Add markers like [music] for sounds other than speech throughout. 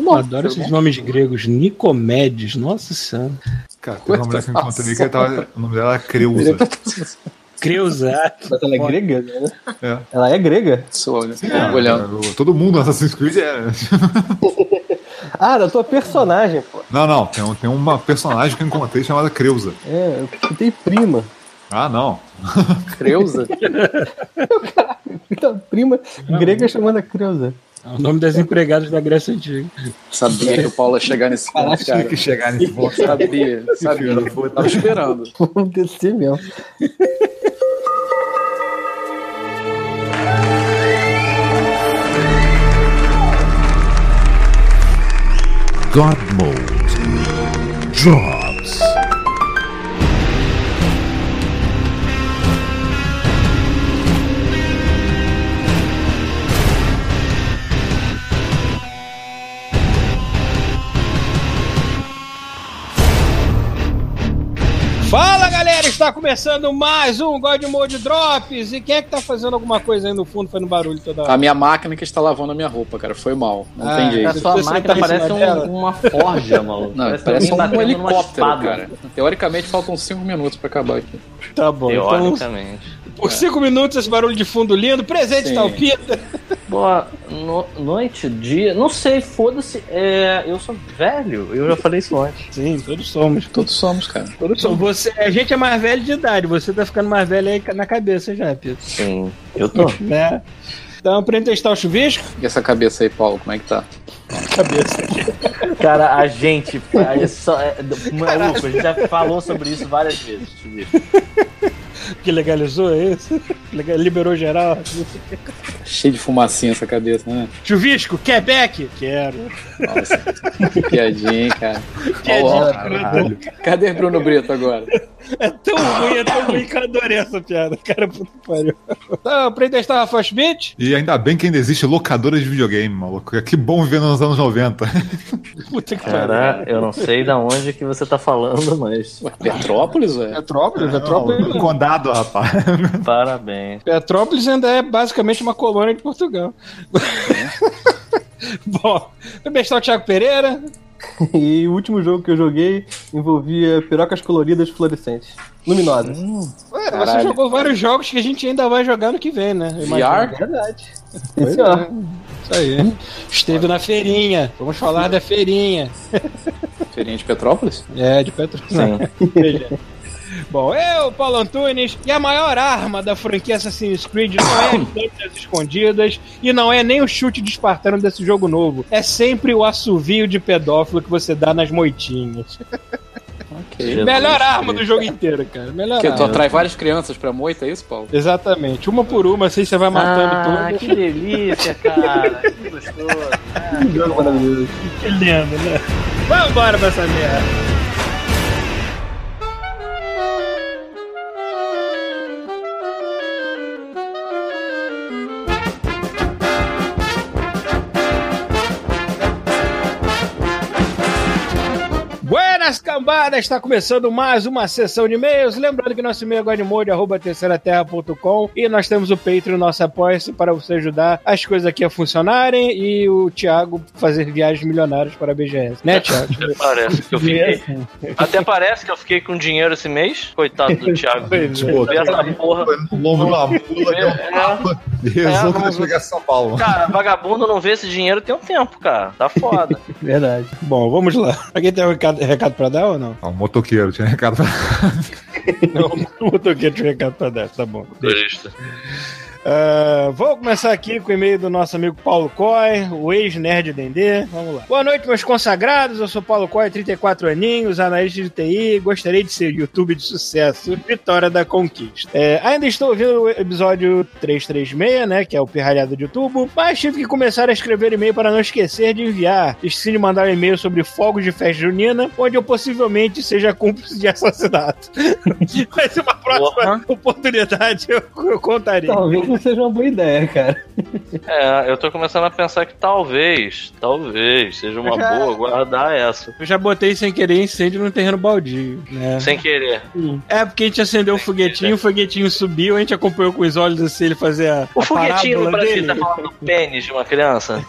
Bom, Adoro esses bom. nomes gregos. Nicomedes, nossa senhora. Cara, tem uma mulher que me contou ali que tava, o nome dela era Creuza. [laughs] Creuza. Mas ela é grega, né? É. Ela é grega? Sou, né? Sim, é, olhando. Todo mundo no Assassin's Creed é. [laughs] ah, da tua personagem, pô. Não, não. Tem, tem uma personagem que eu encontrei chamada Creuza. É, eu tenho prima. Ah, não. Creuza? [laughs] Então, prima grega chamada Creuza. É o nome das empregadas da Grécia Antiga. Sabia que o Paulo ia chegar nesse ponto, cara. que chegar nesse ponto. Sabia, sabia. Eu tava esperando. [laughs] Descer mesmo. God Mode. Drops. Fala galera, está começando mais um God Mode Drops. E quem é que tá fazendo alguma coisa aí no fundo, fazendo barulho toda hora? A minha máquina que está lavando a minha roupa, cara. Foi mal. Não ah, tem jeito. A sua máquina tá parece um, uma forja, [laughs] maluco. Não, parece, parece um, um helicóptero, cara. Teoricamente faltam 5 minutos para acabar aqui. Tá bom. Então Teoricamente. Então... Por cinco minutos esse barulho de fundo lindo. Presente, Sim. Talpita. Boa no, noite, dia. Não sei, foda-se. É, eu sou velho. Eu já falei isso antes. Sim, todos somos. Todos somos, cara. Todos somos. Você, a gente é mais velho de idade. Você tá ficando mais velho aí na cabeça já, Pito. Sim, eu tô. né? Então, pra testar o chuvisco. E essa cabeça aí, Paulo, como é que tá? Cabeça aqui. Cara, a gente. [laughs] É só, é, maluco, a gente já falou sobre isso várias vezes, chuvisco. Que legalizou, é isso? [laughs] Liberou geral. Cheio de fumacinha essa cabeça, né? Chuvisco, Quebec? Quero. Nossa, que piadinha, hein, cara. Piadinha. Cadê Bruno Brito agora? É tão ruim, é tão ruim que eu adorei essa piada. Cara, puta que pariu. Tá, pra testar a Fast Beat? E ainda bem que ainda existe locadora de videogame, maluco. Que bom viver nos anos 90. Puta que pariu. Cara, eu não sei da onde que você tá falando, mas. Petrópolis, velho? Petrópolis, Petrópolis. Não, condado, rapaz. [laughs] Parabéns. Petrópolis ainda é basicamente uma colônia de Portugal. [laughs] Bom, o o Thiago Pereira. e o último jogo que eu joguei envolvia pirocas coloridas fluorescentes. Luminosas. Hum, Ué, você jogou vários jogos que a gente ainda vai jogar no que vem, né? VR? Verdade. Pois é. Isso aí. Esteve na feirinha. Vamos falar da feirinha. Feirinha de Petrópolis? É, de Petrópolis. Sim. [laughs] Bom, eu, Paulo Antunes, e a maior arma da franquia Assassin's Creed não é as [coughs] escondidas e não é nem o chute de espartano desse jogo novo. É sempre o assovio de pedófilo que você dá nas moitinhas. [laughs] Okay. Melhor arma do jogo inteiro, cara. Melhor que arma. tu atrai várias crianças pra moita, é isso, Paulo? Exatamente. Uma por uma, assim você vai matando ah, tudo. que delícia, [laughs] cara. que gostoso. Ah, que. Que lindo, né? Vamos embora pra essa merda. Cambada, está começando mais uma sessão de e-mails. Lembrando que nosso e-mail é godmode.terceiraterra.com e nós temos o Patreon, nosso apoia-se, para você ajudar as coisas aqui a funcionarem e o Thiago fazer viagens milionárias para a BGS. Né, Thiago? [laughs] Até parece que eu fiquei. Até parece que eu fiquei com dinheiro esse mês. Coitado do Thiago. Pô, essa porra. Lombo na mula, um papo. chegar a São Paulo. Cara, vagabundo não vê esse dinheiro tem um tempo, cara. Tá foda. [laughs] Verdade. Bom, vamos lá. Alguém tem um recado, recado pra dar? ou não? Ah, um motoqueiro tinha recado pra Não, o [laughs] motoqueiro tinha recado pra dar, tá bom. Deixa. Uh, vou começar aqui com o e-mail do nosso amigo Paulo Coy, o ex-nerd Dendê. Vamos lá. Boa noite, meus consagrados. Eu sou Paulo Coy, 34 aninhos, analista de TI. Gostaria de ser YouTube de sucesso. [laughs] Vitória da conquista. É, ainda estou ouvindo o episódio 336, né? Que é o pirralhado de YouTube. Mas tive que começar a escrever e-mail para não esquecer de enviar. Esqueci de mandar um e-mail sobre fogos de festa junina, onde eu possivelmente seja cúmplice de assassinato. [laughs] Mas uma próxima oportunidade eu, eu contarei. Talvez não seja uma boa ideia, cara. É, eu tô começando a pensar que talvez, talvez, seja uma já, boa guardar essa. Eu já botei sem querer incêndio no terreno baldio, né? Sem querer. É, porque a gente acendeu sem o foguetinho, querer. o foguetinho subiu, a gente acompanhou com os olhos assim, ele fazia a, O foguetinho no Brasil tá falando do pênis de uma criança?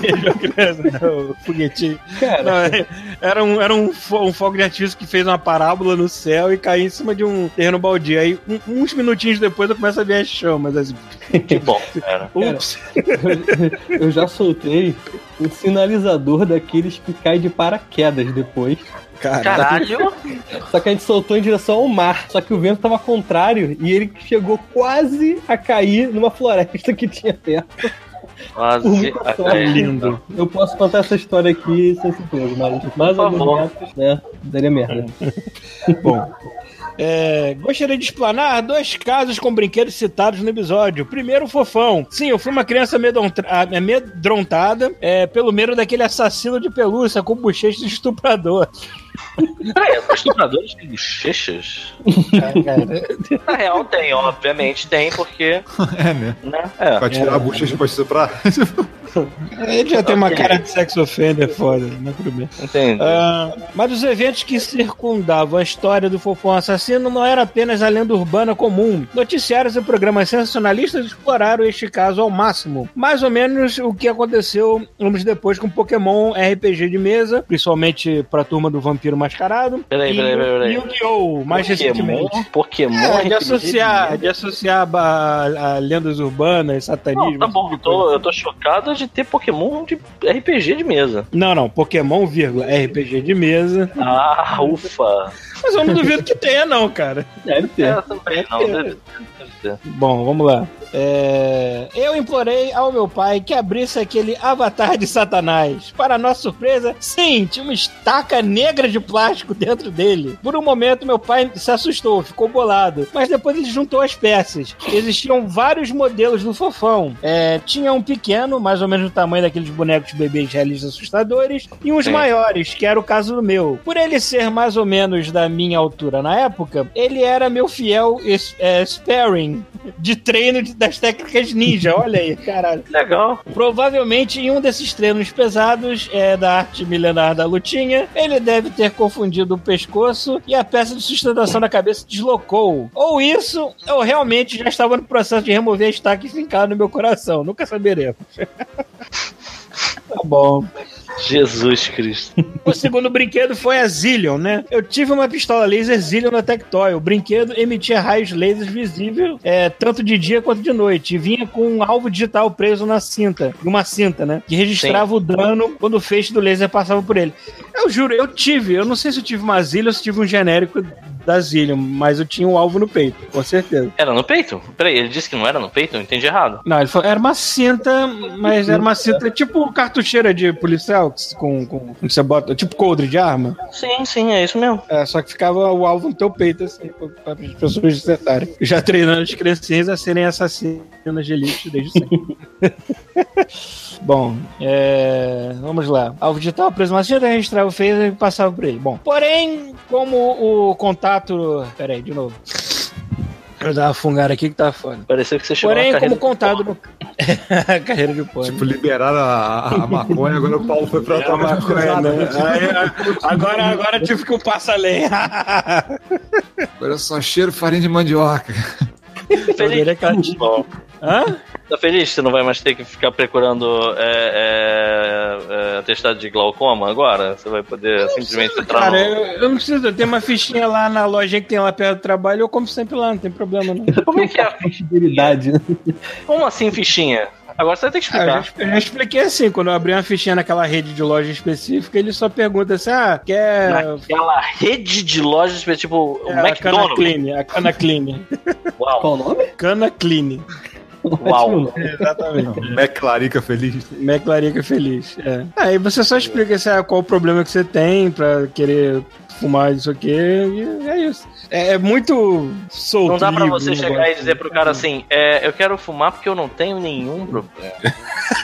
pênis de uma criança, não, o foguetinho. Cara. Não, é, era um, era um, um fogo de artifício que fez uma parábola no céu e caiu em cima de um terreno baldio. Aí, um, uns minutinhos depois, eu começo a ver as chamas, assim. Que bom, [laughs] cara. Ups. eu, eu já soltei um sinalizador daqueles que cai de paraquedas depois. Caralho! Só que a gente soltou em direção ao mar. Só que o vento tava contrário e ele chegou quase a cair numa floresta que tinha perto. Quase é lindo. Eu posso contar essa história aqui sem certeza, mas mais alguns metros, né? Daria merda. Bom. É, gostaria de explanar dois casos com brinquedos citados no episódio. Primeiro, o fofão. Sim, eu fui uma criança amedrontada é, pelo medo daquele assassino de pelúcia com bochecha de estuprador. Peraí, estupradores têm bochechas? Na real tem, obviamente tem, porque. [laughs] É, né? né? É. Pra tirar é. a bochecha pra estuprar. [laughs] [laughs] Ele já tem uma cara de sex offender foda, não é tudo bem. Entendi. Uh, mas os eventos que circundavam a história do fofão assassino não era apenas a lenda urbana comum. Noticiários e programas sensacionalistas exploraram este caso ao máximo. Mais ou menos o que aconteceu anos depois com Pokémon RPG de mesa, principalmente pra turma do Vampiro Mascarado. Peraí, peraí, peraí. E Yu-Gi-Oh! mais Pokémon, recentemente. Pokémon é, de associar, de associar a, a lendas urbanas, satanismo. Não, tá bom, eu tô, eu tô chocado de ter Pokémon de RPG de mesa. Não, não, Pokémon, vírgula, RPG de mesa. Ah, ufa. Mas eu não duvido que tenha, não, cara. Deve ter. É, também não, deve ter. Bom, vamos lá. É... Eu implorei ao meu pai que abrisse aquele avatar de Satanás. Para nossa surpresa, sim, tinha uma estaca negra de plástico dentro dele. Por um momento, meu pai se assustou, ficou bolado. Mas depois ele juntou as peças. Existiam vários modelos do fofão. É, tinha um pequeno, mais ou menos do tamanho daqueles bonecos bebês realistas assustadores, e uns sim. maiores, que era o caso do meu. Por ele ser mais ou menos da minha altura na época, ele era meu fiel é, sparring de treino das técnicas ninja. Olha aí, caralho. Legal. Provavelmente em um desses treinos pesados é da arte milenar da lutinha, ele deve ter confundido o pescoço e a peça de sustentação da cabeça deslocou. Ou isso, ou realmente já estava no processo de remover a estaca e fincar no meu coração. Nunca saberemos. [laughs] tá bom. Jesus Cristo. O segundo brinquedo foi a Zillion, né? Eu tive uma pistola laser Zillion na Tectoy. O brinquedo emitia raios lasers visíveis é, tanto de dia quanto de noite. E vinha com um alvo digital preso na cinta, uma cinta, né? Que registrava Sim. o dano quando o feixe do laser passava por ele. Eu juro, eu tive. Eu não sei se eu tive uma Zillion ou se tive um genérico da Zillion, mas eu tinha um alvo no peito, com certeza. Era no peito? Peraí, ele disse que não era no peito? Eu entendi errado. Não, ele falou, era uma cinta, mas era uma cinta tipo cartucheira de policial, com, com, você bota, tipo coldre de arma. Sim, sim, é isso mesmo. É, só que ficava o alvo no teu peito, assim, para as pessoas acertarem. Já treinando as criancinhas a serem assassinas de elite desde sempre. [laughs] [laughs] Bom, é... vamos lá. Alvo digital, preso uma cinta, registrava o phaser e passava por ele. Bom, porém, como o contato. Pera aí, de novo. Eu dar uma fungada aqui que tá foda. Pareceu que você chegou Porém, como contado no. [laughs] carreira de pônei. Tipo, liberaram a, a, maconha, agora o Paulo foi pra é, maconha, né? agora, agora tive que eu passo a lei. agora eu só cheiro farinha de mandioca. Feliz. Hã? Tá feliz que você não vai mais ter que ficar procurando é, é, é, atestado de glaucoma agora? Você vai poder simplesmente precisa, entrar Cara, no... eu, eu, não preciso, eu tenho uma fichinha lá na loja que tem lá perto do trabalho, eu compro sempre lá, não tem problema não. Como é que é a fidelidade? Como assim fichinha? Agora você vai ter que explicar. Ah, eu, já, eu, já, expliquei assim, quando eu abri uma fichinha naquela rede de loja específica, ele só pergunta assim, ah, quer... Naquela rede de lojas específica, tipo é, o McDonald's? A Cana Clean, a Cana Clean. Uau. Qual o nome? Cana Clean. Uau. [laughs] Exatamente. McLarica feliz. McLarica feliz. É. Aí você só explica esse, ah, qual o problema que você tem pra querer fumar isso aqui e é isso. É, é muito solto. Não dá pra você chegar e dizer pro cara assim: é, eu quero fumar porque eu não tenho nenhum problema.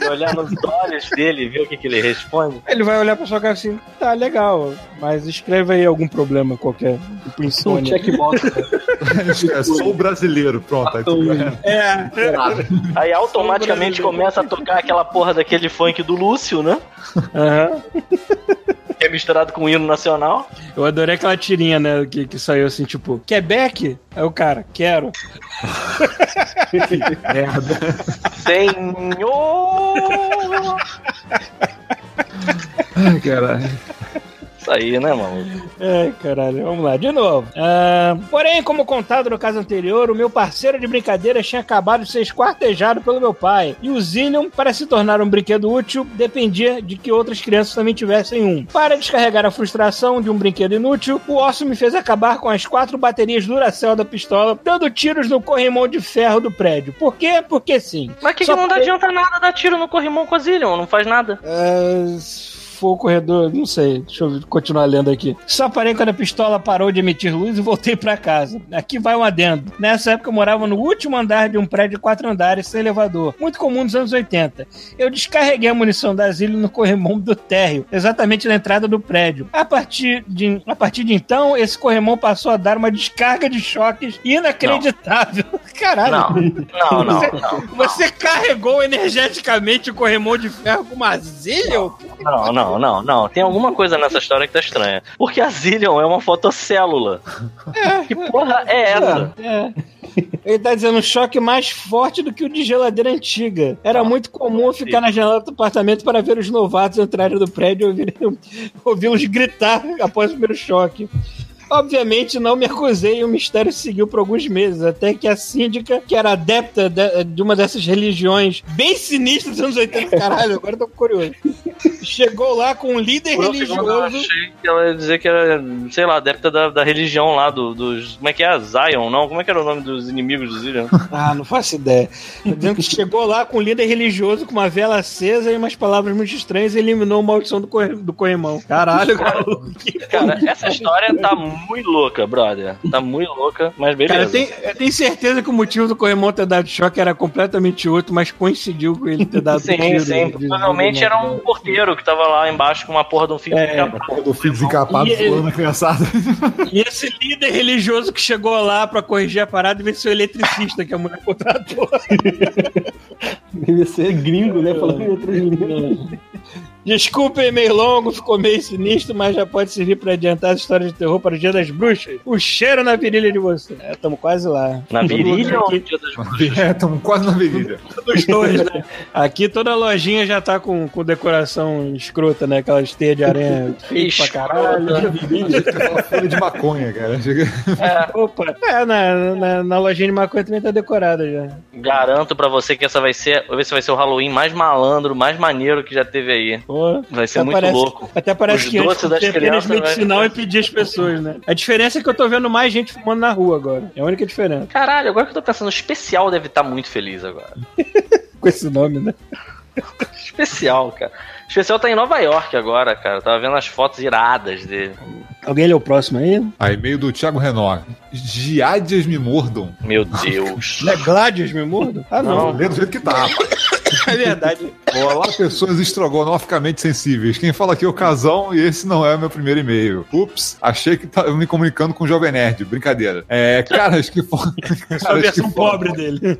E olhar nos olhos dele e ver o que, que ele responde. Ele vai olhar pra sua cara assim, tá legal, mas escreve aí algum problema qualquer, tipo Um insônia. checkbox. né? [laughs] É, sou brasileiro, pronto. Aí tu- É, Aí automaticamente começa a tocar aquela porra daquele funk do Lúcio, né? aham. Que é misturado com o hino nacional. Eu adorei aquela tirinha, né, que, que saiu assim, tipo, Quebec? Aí o cara, quero. Merda. Senhor! Ai, caralho. Isso aí, né, mano? Ai, caralho, vamos lá, de novo. Ah, porém, como contado no caso anterior, o meu parceiro de brincadeiras tinha acabado de ser esquartejado pelo meu pai. E o Zillion, para se tornar um brinquedo útil, dependia de que outras crianças também tivessem um. Para descarregar a frustração de um brinquedo inútil, o osso me fez acabar com as quatro baterias Duracell da pistola, dando tiros no corrimão de ferro do prédio. Por quê? Porque sim. Mas que, Só que não pra- adianta nada dar tiro no corrimão com a Zillion, não faz nada. É, se for o corredor, não sei. Deixa eu continuar lendo aqui. Só parei quando a pistola parou de emitir luz e voltei pra casa. Aqui vai um adendo. Nessa época eu morava no último andar de um prédio de quatro andares sem elevador, muito comum nos anos 80. Eu descarreguei a munição da Zillion no corrimão do térreo, exatamente na entrada do prédio. A partir de, a partir de então, esse corrimão passou a dar uma descarga de choques inacreditável. [laughs] Caralho. Não, não, não, Você- não. Você carregou energeticamente o corrimão de ferro com uma Zillion? Não, não, não, não. Tem alguma coisa nessa história que tá estranha. Porque a Zillion é uma fotocélula. Que porra é essa? É. Ele tá dizendo um choque mais forte do que o de geladeira antiga. Era muito comum ficar na janela do apartamento para ver os novatos entrarem no prédio e ouvirem- [laughs] ouvi-los gritar após o primeiro choque. Obviamente não me acusei e o mistério seguiu por alguns meses, até que a síndica, que era adepta de, uma dessas religiões bem sinistras dos anos 80, caralho, agora eu tô curioso, chegou lá com um líder segundo eu religioso achei que ela ia dizer que era, sei lá, adepta da, da religião lá, do, dos. Como é que é? Zion, não? Como é que era o nome dos inimigos do Zillion? Ah, não faço ideia. Dizendo que chegou lá com um líder religioso com uma vela acesa e umas palavras muito estranhas e eliminou a maldição do, corre- do corrimão. Caralho, cara. Cara, essa história tá muito louca, brother. Tá muito louca, mas beleza. Cara, eu tenho, eu tenho certeza que o motivo do corrimão ter dado choque era completamente outro, mas coincidiu com ele ter dado [laughs] Sim, tiro sim. de- de- Provavelmente era um porteiro que tava lá embaixo com uma porra de um fio É. de capa. Porra do filho desencapado E- zoando a criançada. [laughs] E esse líder religioso que chegou lá pra corrigir a parada e ver se o eletricista que a mulher contratou. [laughs] Devia ser gringo, né? Falando em outras línguas. Desculpem, meio longo, ficou meio sinistro, mas já pode servir pra adiantar as histórias de terror para o Dia das Bruxas. O cheiro na virilha de você. É, tamo quase lá. Na virilha ou dia das bruxas? É, estamos quase na virilha. [laughs] dos dois, né? Aqui toda lojinha já tá com, com decoração escrota, né? Aquelas teias de aranha feita pra caralho. Aquela folha de maconha, cara. Chega... Opa, é, na, na, na lojinha de maconha também tá decorada já. Garanto pra você que essa vai ser. Esse vai ser o Halloween mais malandro, mais maneiro que já teve aí. Vai ser até muito parece, louco. Até parece Os que antes das crianças vai- medicinal e pedir as pessoas, né? A diferença é que eu tô vendo mais gente fumando na rua agora. É a única diferença. Caralho, agora que eu tô pensando, o especial deve estar muito feliz agora. [laughs] Com esse nome, né? [laughs] Especial, cara. O especial tá em Nova York agora, cara. Eu tava vendo as fotos iradas dele. Alguém lê o próximo aí? Aí, meio do Thiago Renó. Giádias me mordam. Meu Deus. [laughs] Não é Gladius, me mordo? Ah, não. Lê do jeito que tá, rapaz. É verdade. Olá, pessoas estrogonoficamente sensíveis. Quem fala aqui é o Casão e esse não é o meu primeiro e-mail. Ups, achei que tava me comunicando com o Jovem Nerd. Brincadeira. É, caras que for... Só a versão pobre dele.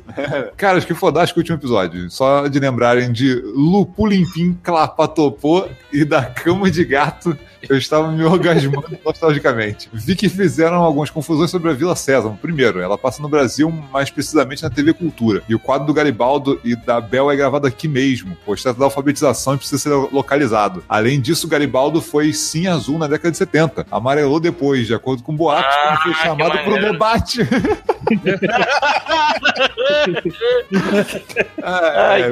Caras que fodástico o último episódio. Só de lembrarem de Lupulimpim Clapatopô e da Cama de Gato, [laughs] eu estava me orgasmando [laughs] nostalgicamente. Vi que fizeram algumas confusões sobre a Vila Sésamo. Primeiro, ela passa no Brasil, mais precisamente na TV Cultura. E o quadro do Garibaldo e da Bel é gravado aqui mesmo, pois trata da alfabetização e precisa ser localizado. Além disso, o Garibaldo foi sim azul na década de 70. Amarelou depois, de acordo com boatos, quando foi Ah, chamado pro maneiro. debate. [laughs] ah, é,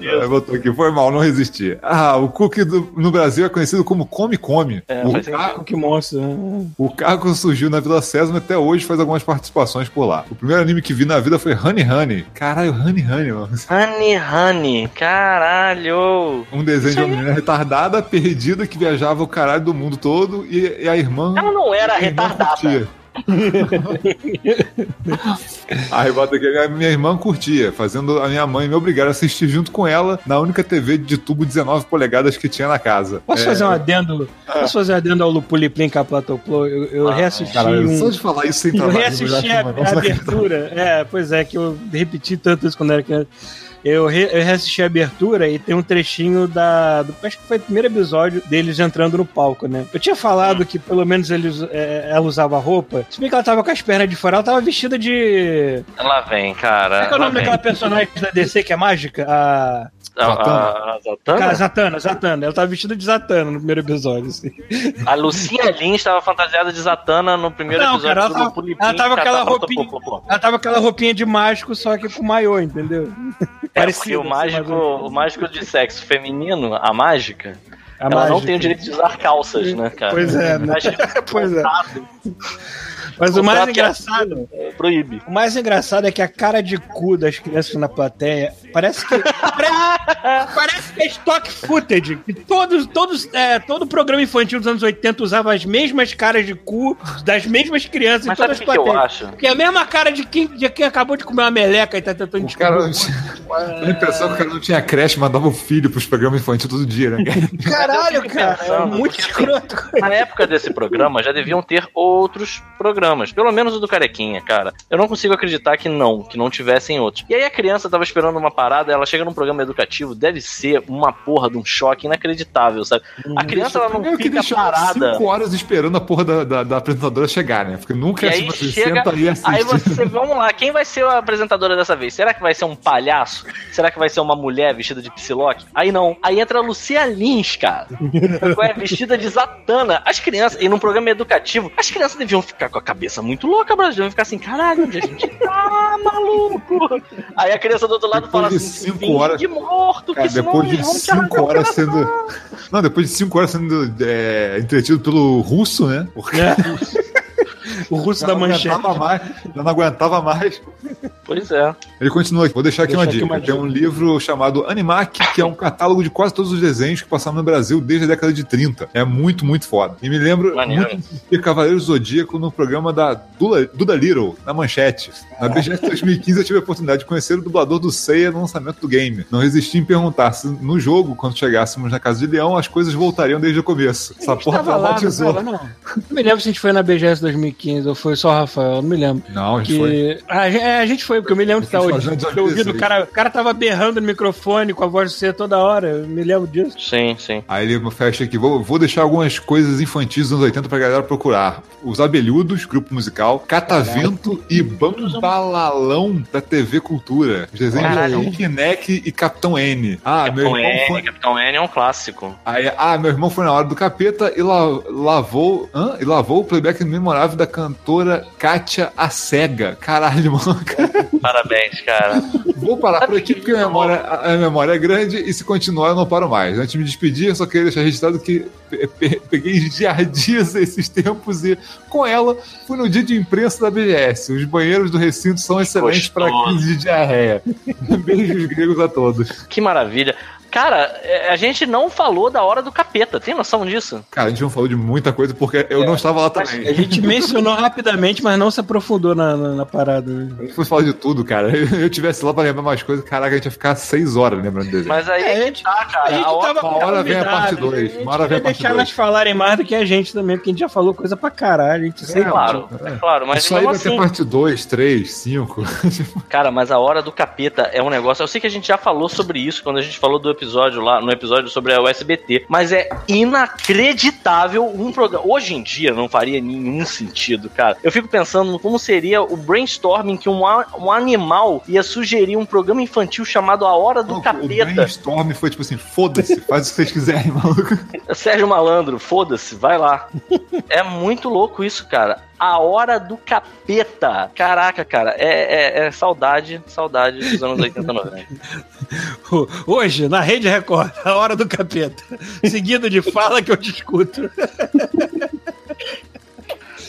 eu botou aqui, foi mal, não resisti. Ah, o cookie do, no Brasil é conhecido como Come Come. É, o, carro, que monstro. Né? O carro surgiu na Vila Sésamo até hoje faz algumas participações por lá. O primeiro anime que vi na vida foi Honey Honey. Caralho, Honey Honey, mano. Honey Honey, caralho. Um desenho de uma menina retardada, perdida, que viajava o caralho do mundo todo e, e a irmã. Ela não era retardada. Curtia. Aí bota aqui, a minha irmã curtia, fazendo a minha mãe me obrigar a assistir junto com ela na única TV de tubo 19 polegadas que tinha na casa. Posso é... fazer um adendo? Ah. Posso fazer um adendo ao Lupuliplim Caplatoplo? Eu, eu ah, reassisti. Cara, um... Só de falar isso sem Eu reassisti a, a abertura. É, pois é, que eu repeti tanto isso quando era criança. Eu, re, eu reassisti a abertura e tem um trechinho da. Do, acho que foi o primeiro episódio deles entrando no palco, né? Eu tinha falado que pelo menos eles, é, ela usava roupa. Se bem que ela tava com as pernas de fora, ela tava vestida de. Lá vem, cara. Qual é o nome daquela personagem da DC que é mágica? A. A, Zatana? Zatana, Zatana. Ela tava vestida de Zatana no primeiro episódio. Assim. A Lucinha Lins estava fantasiada de Zatana no primeiro não, episódio. Cara, ela, tava, ela tava aquela roupinha. Ela tava aquela roupinha de mágico, só que com maiô, entendeu? É, porque o assim, mágico, o mágico de sexo feminino, a mágica, a ela mágica. não tem o direito de usar calças, né, cara? Pois é, né? [laughs] pois é. Mas o mais engraçado. É, proíbe. O mais engraçado é que a cara de cu das crianças na plateia parece que. parece, [laughs] parece que é stock footage. Que todos, todos, é, todo programa infantil dos anos 80 usava as mesmas caras de cu das mesmas crianças Mas em todas as plateias. Que eu acho? Que é a mesma cara de quem, de quem acabou de comer uma meleca e tá tentando o cara [laughs] A impressão que o cara não tinha creche, mandava o filho pros programas infantis todo dia, né? [laughs] Caralho, cara. É muito escroto. Na época desse programa já deviam ter outros programas programas, pelo menos o do Carequinha, cara. Eu não consigo acreditar que não, que não tivessem outros. E aí a criança tava esperando uma parada, ela chega num programa educativo, deve ser uma porra de um choque inacreditável, sabe? A criança ela não fica parada. cinco horas esperando a porra da, da, da apresentadora chegar, né? Porque nunca e é aí tipo, chega, aí, aí você, vamos lá, quem vai ser a apresentadora dessa vez? Será que vai ser um palhaço? Será que vai ser uma mulher vestida de Psylocke? Aí não. Aí entra a Lucia Lins, cara. [laughs] é vestida de Zatana. As crianças, e num programa educativo, as crianças deviam ficar com a cabeça muito louca, Brasil. Vai ficar assim, caralho, onde a gente tá, [laughs] maluco? Aí a criança do outro lado depois fala de assim, cinco horas de morto, cara, depois de cinco horas sendo. Não, depois de cinco horas sendo é, entretido pelo russo, né? Porque... É. [laughs] o russo da manchete. Mais, já não aguentava mais. Pois é. Ele continua aqui. Vou deixar aqui, uma, dica. uma, dica. Tem um livro chamado Animac, que é um catálogo de quase todos os desenhos que passaram no Brasil desde a década de 30. É muito, muito foda. E me lembro Maneiro. muito de Cavaleiros Zodíaco no programa da Dula, Duda Little, na Manchete. Na BGS 2015 eu tive a oportunidade de conhecer o dublador do Seiya no lançamento do game. Não resisti em perguntar se no jogo, quando chegássemos na Casa de Leão, as coisas voltariam desde o começo. Essa porra traumatizou. Não, não. não me lembro se a gente foi na BGS 2015 ou foi só o Rafael, não me lembro. Não, a gente que... foi. A, é, a gente foi, porque eu me lembro que tá hoje. Eu ouvi do cara, o cara tava berrando no microfone com a voz de você toda hora. Eu me lembro disso. Sim, sim. Aí ele fecha aqui. Vou, vou deixar algumas coisas infantis dos anos 80 pra galera procurar. Os Abelhudos, grupo musical, Catavento e Bambalalão da TV Cultura. Os desenhos de Kinect e Capitão N. Ah, Capitão meu irmão N, foi... Capitão N é um clássico. Aí, ah, meu irmão foi na hora do capeta e la, lavou, hã? e lavou o playback memorável da cantora Kátia a Cega. Caralho, mano. Parabéns, cara. Vou parar por aqui porque a memória, a memória é grande e se continuar eu não paro mais. Antes de me despedir, eu só queria deixar registrado que peguei dias [laughs] esses tempos e com ela fui no dia de imprensa da BGS. Os banheiros do recinto são excelentes para crise de diarreia. Beijos gregos a todos. Que maravilha. Cara, é, a gente não falou da hora do capeta, tem noção disso? Cara, a gente não falou de muita coisa porque eu é, não estava lá também. A gente mencionou rapidamente, mas não se aprofundou na, na, na parada. A gente fosse falar de tudo, cara. Se [laughs] eu tivesse lá pra lembrar mais coisas, caraca, a gente ia ficar seis horas lembrando dele. Mas aí é, a gente tá, cara. A, gente a hora, tava uma hora vem a parte 2. Uma hora vem a parte 2. deixar elas falarem mais do que a gente também, porque a gente já falou coisa pra caralho. A gente é, claro, é. claro. Mas Isso aí vai assim... ter parte 2, 3, 5. Cara, mas a hora do capeta é um negócio. Eu sei que a gente já falou sobre isso quando a gente falou do episódio lá, no episódio sobre a USBT. Mas é inacreditável um programa. Hoje em dia não faria nenhum sentido, cara. Eu fico pensando como seria o brainstorming que um, um animal ia sugerir um programa infantil chamado A Hora do Capeta. O brainstorm foi tipo assim: foda-se, [laughs] faz o que vocês quiserem, maluco. Sérgio Malandro, foda-se, vai lá. [laughs] é muito louco isso, cara. A Hora do Capeta. Caraca, cara, é, é, é saudade, saudade dos anos 80, 90. [laughs] Hoje, na Rede Record, A Hora do Capeta. Seguido de Fala que eu te escuto. [laughs]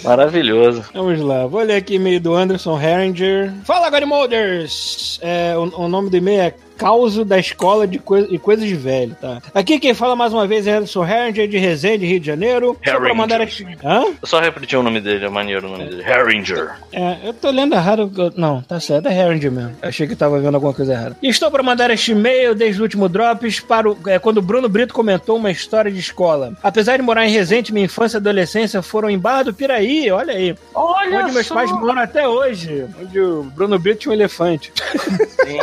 Maravilhoso. Vamos lá, vou ler aqui e-mail do Anderson Herringer. Fala, Godmolders! É, o, o nome do e-mail é causo da escola de coi e coisas de velho, tá? Aqui quem fala mais uma vez é Anderson Herringer de Resende, Rio de Janeiro. Só pra mandar as... Hã? Eu só repeti o nome dele, é maneiro o nome dele. Herringer. É, eu tô lendo errado. Não, tá certo, é Herringer mesmo. Achei que tava vendo alguma coisa errada. E estou para mandar este e-mail desde o último Drops para o, é, quando o Bruno Brito comentou uma história de escola. Apesar de morar em Resende, minha infância e adolescência foram em Barra do Piraí, olha aí. Olha onde meus pais moram até hoje. Onde o Bruno Brito tinha um elefante. Sim.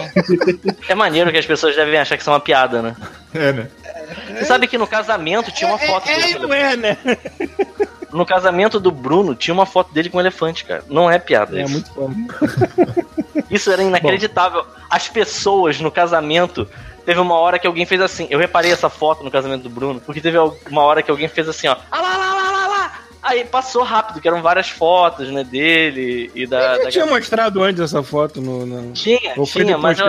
é maneiro que as pessoas devem achar que isso é uma piada, né? É, né? Você sabe que no casamento tinha uma é, foto é, é, não é, né? [laughs] No casamento do Bruno tinha uma foto dele com um elefante, cara. Não é piada é, isso. É muito bom. [laughs] Isso era inacreditável. Bom. As pessoas no casamento teve uma hora que alguém fez assim. Eu reparei essa foto no casamento do Bruno, porque teve uma hora que alguém fez assim, ó. Ah lá, lá, lá, lá, lá. Aí passou rápido, que eram várias fotos, né, dele e da. Ele da... tinha mostrado antes essa foto no. no... Tinha, Ou tinha, mas eu,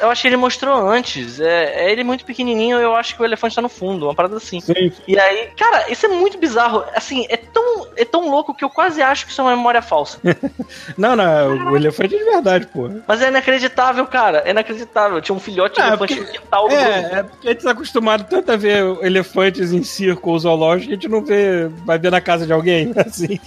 eu acho que ele mostrou antes. É, é ele muito pequenininho, eu acho que o elefante tá no fundo, uma parada assim. Sim. E aí, cara, isso é muito bizarro. Assim, é tão, é tão louco que eu quase acho que isso é uma memória falsa. [laughs] não, não, o elefante é de verdade, pô. Mas é inacreditável, cara. É inacreditável. Tinha um filhote de ah, elefante porque, no quintal do É, é porque a gente tá acostumado tanto a ver elefantes em circo zoológico que a gente não vê, vai ver na casa de alguém, [laughs] assim.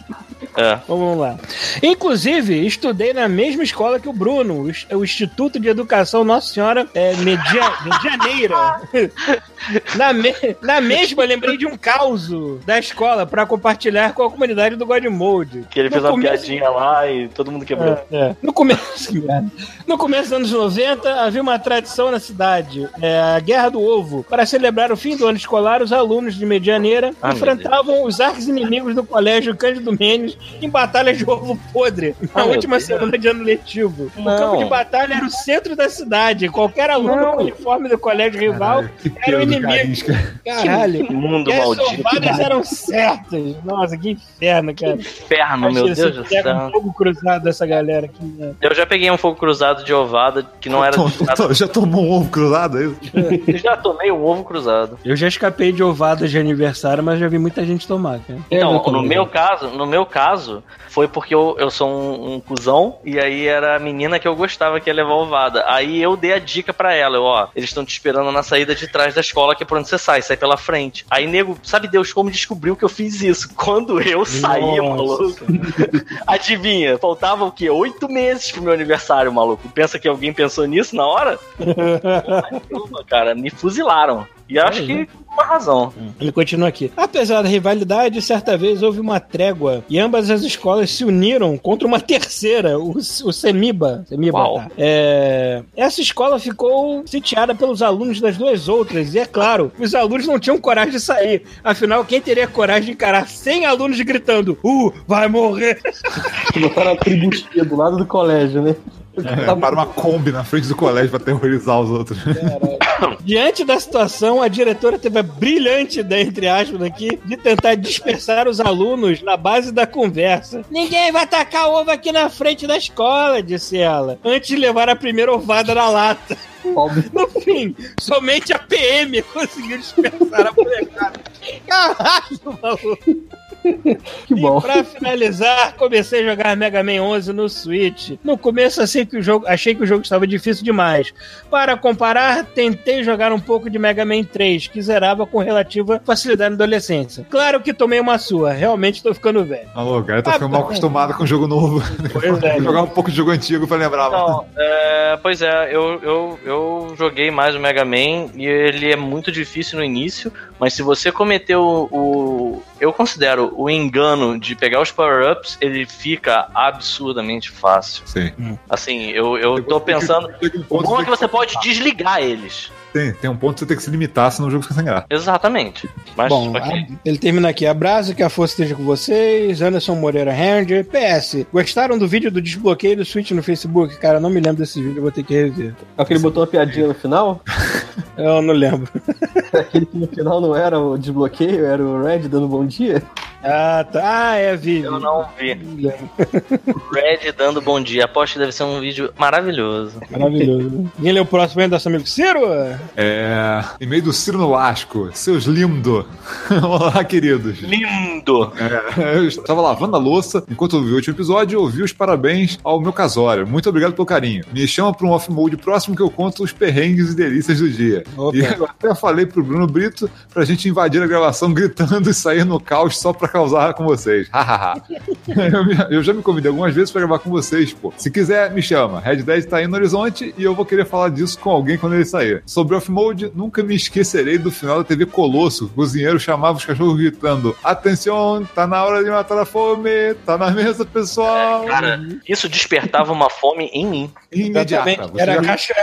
É. Vamos lá. Inclusive, estudei na mesma escola que o Bruno, o Instituto de Educação Nossa Senhora é, Media, Medianeira. [laughs] na, me, na mesma, lembrei de um caos da escola para compartilhar com a comunidade do Godmode. Que ele no fez uma piadinha lá e todo mundo quebrou. É, é. No começo, [laughs] no começo dos anos 90, havia uma tradição na cidade, é, a Guerra do Ovo. Para celebrar o fim do ano escolar, os alunos de Medianeira ah, enfrentavam os arcos inimigos do colégio Cândido Mendes em batalhas de ovo podre na ah, última semana de ano letivo. Não. O campo de batalha era o centro da cidade. Qualquer aluno não. com uniforme do colégio rival Caralho, era o inimigo. Caralho. Que mundo e maldito. As eram certas. Nossa, que inferno, cara. Que inferno, meu Deus do céu. um fogo cruzado dessa galera aqui. Né? Eu já peguei um fogo cruzado de ovada que não era. já tomou um ovo cruzado aí? É já tomei um ovo cruzado. Eu já escapei de ovada de aniversário, mas já vi muita gente tomar. Cara. Então, no meu caso, no meu caso, foi porque eu, eu sou um, um cuzão e aí era a menina que eu gostava que ia levar ovada. Aí eu dei a dica para ela, eu, ó, eles estão te esperando na saída de trás da escola, que é por onde você sai, sai pela frente. Aí, nego, sabe Deus como descobriu que eu fiz isso? [laughs] Quando eu saí, maluco. [laughs] Adivinha, faltava o quê? Oito meses pro meu aniversário, maluco. Pensa que alguém pensou nisso na hora? [laughs] cara, me fuzilaram. E acho é, que né? uma razão. Ele continua aqui. Apesar da rivalidade, certa vez houve uma trégua e ambas as escolas se uniram contra uma terceira, o, o Semiba. Semiba tá. é, essa escola ficou sitiada pelos alunos das duas outras, e é claro, os alunos não tinham coragem de sair. Afinal, quem teria coragem de encarar 100 alunos gritando: Uh, vai morrer! [laughs] Botaram a tribustia do lado do colégio, né? É, para uma Kombi na frente do colégio para terrorizar os outros. Diante da situação, a diretora teve a brilhante ideia, entre aspas, aqui, de tentar dispersar os alunos na base da conversa. Ninguém vai tacar ovo aqui na frente da escola, disse ela, antes de levar a primeira ovada na lata. [laughs] No fim, somente a PM [laughs] conseguiu dispersar a molecada. Caralho, maluco. Que bom. E pra finalizar, comecei a jogar Mega Man 11 no Switch. No começo achei que o jogo, achei que o jogo estava difícil demais. Para comparar, tentei jogar um pouco de Mega Man 3, que zerava com relativa facilidade na adolescência. Claro que tomei uma sua, realmente estou ficando velho. Alô, cara, tá ah, ficando mal acostumado com jogo novo. Pois é. [laughs] jogar um pouco de jogo antigo pra lembrar. Não, é, pois é, eu, eu, eu joguei mais o Mega Man e ele é muito difícil no início, mas se você cometeu o eu considero o engano de pegar os power-ups, ele fica absurdamente fácil. Sim. Assim, eu, eu tô pensando. O bom é que você pode desligar eles. Tem, tem um ponto que você tem que se limitar, senão o jogo fica sem graça. Exatamente. Mas, Bom, ok. a- ele termina aqui. Abraço, que a força esteja com vocês. Anderson Moreira Ranger. PS, gostaram do vídeo do desbloqueio do Switch no Facebook? Cara, não me lembro desse vídeo, eu vou ter que rever. Aquele botou uma piadinha no final? [laughs] Eu não lembro. [laughs] Aquele que no final não era o desbloqueio, era o Red dando bom dia? Ah, tá. Ah, é vídeo. Eu não vi. Red dando bom dia. Aposto que deve ser um vídeo maravilhoso. Maravilhoso. Quem lê o próximo aí, nosso amigo Ciro? É. E-mail do Ciro Nolasco. Seus lindo. [laughs] Olá, queridos. Lindo! É, eu estava lavando a louça enquanto ouvi o último episódio e ouvi os parabéns ao meu casório. Muito obrigado pelo carinho. Me chama para um off-mode próximo que eu conto os perrengues e delícias do dia. Opa. E eu até falei pro Bruno Brito pra gente invadir a gravação gritando e sair no caos só pra causar com vocês. Hahaha. [laughs] eu, eu já me convidei algumas vezes pra gravar com vocês, pô. Se quiser, me chama. Red Dead tá aí no horizonte e eu vou querer falar disso com alguém quando ele sair. Sobre off-mode, nunca me esquecerei do final da TV Colosso. O cozinheiro chamava os cachorros gritando: Atenção, tá na hora de matar a fome, tá na mesa, pessoal. Cara, isso despertava uma fome em mim. Imediata. Você Era, cacho...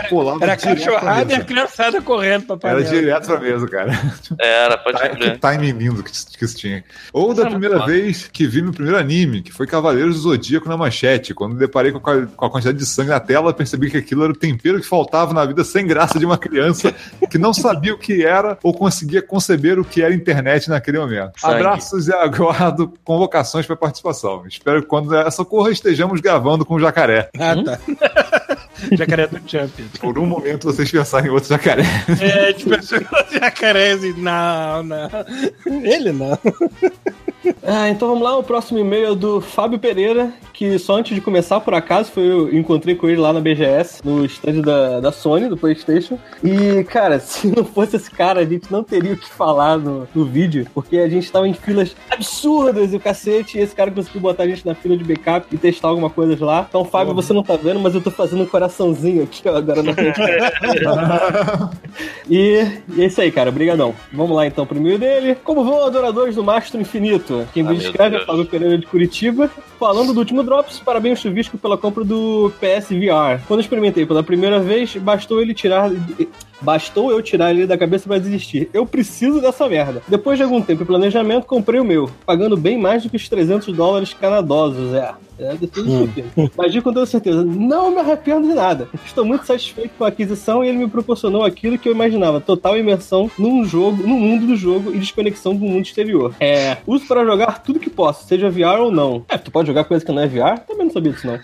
era cachorrada e a criançada correndo pra Era direto pra mesa, cara. Era, pode Tá- Que crer. timing lindo que, que isso tinha. Ou da É primeira vez que vi meu primeiro anime, que foi Cavaleiros do Zodíaco na manchete. Quando deparei com a, com a quantidade de sangue na tela, percebi que aquilo era o tempero que faltava na vida sem graça de uma criança que não sabia o que era ou conseguia conceber o que era internet naquele momento. Sangue. Abraços e aguardo convocações para participação. Espero que quando essa ocorra estejamos gravando com o jacaré. Ah, tá. [laughs] Jacaré do Champion. Por um momento vocês pensarem em outro jacaré. É, tipo, o jacaré assim, não, não. Ele não. [laughs] [laughs] Ah, então vamos lá, o próximo e-mail é do Fábio Pereira, que só antes de começar, por acaso, foi, eu encontrei com ele lá na BGS, no stand da, da Sony, do Playstation. E, cara, [laughs] se não fosse esse cara, a gente não teria o que falar no, no vídeo, porque a gente tava em filas absurdas e o cacete, e esse cara conseguiu botar a gente na fila de backup e testar alguma coisa lá. Então, Fábio, você não tá vendo, mas eu tô fazendo um coraçãozinho aqui, ó, agora na frente. [laughs] E, e é isso aí, cara. Obrigadão. Vamos lá então pro e-mail dele. Como vão, adoradores do Mastro Infinito? Quem Ah, me meu descreve é. Fábio Pereira de Curitiba. Falando do último Drops, parabéns Chuvisco pela compra do PS VR. Quando eu experimentei pela primeira vez, bastou ele tirar. Bastou eu tirar ele da cabeça pra desistir. Eu preciso dessa merda. Depois de algum tempo de planejamento, comprei o meu, pagando bem mais do que os 300 dólares canadosos. É, é Hum. hum. Mas digo com toda certeza, não me arrependo de nada. Estou muito satisfeito com a aquisição e ele me proporcionou aquilo que eu imaginava: total imersão num jogo, no mundo do jogo e desconexão do mundo exterior. É, uso para jogar tudo que posso, seja VR ou não. É, tu pode jogar coisa que não é VR? Também não sabia disso, não.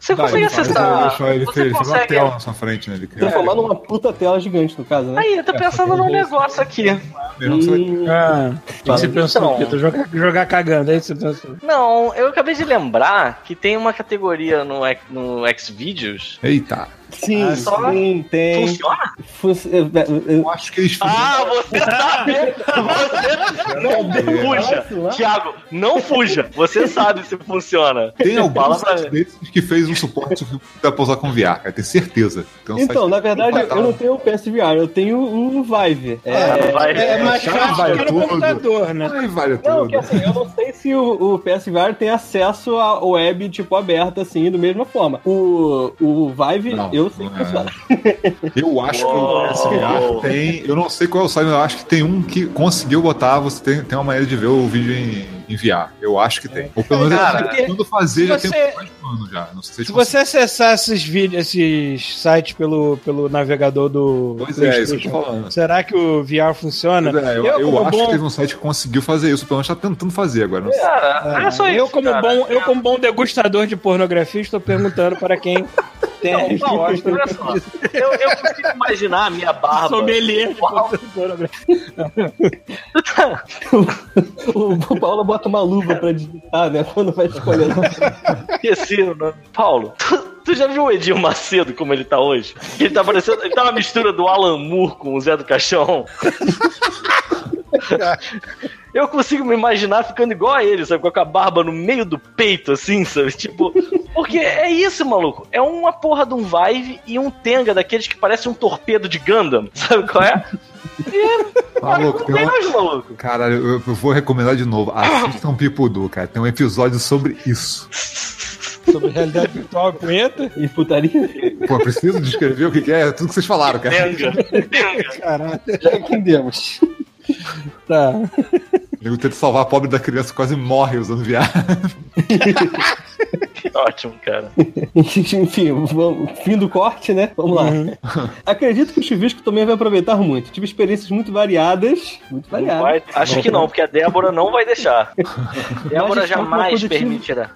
Você consegue ele faz- acessar. Ele, ele, você fez, ele fez uma consegue. tela na sua frente, né? Ele criou. Transformar numa puta tela gigante, no caso, né? Aí, eu tô pensando num negócio aqui. Que Hum, Ah, que você pensou? Então. Vitor? Jogar, jogar cagando, é isso que você pensou? Não, eu acabei de lembrar que tem uma categoria no, no Xvideos. Eita. Sim, Ah, só sim, tem. Funciona? Fun- é, é, é, Eu acho que eles fizeram. Ah, você sabe! [laughs] Você não fuja! Nossa, Thiago, não fuja! Você sabe se funciona. Tem alguns desses que fez um suporte pra usar com VR, cara. Tenho certeza. Tem um Então, site- na verdade, eu não tenho o PSVR, eu tenho o Vive. É, Ah, vai. É mais chave fácil vai que no computador, né? Ai, vale Não, tudo. que assim, eu não sei se o, o PSVR tem acesso à web, tipo, aberta, assim, da mesma forma. O, o Vive, Não, eu sei que é. funciona. Eu acho que o PSVR tem. Eu não sei qual é o site, mas eu acho que tem um que conseguiu botar. Você tem, tem uma maneira de ver o vídeo em, em VR. Eu acho que tem. Ou pelo menos Cara, quando fazer já você- tem mais de um ano já. Não sei Se se você acessar esses vídeos, esses sites pelo, pelo navegador do Pois é, isso que eu tô falando. será que o VR funciona? Pois é, eu, eu como acho bom- que teve um site que conseguiu fazer isso, pelo menos tá tentando fazer agora. Não sei. Cara, é só isso. eu, como cara. bom, eu, como bom degustador de pornografia, estou perguntando para quem [laughs] tem Não, não, olha só. Eu, eu consigo imaginar a minha barba. sommelier de pornografia. O, [laughs] o Paulo bota uma luva pra digitar, né? Quando vai escolher. Esqueci o nome. Paulo, tu, tu já viu o Edinho Macedo como ele tá hoje? Ele tá parecendo. Ele tá uma mistura do Alan Moore com o Zé do Caixão. [laughs] Eu consigo me imaginar ficando igual a ele, sabe? Com a barba no meio do peito, assim, sabe? Tipo. Porque é isso, maluco. É uma porra de um Vive e um Tenga daqueles que parece um torpedo de Gundam. [laughs] Sabe qual é? Maluco, Não tem tem uma... maluco. Caralho, eu, eu vou recomendar de novo. Assistam Pipudu, cara. Tem um episódio sobre isso. sobre realidade virtual e punheta. E putaria. Pô, preciso descrever o que é, é tudo que vocês falaram, cara. Caralho. Já entendemos. [laughs] Tá. O nego tenta salvar a pobre da criança quase morre usando VR. [laughs] [laughs] Ótimo, cara. [laughs] Enfim, vamos, fim do corte, né? Vamos lá. Uhum. [laughs] Acredito que o Chuvisco também vai aproveitar muito. Tive experiências muito variadas. Muito variadas. Vai- acho que não, porque a Débora não vai deixar. Débora está com jamais permitirá.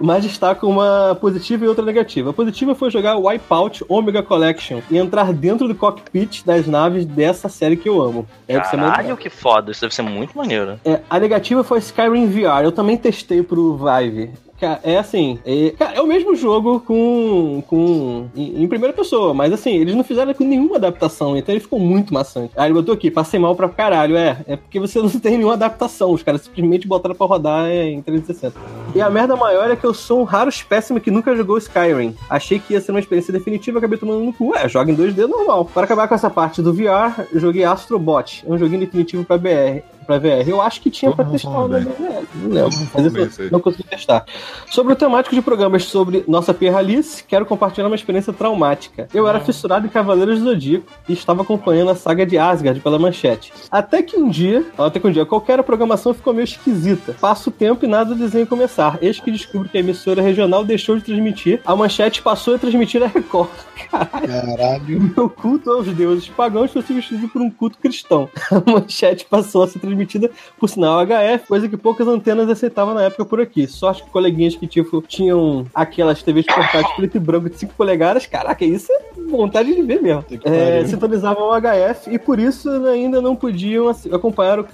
Mas destaca uma positiva e outra negativa. A positiva foi jogar Wipeout Omega Collection e entrar dentro do cockpit das naves dessa série que eu amo. Muito Caralho, legal. que foda. Isso deve ser muito maneiro. É, a negativa foi Skyrim VR. Eu também testei pro Vive. Ca- É assim, é, cara, é o mesmo jogo com, com em, em primeira pessoa, mas assim, eles não fizeram nenhuma adaptação, então ele ficou muito maçante. Aí ele botou aqui, passei mal pra caralho, é, é porque você [laughs] não tem nenhuma adaptação, os caras simplesmente botaram pra rodar em 360. E a merda maior é que eu sou um raro espécime que nunca jogou Skyrim. Achei que ia ser uma experiência definitiva, acabei tomando no cu. É, joga em 2D normal. Para acabar com essa parte do VR, joguei Astrobot, um joguinho definitivo pra BR. Pra VR. Eu acho que tinha Todo pra testar falando na. BR. Não lembro. Mas eu isso aí. não consegui testar. Sobre o temático de programas sobre nossa perralice, quero compartilhar uma experiência traumática. Eu era fissurado em Cavaleiros do Zodíaco e estava acompanhando a saga de Asgard pela manchete. Até que um dia, até que um dia, qualquer programação ficou meio esquisita. Passo o tempo e nada do desenho começar. Eis que descubro que a emissora regional deixou de transmitir, a manchete passou a transmitir a Record. [laughs] Caralho. Meu culto aos deuses pagãos foi substituído por um culto cristão. [laughs] A manchete passou a ser transmitida por sinal HF, coisa que poucas antenas aceitavam na época por aqui. Sorte que coleguinhas que tipo, tinham aquelas TVs portáteis preto e branco de 5 polegadas, caraca, isso é vontade de ver mesmo. É, sintonizavam o HF e por isso ainda não podiam assi- acompanhar o,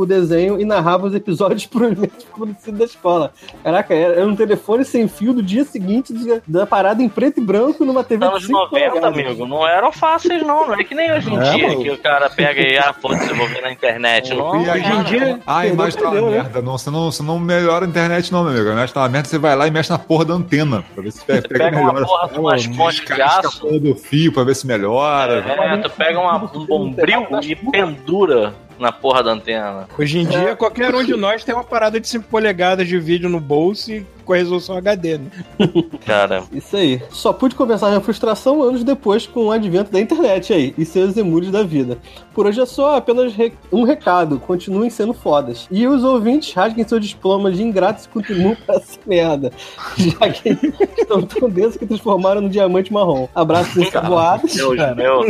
o desenho e narravam os episódios [laughs] por produzidos da escola. Caraca, era, era um telefone sem fio do dia seguinte de- da parada em preto e branco numa TV de Anos 5 90, polegadas. amigo, não eram fáceis, não. Não é que nem hoje em É, dia mano. que o cara pega e, ah, foda-se, eu vou ver na internet. Não, E aí, Hoje em dia, Ah, imagem tá uma né? merda. Não, você, não, você não melhora a internet, não, meu amigo. A imagem tá uma merda, você vai lá e mexe na porra da antena. Pra ver se pega, pega pega uma melhor. porra de umas pontes de aço. porra do fio pra ver se melhora. É, tu pega uma, um bombril e pendura na porra da antena. hoje em dia, qualquer um de nós tem uma parada de 5 polegadas de vídeo no bolso e com a resolução HD, né? [laughs] Cara, Isso aí. Só pude conversar minha frustração anos depois com o advento da internet aí e seus emures da vida. Por hoje é só apenas re- um recado: continuem sendo fodas. E os ouvintes rasguem seu diploma de ingratos e continuem [laughs] pra essa merda. Já que estão tão densos que transformaram no diamante marrom. Abraços ensaboados. Deus cara. meu,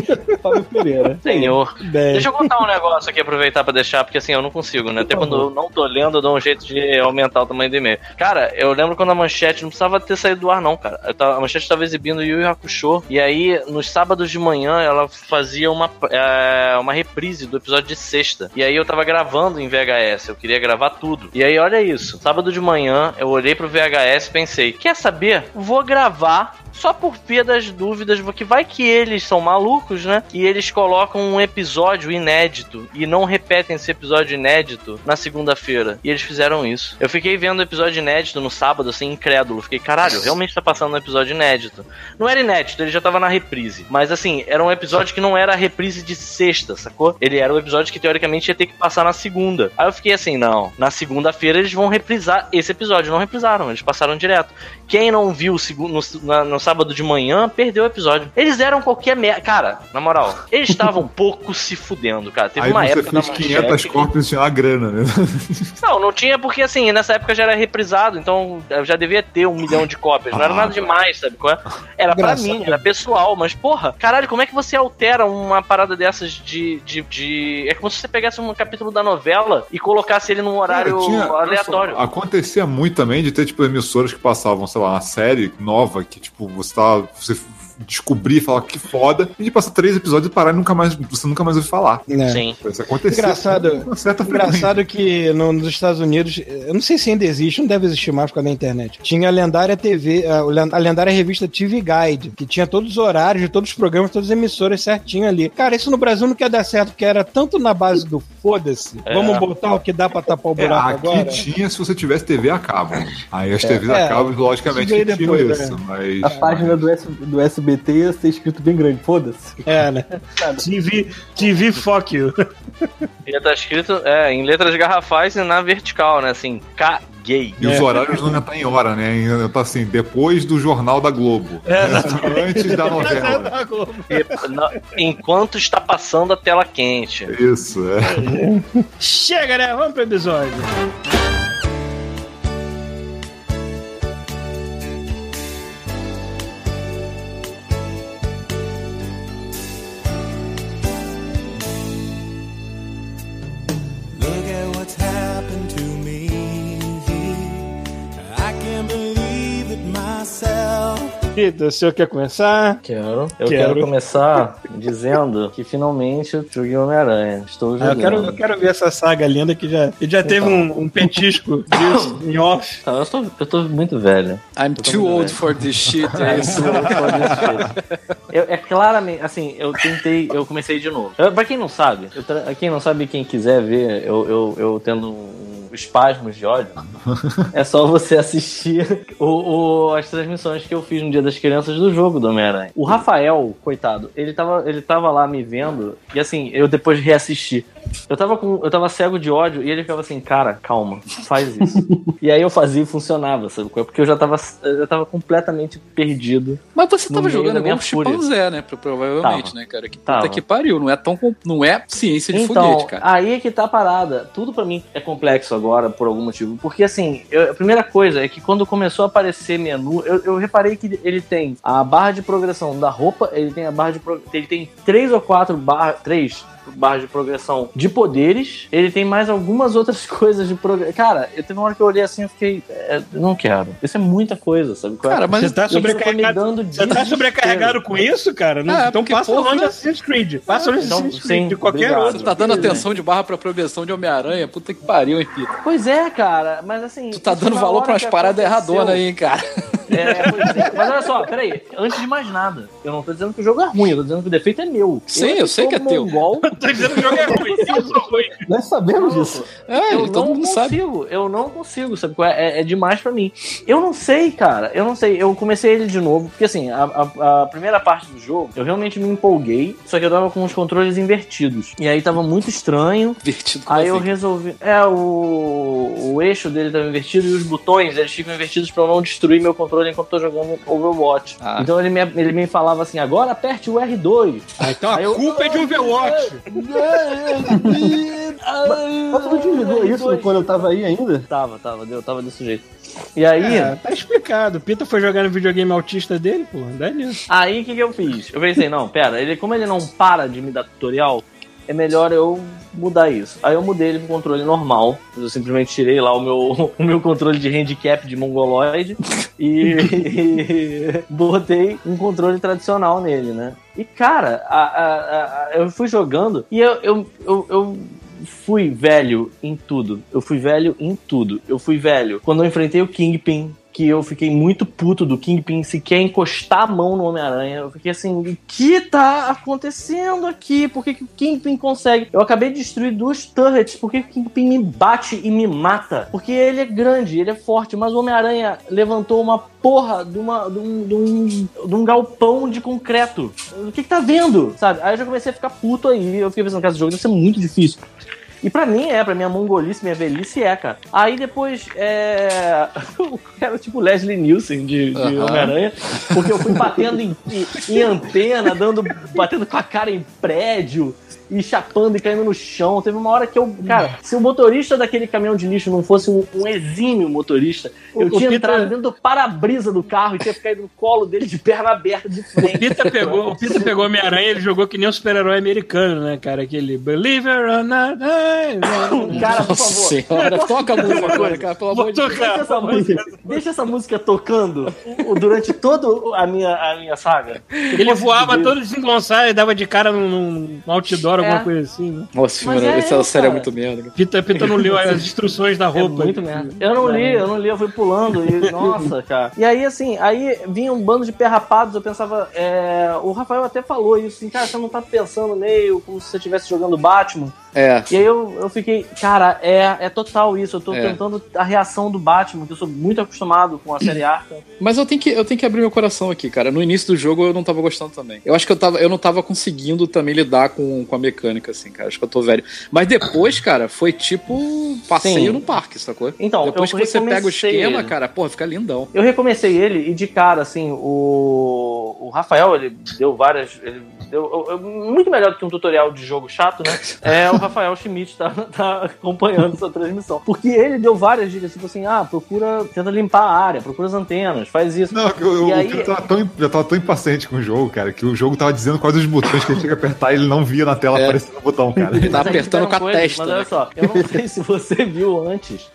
Fábio Pereira. senhor. Bem, Deixa eu contar um negócio aqui, aproveitar pra deixar, porque assim, eu não consigo, né? Até quando eu não tô lendo, eu dou um jeito de aumentar o tamanho do e-mail. Cara, eu lembro quando a manchete não precisava ter saído do ar, não, cara. A manchete tava exibindo Yu Yu Hakusho, e aí, nos sábados de manhã, ela fazia uma, é, uma reprise do episódio de sexta. E aí eu tava gravando em VHS, eu queria gravar tudo. E aí, olha isso. Sábado de manhã, eu olhei pro VHS e pensei, quer saber? Vou gravar só por via das dúvidas, porque vai que eles são malucos, né? E eles colocam um episódio inédito e não repetem esse episódio inédito na segunda-feira. E eles fizeram isso. Eu fiquei vendo o episódio inédito no sábado, assim, incrédulo. Fiquei, caralho, realmente tá passando um episódio inédito. Não era inédito, ele já tava na reprise. Mas assim, era um episódio que não era a reprise de sexta, sacou? Ele era o episódio que teoricamente ia ter que passar na segunda. Aí eu fiquei assim, não, na segunda-feira eles vão reprisar esse episódio. Não reprisaram, eles passaram direto. Quem não viu no, na- no sábado de manhã, perdeu o episódio. Eles eram qualquer merda. Cara, na moral, eles estavam um pouco se fudendo, cara. Teve Aí uma você época fez da 500 Manchete que- cópias e tinha uma grana, né? [laughs] Não, não tinha porque assim, nessa época já era reprisado, então eu já devia ter um milhão de cópias. Não era Ah, nada tá. demais, sabe qual é? Era pra mim, era pessoal, mas porra, caralho, como é que você altera uma parada dessas de. de, de... É como se você pegasse um capítulo da novela e colocasse ele num horário Cara, tinha- aleatório. só, Acontecia muito também de ter, tipo, emissoras que passavam, sei lá, uma série nova que, tipo, você tava. Você descobrir falar que foda, e de passar três episódios e parar e nunca mais, você nunca mais ouviu falar. né? Sim. Isso acontecia. Engraçado- com uma certa frequência. Engraçado que no- nos Estados Unidos, eu não sei se ainda existe, não deve existir mais por causa da internet. Tinha a lendária TV, a, lendária revista TV Guide, que tinha todos os horários de todos os programas, todas as emissoras certinho ali. Cara, isso no Brasil não quer dar certo, porque era tanto na base do foda-se, É. vamos botar o que dá pra tapar o É, buraco aqui agora. tinha se você tivesse TV a cabo. Aí as TVs É, a cabo, logicamente, tinham depois, isso. né? Mas. A página do, S- do SBT ia ser escrito bem grande, foda-se. É, né? TV, TV fuck you. Ia estar escrito é, em letras garrafais e na vertical, né? Assim, gay. E os horários não tá em hora, né? Ainda tá assim, depois do Jornal da Globo. É, antes da novela. Enquanto está passando a tela quente. Isso, é. Chega, né? Vamos pro episódio. Vitor, o senhor quer começar? Quero. Eu quero, quero começar dizendo que finalmente eu joguei Homem-Aranha. Estou jogando. Ah, eu, quero, eu quero ver essa saga linda que já, que já então. teve um, um petisco disso [coughs] em off. Não, eu, tô, eu tô muito velho. I'm too old velho. for this shit. [laughs] É isso. eu, é claramente, assim, eu tentei, eu comecei de novo. Eu, pra quem não sabe, eu, quem não sabe, quem quiser ver, eu, eu, eu tendo um espasmos de ódio, é só você assistir o, o, as transmissões que eu fiz no Dia das Crianças do jogo do Homem-Aranha. O Rafael, coitado, ele tava, ele tava lá me vendo e assim, eu depois reassisti. Eu tava, com, eu tava cego de ódio e ele ficava assim, cara, calma, faz isso. [laughs] e aí eu fazia e funcionava, sabe? Porque eu já tava, eu tava completamente perdido. Mas você tava jogando igual um chimpanzé, né? Provavelmente, tava. né, cara? Que puta tava. que pariu. Não é tão. Não é ciência de então, foguete, cara. Aí é que tá a parada. Tudo para mim é complexo agora, por algum motivo. Porque assim, eu, a primeira coisa é que quando começou a aparecer menu, eu, eu reparei que ele tem a barra de progressão da roupa, ele tem a barra de. Ele tem três ou quatro barra. Três barra de progressão de poderes. Ele tem mais algumas outras [laughs] coisas de progressão. Cara, eu teve uma hora que eu olhei assim e fiquei. É, não quero. Isso é muita coisa, sabe? Cara, mas você tá sobrecarregado. Você tá sobrecarregado com isso, cara? Não, é, então passa porra, longe de Assassin's Creed. Passa longe de então, Assassin's Creed, de qualquer obrigado. outro. Você tá dando atenção de barra pra progressão de Homem-Aranha? Puta que pariu, hein, Pita? Pois é, cara, mas assim. Tu tá dando valor pra umas paradas erradonas aí, hein, cara. É, pois é. Mas olha só, peraí, antes de mais nada, eu não tô dizendo que o jogo é ruim, eu tô dizendo que o defeito é meu. Sim, eu, eu sei que é teu. Tô dizendo que o jogo é ruim, [laughs] eu sou ruim. Nós sabemos disso. É, eu todo não mundo consigo, sabe. eu não consigo, sabe? É, é, é demais pra mim. Eu não sei, cara, eu não sei. Eu comecei ele de novo, porque assim, a, a, a primeira parte do jogo, eu realmente me empolguei, só que eu tava com os controles invertidos. E aí tava muito estranho. Invertido Aí assim? eu resolvi. É, o, o eixo dele tava invertido e os botões, eles ficam invertidos pra eu não destruir meu controle enquanto tô jogando Overwatch. Ah. Então ele me, ele me falava assim: agora aperte o R2. Ah, então Aí a eu, culpa é de Overwatch. Mas tu desligou isso quando eu tava aí ainda? Tava, tava, eu tava desse jeito. E aí. É, tá explicado. O Pita foi jogar no videogame autista dele, pô. Dá nisso. Aí o que, que eu fiz? Eu pensei, não, pera, ele, como ele não para de me dar tutorial, é melhor eu mudar isso. Aí eu mudei ele pro controle normal. Eu simplesmente tirei lá o meu, [laughs] o meu controle de handicap de mongoloide e, [laughs] e botei um controle tradicional nele, né? E cara, a, a, a, eu fui jogando e eu, eu, eu, eu fui velho em tudo. Eu fui velho em tudo. Eu fui velho quando eu enfrentei o Kingpin que eu fiquei muito puto do Kingpin sequer encostar a mão no Homem-Aranha. Eu fiquei assim, o que tá acontecendo aqui? Por que, que o Kingpin consegue? Eu acabei de destruir duas turrets, por que o Kingpin me bate e me mata? Porque ele é grande, ele é forte, mas o Homem-Aranha levantou uma porra de, uma, de, um, de, um, de um galpão de concreto. O que que tá vendo? Sabe? Aí eu já comecei a ficar puto aí. Eu fiquei pensando que esse jogo deve ser muito difícil. E pra mim é, pra minha mongolice, minha velhice é, cara. Aí depois, é. [laughs] Era tipo Leslie Nielsen de, de uhum. Homem-Aranha, porque eu fui batendo em, em, em antena, dando, batendo com a cara em prédio e chapando e caindo no chão. Teve uma hora que eu. Cara, se o motorista daquele caminhão de lixo não fosse um, um exímio motorista, o, eu tinha Peter... entrado dentro do para-brisa do carro e tinha ficado no colo dele de perna aberta de frente. O Peter pegou, o Peter pegou Homem-Aranha ele jogou que nem um super-herói americano, né, cara? Aquele Believer or not. [laughs] cara, por favor. Senhora, toca a música agora, cara, pelo amor de Deus. Deixa essa, música, deixa essa música tocando durante toda a minha, a minha saga. Ele voava todo desengonçado e dava de cara num, num outdoor é. alguma coisa assim, né? Nossa, mano, é, essa série é muito merda. Pita, Pita não leu as [laughs] instruções da é roupa. É muito merda. Eu não li, eu não li, eu fui pulando. E, [laughs] nossa, cara. E aí, assim, aí vinha um bando de perrapados, eu pensava. É, o Rafael até falou isso, assim, cara, você não tá pensando meio como se você estivesse jogando Batman. É. E aí eu, eu fiquei, cara, é, é total isso. Eu tô é. tentando a reação do Batman, que eu sou muito acostumado com a série Arkham. Mas eu tenho, que, eu tenho que abrir meu coração aqui, cara. No início do jogo eu não tava gostando também. Eu acho que eu, tava, eu não tava conseguindo também lidar com, com a mecânica, assim, cara. Acho que eu tô velho. Mas depois, cara, foi tipo passeio Sim. no parque, sacou? Então, Depois que você pega o esquema, ele. cara, porra, fica lindão. Eu recomecei ele e de cara, assim, o, o Rafael, ele deu várias. Ele deu, muito melhor do que um tutorial de jogo chato, né? [laughs] É o Rafael Schmidt tá, tá acompanhando essa transmissão. Porque ele deu várias dicas, tipo assim, ah, procura, tenta limpar a área, procura as antenas, faz isso. Não, eu, e aí... eu, tava tão, eu tava tão impaciente com o jogo, cara, que o jogo tava dizendo quais os botões que ele tinha que apertar e ele não via na tela é. aparecendo o botão, cara. Ele tava apertando com a coisas, testa. Mas olha né? só, eu não sei se você viu antes,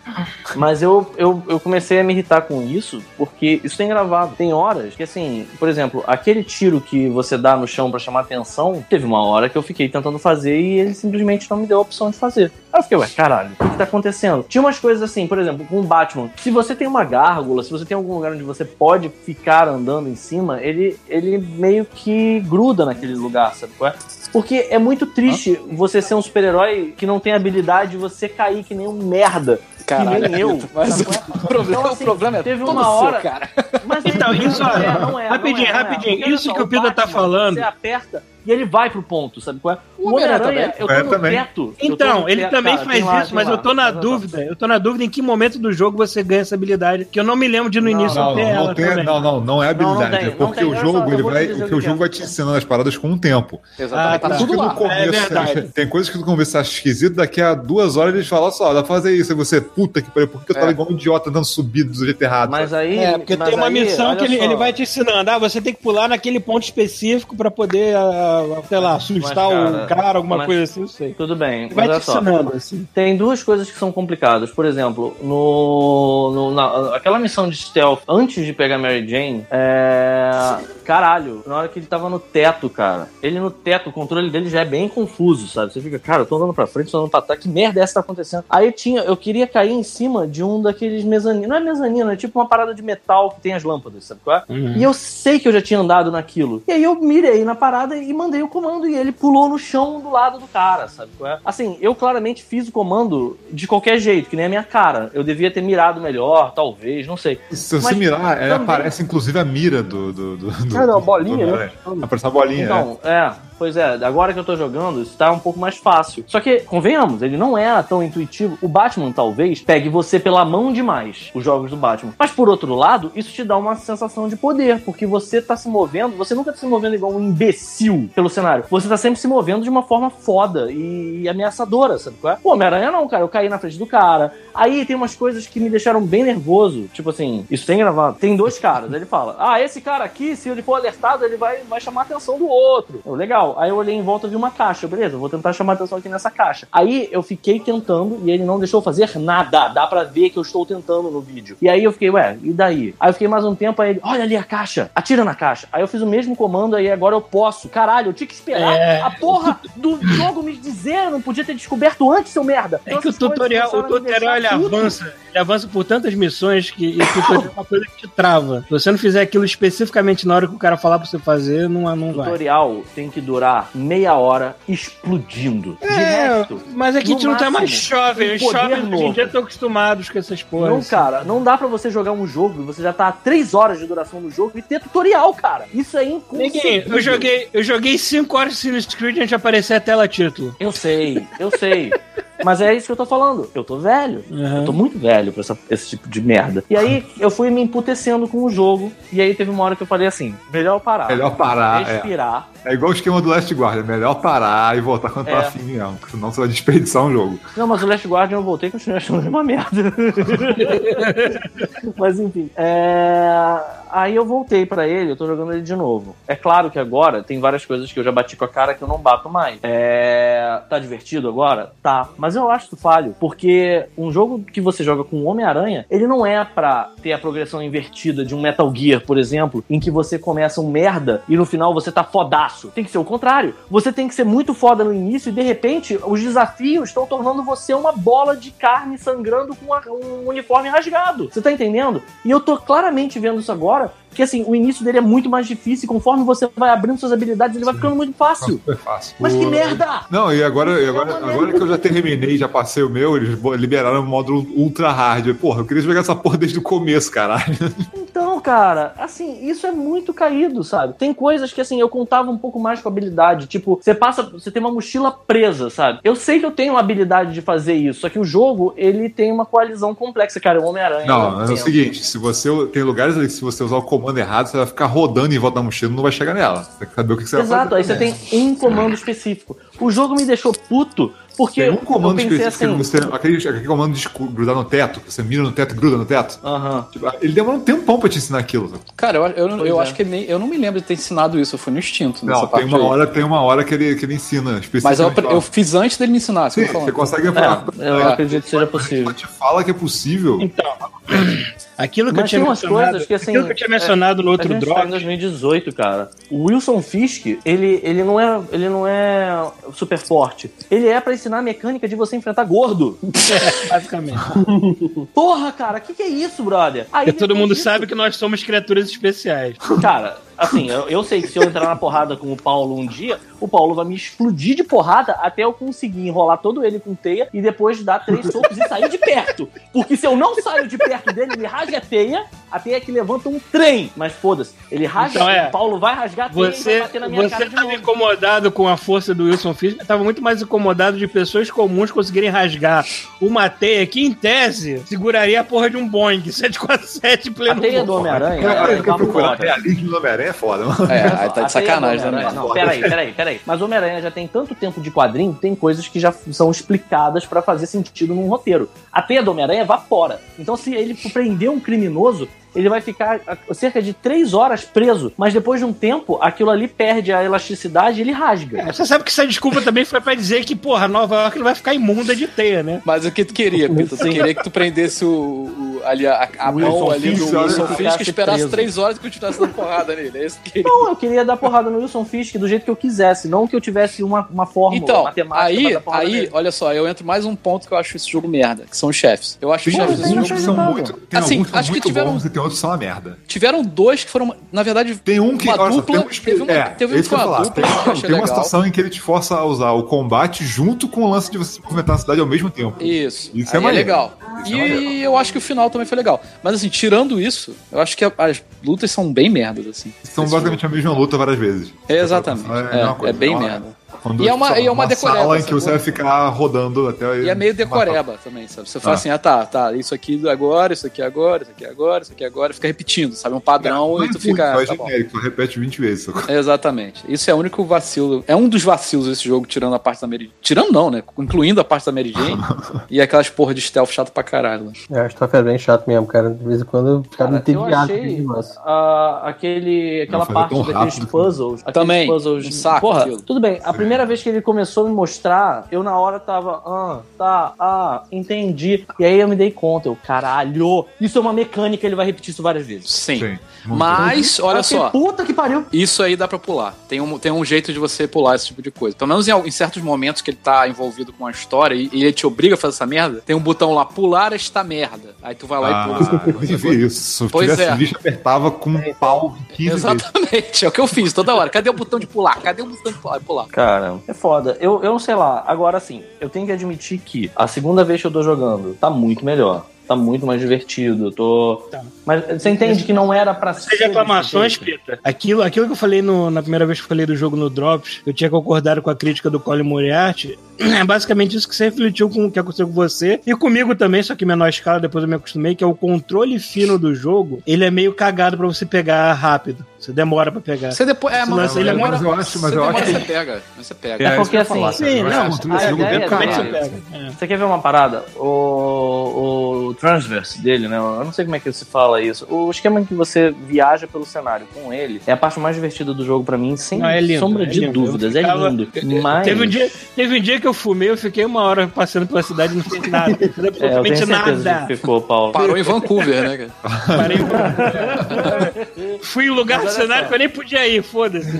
mas eu, eu, eu comecei a me irritar com isso, porque isso tem gravado. Tem horas que, assim, por exemplo, aquele tiro que você dá no chão para chamar atenção, teve uma hora que eu fiquei tentando fazer e ele simplesmente não me deu a opção de fazer. Aí eu fiquei, ué, caralho, o que tá acontecendo? Tinha umas coisas assim, por exemplo, com o Batman, se você tem uma gárgula, se você tem algum lugar onde você pode ficar andando em cima, ele, ele meio que gruda naquele lugar, sabe qual é? Porque é muito triste você ser um super-herói que não tem habilidade de você cair que nem um merda. Caralho, que nem eu. Mas o, [laughs] problema, então, assim, o problema é teve uma hora, seu, cara. Mas então, isso, é, não é, rapidinho, não é, rapidinho. Não é. Isso que o Pida tá falando. Você aperta e ele vai pro ponto, sabe qual é? O Homem-Aranha, eu tô no também. teto. Então, ele teto, também cara, faz lá, isso, mas lá, eu tô na dúvida. Eu tô na dúvida em que momento do jogo você ganha essa habilidade, que eu não me lembro de no não, início não, ter não, ela tem, Não, não, não é habilidade, tem, é porque o jogo, ele vai, o, o jogo vai te ensinando as paradas com o tempo. Exatamente. Ah, tá. tudo lá. Começo, é verdade. [laughs] Tem coisas que no começo acha esquisito, daqui a duas horas eles falam só, dá pra fazer isso, e você, puta que pariu, porque eu tava é. igual um idiota dando subido do jeito errado. Mas aí... É, porque tem uma missão que ele vai te ensinando, ah, você tem que pular naquele ponto específico pra poder, ah, sei lá, assustar cara, o cara, alguma mas, coisa assim, não sei. Tudo bem. Vai te ensinando, assim. Tem duas coisas que são complicadas. Por exemplo, no, no na, aquela missão de stealth, antes de pegar Mary Jane, é... Caralho, na hora que ele tava no teto, cara. Ele no teto, o controle dele já é bem confuso, sabe? Você fica, cara, eu tô andando pra frente, tô andando pra trás, que merda é essa que tá acontecendo? Aí tinha, eu queria cair em cima de um daqueles mezaninos. Não é mezanino, é tipo uma parada de metal que tem as lâmpadas, sabe qual é? Uhum. E eu sei que eu já tinha andado naquilo. E aí eu mirei na parada e mandei o comando e ele pulou no chão do lado do cara, sabe? É? Assim, eu claramente fiz o comando de qualquer jeito, que nem a minha cara. Eu devia ter mirado melhor, talvez, não sei. Se você mirar, é, também... aparece inclusive a mira do. do, do, do é, não, bolinha, do, né? Aparece a bolinha. Então, é. é. Pois é, agora que eu tô jogando, isso tá um pouco mais fácil. Só que, convenhamos, ele não é tão intuitivo. O Batman, talvez, pegue você pela mão demais, os jogos do Batman. Mas, por outro lado, isso te dá uma sensação de poder, porque você tá se movendo, você nunca tá se movendo igual um imbecil pelo cenário. Você tá sempre se movendo de uma forma foda e ameaçadora, sabe qual é? Pô, Homem-Aranha não, cara. Eu caí na frente do cara. Aí tem umas coisas que me deixaram bem nervoso. Tipo assim, isso tem gravado. Tem dois caras. Ele fala: Ah, esse cara aqui, se ele for alertado, ele vai, vai chamar a atenção do outro. Eu, legal. Aí eu olhei em volta e vi uma caixa, beleza, vou tentar chamar atenção aqui nessa caixa. Aí eu fiquei tentando e ele não deixou fazer nada. Dá pra ver que eu estou tentando no vídeo. E aí eu fiquei, ué, e daí? Aí eu fiquei mais um tempo, aí ele, olha ali a caixa, atira na caixa. Aí eu fiz o mesmo comando, aí agora eu posso. Caralho, eu tinha que esperar é... a porra do jogo me dizer, não podia ter descoberto antes, seu merda. É que o tutorial, o tutorial ele avança, ele avança por tantas missões que o tutorial é uma coisa que te trava. Se você não fizer aquilo especificamente na hora que o cara falar pra você fazer, não, não vai. O tutorial tem que durar meia hora explodindo. É, de resto, mas aqui a gente não tá mais jovem. Os jovens hoje em dia estão acostumados com essas porras. Não, cara, não dá pra você jogar um jogo e você já tá a 3 horas de duração do jogo e ter tutorial, cara. Isso é inconcebível. Eu joguei, eu joguei 5 horas de Sinus Creed antes de aparecer a tela título. Eu sei, eu sei. Mas é isso que eu tô falando. Eu tô velho. Uhum. Eu tô muito velho pra essa, esse tipo de merda. E aí eu fui me emputecendo com o jogo. E aí teve uma hora que eu falei assim: melhor parar. Melhor parar. É. Respirar. É, é igual o esquema do Last Guardian. Melhor parar e voltar quando tá é. tá afim mesmo. Senão você vai desperdiçar um jogo. Não, mas o Last Guardian eu voltei e continuei achando uma merda. [laughs] mas enfim. É... Aí eu voltei para ele, eu tô jogando ele de novo. É claro que agora tem várias coisas que eu já bati com a cara que eu não bato mais. É... Tá divertido agora? Tá. Mas eu acho falho, porque um jogo que você joga com Homem-Aranha, ele não é pra ter a progressão invertida de um Metal Gear, por exemplo, em que você começa um merda e no final você tá fodaço. Tem que ser o contrário. Você tem que ser muito foda no início e de repente os desafios estão tornando você uma bola de carne sangrando com um uniforme rasgado. Você tá entendendo? E eu tô claramente vendo isso agora porque assim, o início dele é muito mais difícil e conforme você vai abrindo suas habilidades, ele vai ficando muito fácil. Super fácil. Mas que merda! Não, e agora, e agora, é agora que eu já terminei, já passei o meu, eles liberaram o módulo ultra hard. Porra, eu queria jogar essa porra desde o começo, caralho. Então, cara, assim, isso é muito caído, sabe? Tem coisas que, assim, eu contava um pouco mais com habilidade. Tipo, você passa, você tem uma mochila presa, sabe? Eu sei que eu tenho a habilidade de fazer isso, só que o jogo, ele tem uma coalizão complexa, cara. O Homem-Aranha. Não, é o seguinte: se você tem lugares ali que se você usar o comando errado, você vai ficar rodando em volta da mochila e não vai chegar nela. Você tem que saber o que você Exato, vai fazer. Exato, aí você tem um comando específico. O jogo me deixou puto porque tem um comando eu pensei assim, você, aquele, aquele comando de grudar no teto, que você mira no teto e gruda no teto. Uhum. Tipo, ele demora um tempão pra te ensinar aquilo. Cara, eu, eu, eu é. acho que nem, eu não me lembro de ter ensinado isso, eu fui no instinto. Não, tem uma, hora, tem uma hora que ele, que ele ensina. Mas eu, eu fiz antes dele me ensinar. Sim, você consegue falar. É, eu é. acredito que seja possível. Ele te fala que é possível. Então, [clears throat] Aquilo que, eu tinha mencionado, que, assim, aquilo que eu tinha mencionado é, no outro drop. Em 2018, cara. O Wilson Fisk, ele, ele, não é, ele não é super forte. Ele é para ensinar a mecânica de você enfrentar gordo. É, [laughs] basicamente. [laughs] Porra, cara, o que, que é isso, brother? Aí, todo mundo disso... sabe que nós somos criaturas especiais. Cara, assim, eu, eu, sei que se eu entrar na porrada com o Paulo um dia, o Paulo vai me explodir de porrada até eu conseguir enrolar todo ele com teia e depois dar três socos e sair de perto. Porque se eu não saio de perto dele, ele rasga a teia, a teia que levanta um trem. Mas foda-se, ele rasga, então, é, o Paulo vai rasgar a teia você, e vai bater na minha você cara Você tava incomodado com a força do Wilson Fisk, tava muito mais incomodado de pessoas comuns conseguirem rasgar uma teia que, em tese, seguraria a porra de um Boeing 747 pleno. A teia do Homem-Aranha. É, realismo do Homem-Aranha é foda, mano. É, aí tá de sacanagem também. Não, peraí, peraí, peraí. Mas o Homem-Aranha já tem tanto tempo de quadrinho, tem coisas que já são explicadas para fazer sentido num roteiro. A teia do Homem-Aranha evapora. Então, se ele prender um criminoso, ele vai ficar cerca de três horas preso. Mas depois de um tempo, aquilo ali perde a elasticidade e ele rasga. É, você sabe que essa desculpa também foi para dizer que, porra, Nova York não vai ficar imunda de teia, né? Mas o que tu queria, Pito? Tu queria que tu prendesse o, o ali a, a mão ali do Wilson Fisk e esperasse preso. três horas e continuasse dando porrada nele. É isso que. Não, eu queria dar porrada no Wilson Fisk do jeito que eu quisesse, não que eu tivesse uma, uma fórmula então, matemática. Aí, aí nele. olha só, eu entro mais um ponto que eu acho esse jogo merda, que são os chefes. Eu acho os chefes desse jogo são muito. Tem assim, acho muito que tiveram, bons e tem outros são uma merda. Tiveram dois que foram, na verdade, tem um que uma dupla, tem um, teve uma, é, teve um que uma dupla, tem, tem uma situação em que ele te força a usar o combate junto com o lance de você movimentar a cidade ao mesmo tempo. Isso. Isso é, é legal. Isso e é eu acho que o final também foi legal. Mas assim, tirando isso, eu acho que as lutas são bem merdas, assim. São basicamente jogo. a mesma luta várias vezes. É, exatamente. É, é, é bem merda. Quando, e é uma, e é uma, uma decoreba. sala em que você vai ficar rodando até. E é meio decoreba também, sabe? Você fala ah. assim, ah tá, tá, isso aqui agora, isso aqui agora, isso aqui agora, isso aqui agora, fica repetindo, sabe? Um padrão é, e tu fica. Tá genérico, repete 20 vezes. Exatamente. Isso é o único vacilo. É um dos vacilos desse jogo, tirando a parte da Mary Tirando não, né? Incluindo a parte da Mary Jane [laughs] e aquelas porra de stealth chato pra caralho. Né? É, a stealth é bem chato mesmo, cara. De vez em quando eu ficava entediado. Uh, aquele, aquela não, parte daqueles puzzles. Também. Puzzles. Um saco. Porra, tudo bem. A primeira vez que ele começou a me mostrar, eu na hora tava, ah, tá, ah, entendi. E aí eu me dei conta, eu, caralho, isso é uma mecânica, ele vai repetir isso várias vezes. Sim. Sim. Mas, olha eu só. Puta que pariu. Isso aí dá pra pular. Tem um, tem um jeito de você pular esse tipo de coisa. Pelo menos em, em certos momentos que ele tá envolvido com a história e, e, ele te obriga a fazer essa merda, tem um botão lá, pular esta merda. Aí tu vai lá ah, e pula. Eu vi isso. Se pois tivesse é. visto, apertava com um pau 15 Exatamente, vezes. é o que eu fiz toda hora. Cadê o botão de pular? Cadê o botão de pular? pular? Cara, é foda. Eu, eu não sei lá. Agora, assim, eu tenho que admitir que a segunda vez que eu tô jogando tá muito melhor tá muito mais divertido. Eu tô. Tá. Mas você entende que não era pra ser. reclamações, Pita. Aquilo, aquilo que eu falei no, na primeira vez que eu falei do jogo no Drops, eu tinha concordado com a crítica do Colin Moriarty. [clears throat] É basicamente isso que você refletiu com o que aconteceu com você. E comigo também, só que menor escala, depois eu me acostumei, que é o controle fino do jogo. Ele é meio cagado pra você pegar rápido. Você demora pra pegar. Você depois. É, mano, ele é mas eu acho, mas eu acho. Você pega. Você pega. É, porque assim. Sim, não, Você quer ver uma parada? O, o Transverse dele, né? Eu não sei como é que se fala isso. O esquema em que você viaja pelo cenário com ele é a parte mais divertida do jogo pra mim, sem não, é lindo, sombra é de lindo. dúvidas. Ficava... É lindo. Mas... Teve, um dia, teve um dia que eu fumei, eu fiquei uma hora passando pela cidade e não fiz nada. [laughs] Não absolutamente é, nada. ficou, Paulo. Parou em Vancouver, né, cara? [laughs] Parei em Vancouver. [laughs] Fui em lugar do cenário que eu nem podia ir, foda-se.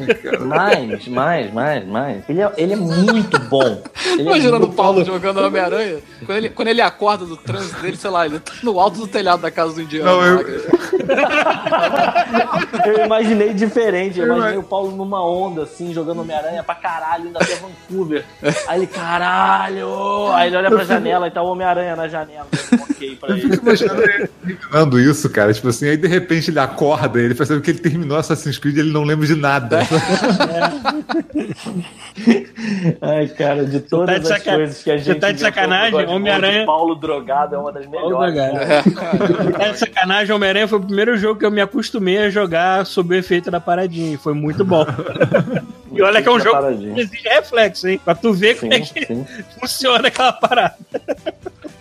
Mais, mais, mais, mais. Ele é, ele é muito bom. Ele é Imaginando o Paulo bom. jogando Homem-Aranha, quando ele, quando ele acorda do trânsito dele, sei lá, ele tá no alto do telhado da casa do indiano. Não, eu... [laughs] eu imaginei diferente, eu imaginei o Paulo numa onda, assim, jogando Homem-Aranha pra caralho, indo até Vancouver. Aí ele, caralho! Aí ele olha pra janela e tá o Homem-Aranha na janela, dando ok pra ele. terminando isso, cara, tipo assim, aí de repente ele acorda, ele percebe que ele terminou Assassin's Creed e ele não lembra de nada. É. [laughs] Ai, cara, de todas tá de as coisas que a gente. Você tá de sacanagem? Homem-Aranha. Paulo Drogado é uma das melhores. É. tá de sacanagem, Homem-Aranha foi o primeiro jogo que eu me acostumei a jogar sob o efeito da paradinha. Foi muito bom. [laughs] e olha que é um jogo que exige reflexo, hein? Pra tu ver sim, como é que sim. [laughs] funciona aquela parada.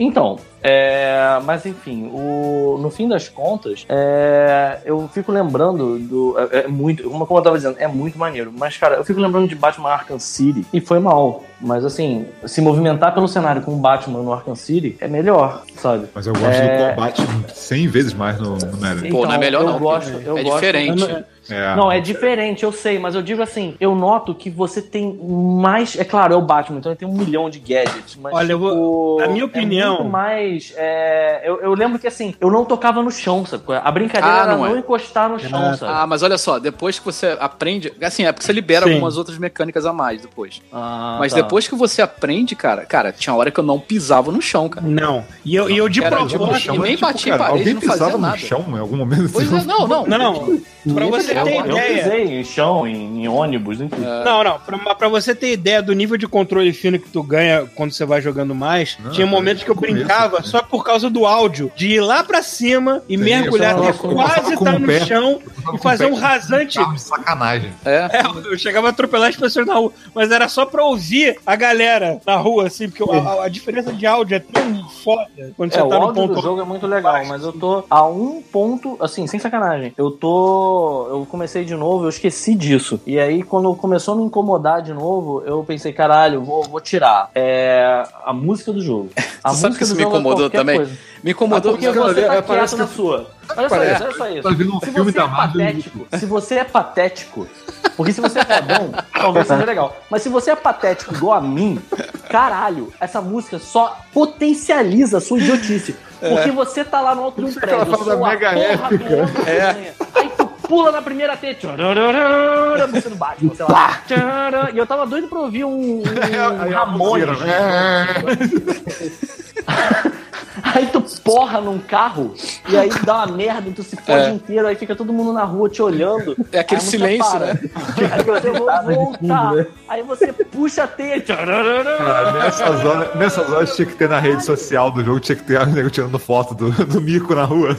Então, é, mas enfim, o, no fim das contas, é, eu fico lembrando do. É, é, muito, como eu tava dizendo, é muito maneiro. Mas, cara, eu fico lembrando de Batman Arkham City e foi mal. Mas assim, se movimentar pelo cenário com o Batman no Arkham City é melhor, sabe? Mas eu gosto do é, combate 100 vezes mais no, no Então, Pô, não é melhor eu não. Gosto, eu é gosto, diferente. Eu, é. Não, é diferente, eu sei, mas eu digo assim, eu noto que você tem mais. É claro, é o Batman, então ele tem um milhão de gadgets, mas. Olha, tipo, eu vou. A minha opinião. É muito mais. É, eu, eu, lembro que assim, eu não tocava no chão, sabe? A brincadeira ah, era não, é. não encostar no chão, ah, sabe? Ah, mas olha só, depois que você aprende. Assim, é porque você libera Sim. algumas outras mecânicas a mais depois. Ah, mas tá. depois que você aprende, cara, cara, tinha hora que eu não pisava no chão, cara. Não. E eu, e eu de propósito. Tipo, nem tipo, batia cara, em parede, não fazia nada. no chão em algum momento? Pois é, não, não. Não, não. Pra você ter ideia pisei em chão, em, em ônibus, enfim. É. Não, não. Pra, pra, você ter ideia do nível de controle fino que tu ganha quando você vai jogando mais, não, tinha momentos que eu brincava só por causa do áudio, de ir lá pra cima e Sim, mergulhar até quase estar tá no pé, chão e fazer um rasante. Sacanagem. É. é. Eu chegava a atropelar as pessoas na rua, mas era só pra ouvir a galera na rua, assim, porque a, a diferença de áudio é tão foda quando é, você tá no ponto. O jogo é muito legal, mas eu tô a um ponto, assim, sem sacanagem. Eu tô. Eu comecei de novo, eu esqueci disso. E aí, quando começou a me incomodar de novo, eu pensei, caralho, vou, vou tirar. É a música do jogo. [laughs] A Você música do me jogo é incomodou é também? Coisa. Me incomodou ah, porque você tá quieto na sua. Olha só isso, olha só isso. Tá um se você é patético, se você é patético, porque se você é fodão, talvez seja legal. Mas se você é patético igual a mim, caralho, essa música só potencializa a sua idiotice. Porque é. você tá lá no alto de um prédio, sua porra do é. Aí tu pula na primeira T. Você não bate, sei lá. E eu tava doido pra ouvir um, um Ramones. [laughs] Aí tu porra num carro e aí dá uma merda, tu se fode é. inteiro, aí fica todo mundo na rua te olhando. É aquele silêncio, né? [laughs] Aí você vai voltar. Né? Aí você puxa a teia. Cara, nessas, horas, nessas horas tinha que ter na rede social do jogo, tinha que ter a nego tirando foto do, do mico na rua.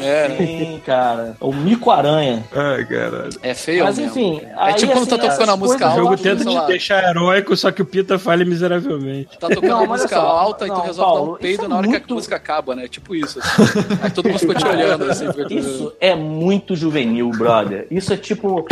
É, né? [laughs] Sim, cara. O mico aranha. Ai, caralho. É feio, Mas enfim. É aí, tipo quando tá assim, tocando a música alta. O jogo tenta te deixar heróico, só que o Pita falha miseravelmente. Tá tocando não, a música só, alta não, e tu resolve Paulo, dar um peido na hora muito... que a música acaba, né? Tipo isso. Assim. Aí todo mundo ficou te [laughs] olhando assim. Isso é muito juvenil, brother. Isso é tipo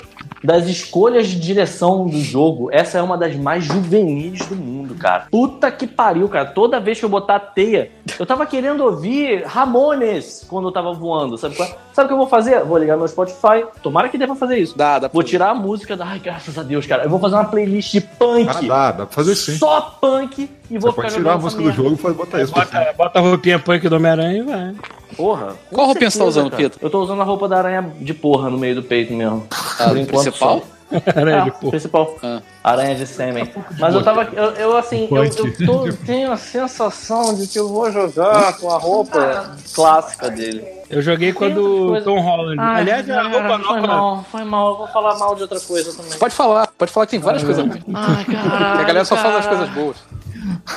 das escolhas de direção do jogo, essa é uma das mais juvenis do mundo, cara. Puta que pariu, cara. Toda vez que eu botar a teia, eu tava querendo ouvir Ramones quando eu tava voando, sabe qual? É? Sabe o que eu vou fazer? Vou ligar meu Spotify. Tomara que dê pra fazer isso. Dá, dá Vou tirar a música. Ai, graças a Deus, cara. Eu vou fazer uma playlist de punk. Ah, dá, dá pra fazer sim. Só punk e vou Você ficar pode tirar a música do jogo e botar isso. Bota, bota a roupinha punk do Homem-Aranha e vai. Porra. Qual roupinha você tá usando, Pito? Eu tô usando a roupa da aranha de porra no meio do peito mesmo. Ah, Por enquanto, principal? Só. [laughs] Aranha de porra. Principal. Ah. Aranha de sêmen. Mas eu tava. Eu, eu assim, eu, eu tô, tenho a sensação de que eu vou jogar com a roupa clássica dele. Eu joguei quando o Tom Holland. Ai, Aliás, a roupa nova. Foi mal, foi mal. Eu vou falar mal de outra coisa também. Pode falar, pode falar que tem várias coisas ruins. Ai, caralho. a galera só fala as coisas boas.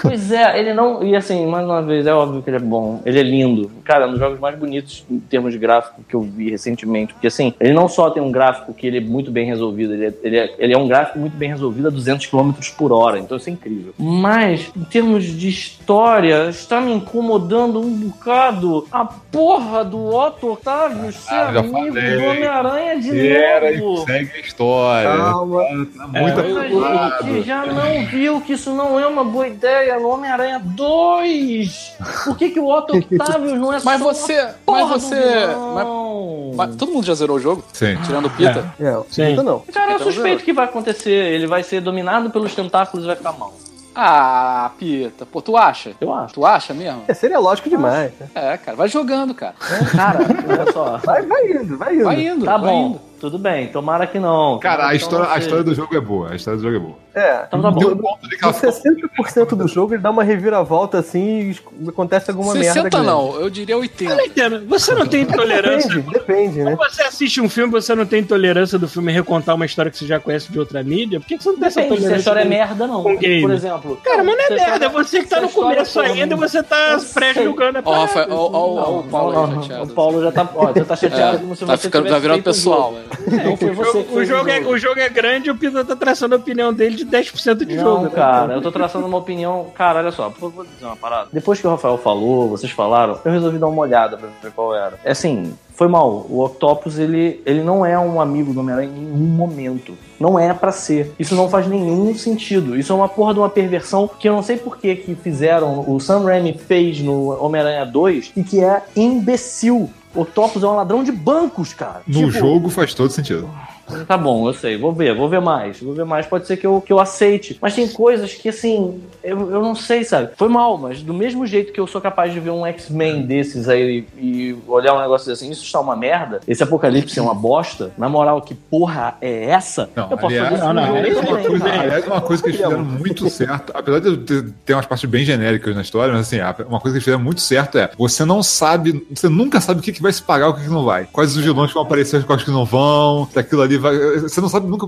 Pois é, ele não. E assim, mais uma vez, é óbvio que ele é bom. Ele é lindo. Cara, é um dos jogos mais bonitos em termos de gráfico que eu vi recentemente. Porque assim, ele não só tem um gráfico que ele é muito bem resolvido, ele é, ele é, ele é um gráfico muito bem resolvido a 200 km por hora. Então isso é incrível. Mas, em termos de história, está me incomodando um bocado a porra do Otto Otávio ser ah, amigo falei. do Homem-Aranha de Era novo. segue a história. Calma. Tá muito é, gente já não viu que isso não é uma boa ideia no Homem-Aranha 2. Por que, que o Otto [laughs] Octavius não é mas só você, mas você, mas, mas, todo mundo já zerou o jogo? Sim. Tirando o Pita? É, é Sim. Pita não. Cara, eu suspeito que vai acontecer. Ele vai ser dominado pelos tentáculos e vai ficar mal. Ah, Pita. Pô, tu acha? Eu acho. Tu acha mesmo? É, seria lógico demais. É, cara. Vai jogando, cara. Cara, olha só. Vai, vai indo, vai indo. Vai indo. Tá vai bom. indo. Tudo bem, tomara que não. Cara, a história, não a história do jogo é boa. A história do jogo é boa. É. Então tá bom. Tem um ponto ali que ela No 60% do jogo ele dá uma reviravolta assim e acontece alguma merda. 60 grande. não, eu diria 80. Eu não entendo. Você não tem tolerância. Depende, depende, né? Quando você assiste um filme, você não tem tolerância do filme recontar uma história que você já conhece de outra mídia? Por que você não tem essa Depende, se a tolerância? história é merda, não. com game. Por exemplo. Cara, mas não é merda, é história- você que tá no começo for- ainda e você tá pré-julgando a parada. Rafael, ó, o Paulo não, chateado. O Paulo já tá. Chateado É, como se tá você tá virando pessoal. Velho. Não foi você o, jogo é, o jogo é grande e o Pita tá traçando a opinião dele de 10% de Não, jogo. né? cara, eu tô traçando uma opinião. Cara, olha só, vou dizer uma parada. Depois que o Rafael falou, vocês falaram, eu resolvi dar uma olhada pra ver qual era. É assim, foi mal. O Octopus, ele, ele não é um amigo do Homem-Aranha em nenhum momento. Não é pra ser. Isso não faz nenhum sentido. Isso é uma porra de uma perversão que eu não sei por que que fizeram, o Sam Raimi fez no Homem-Aranha 2 e que é imbecil. O Octopus é um ladrão de bancos, cara. No Tipo, jogo faz todo sentido. Tá bom, eu sei, vou ver, vou ver mais, vou ver mais, pode ser que eu, que eu aceite. Mas tem coisas que, assim, eu, eu não sei, sabe? Foi mal, mas do mesmo jeito que eu sou capaz de ver um X-Men desses aí e olhar um negócio assim, isso está uma merda, esse apocalipse é uma bosta, na moral, que porra é essa? Não, eu posso aliás, fazer isso não, não, jogo é Aliás, uma coisa, aliás, uma coisa que eles fizeram muito certo, apesar de ter, ter umas partes bem genéricas na história, mas assim, uma coisa que eles fizeram muito certo é você não sabe, você nunca sabe o que, que vai se pagar e o que, que não vai. Quais os vilões que vão aparecer, quais que não vão, se aquilo ali vai. Você não sabe nunca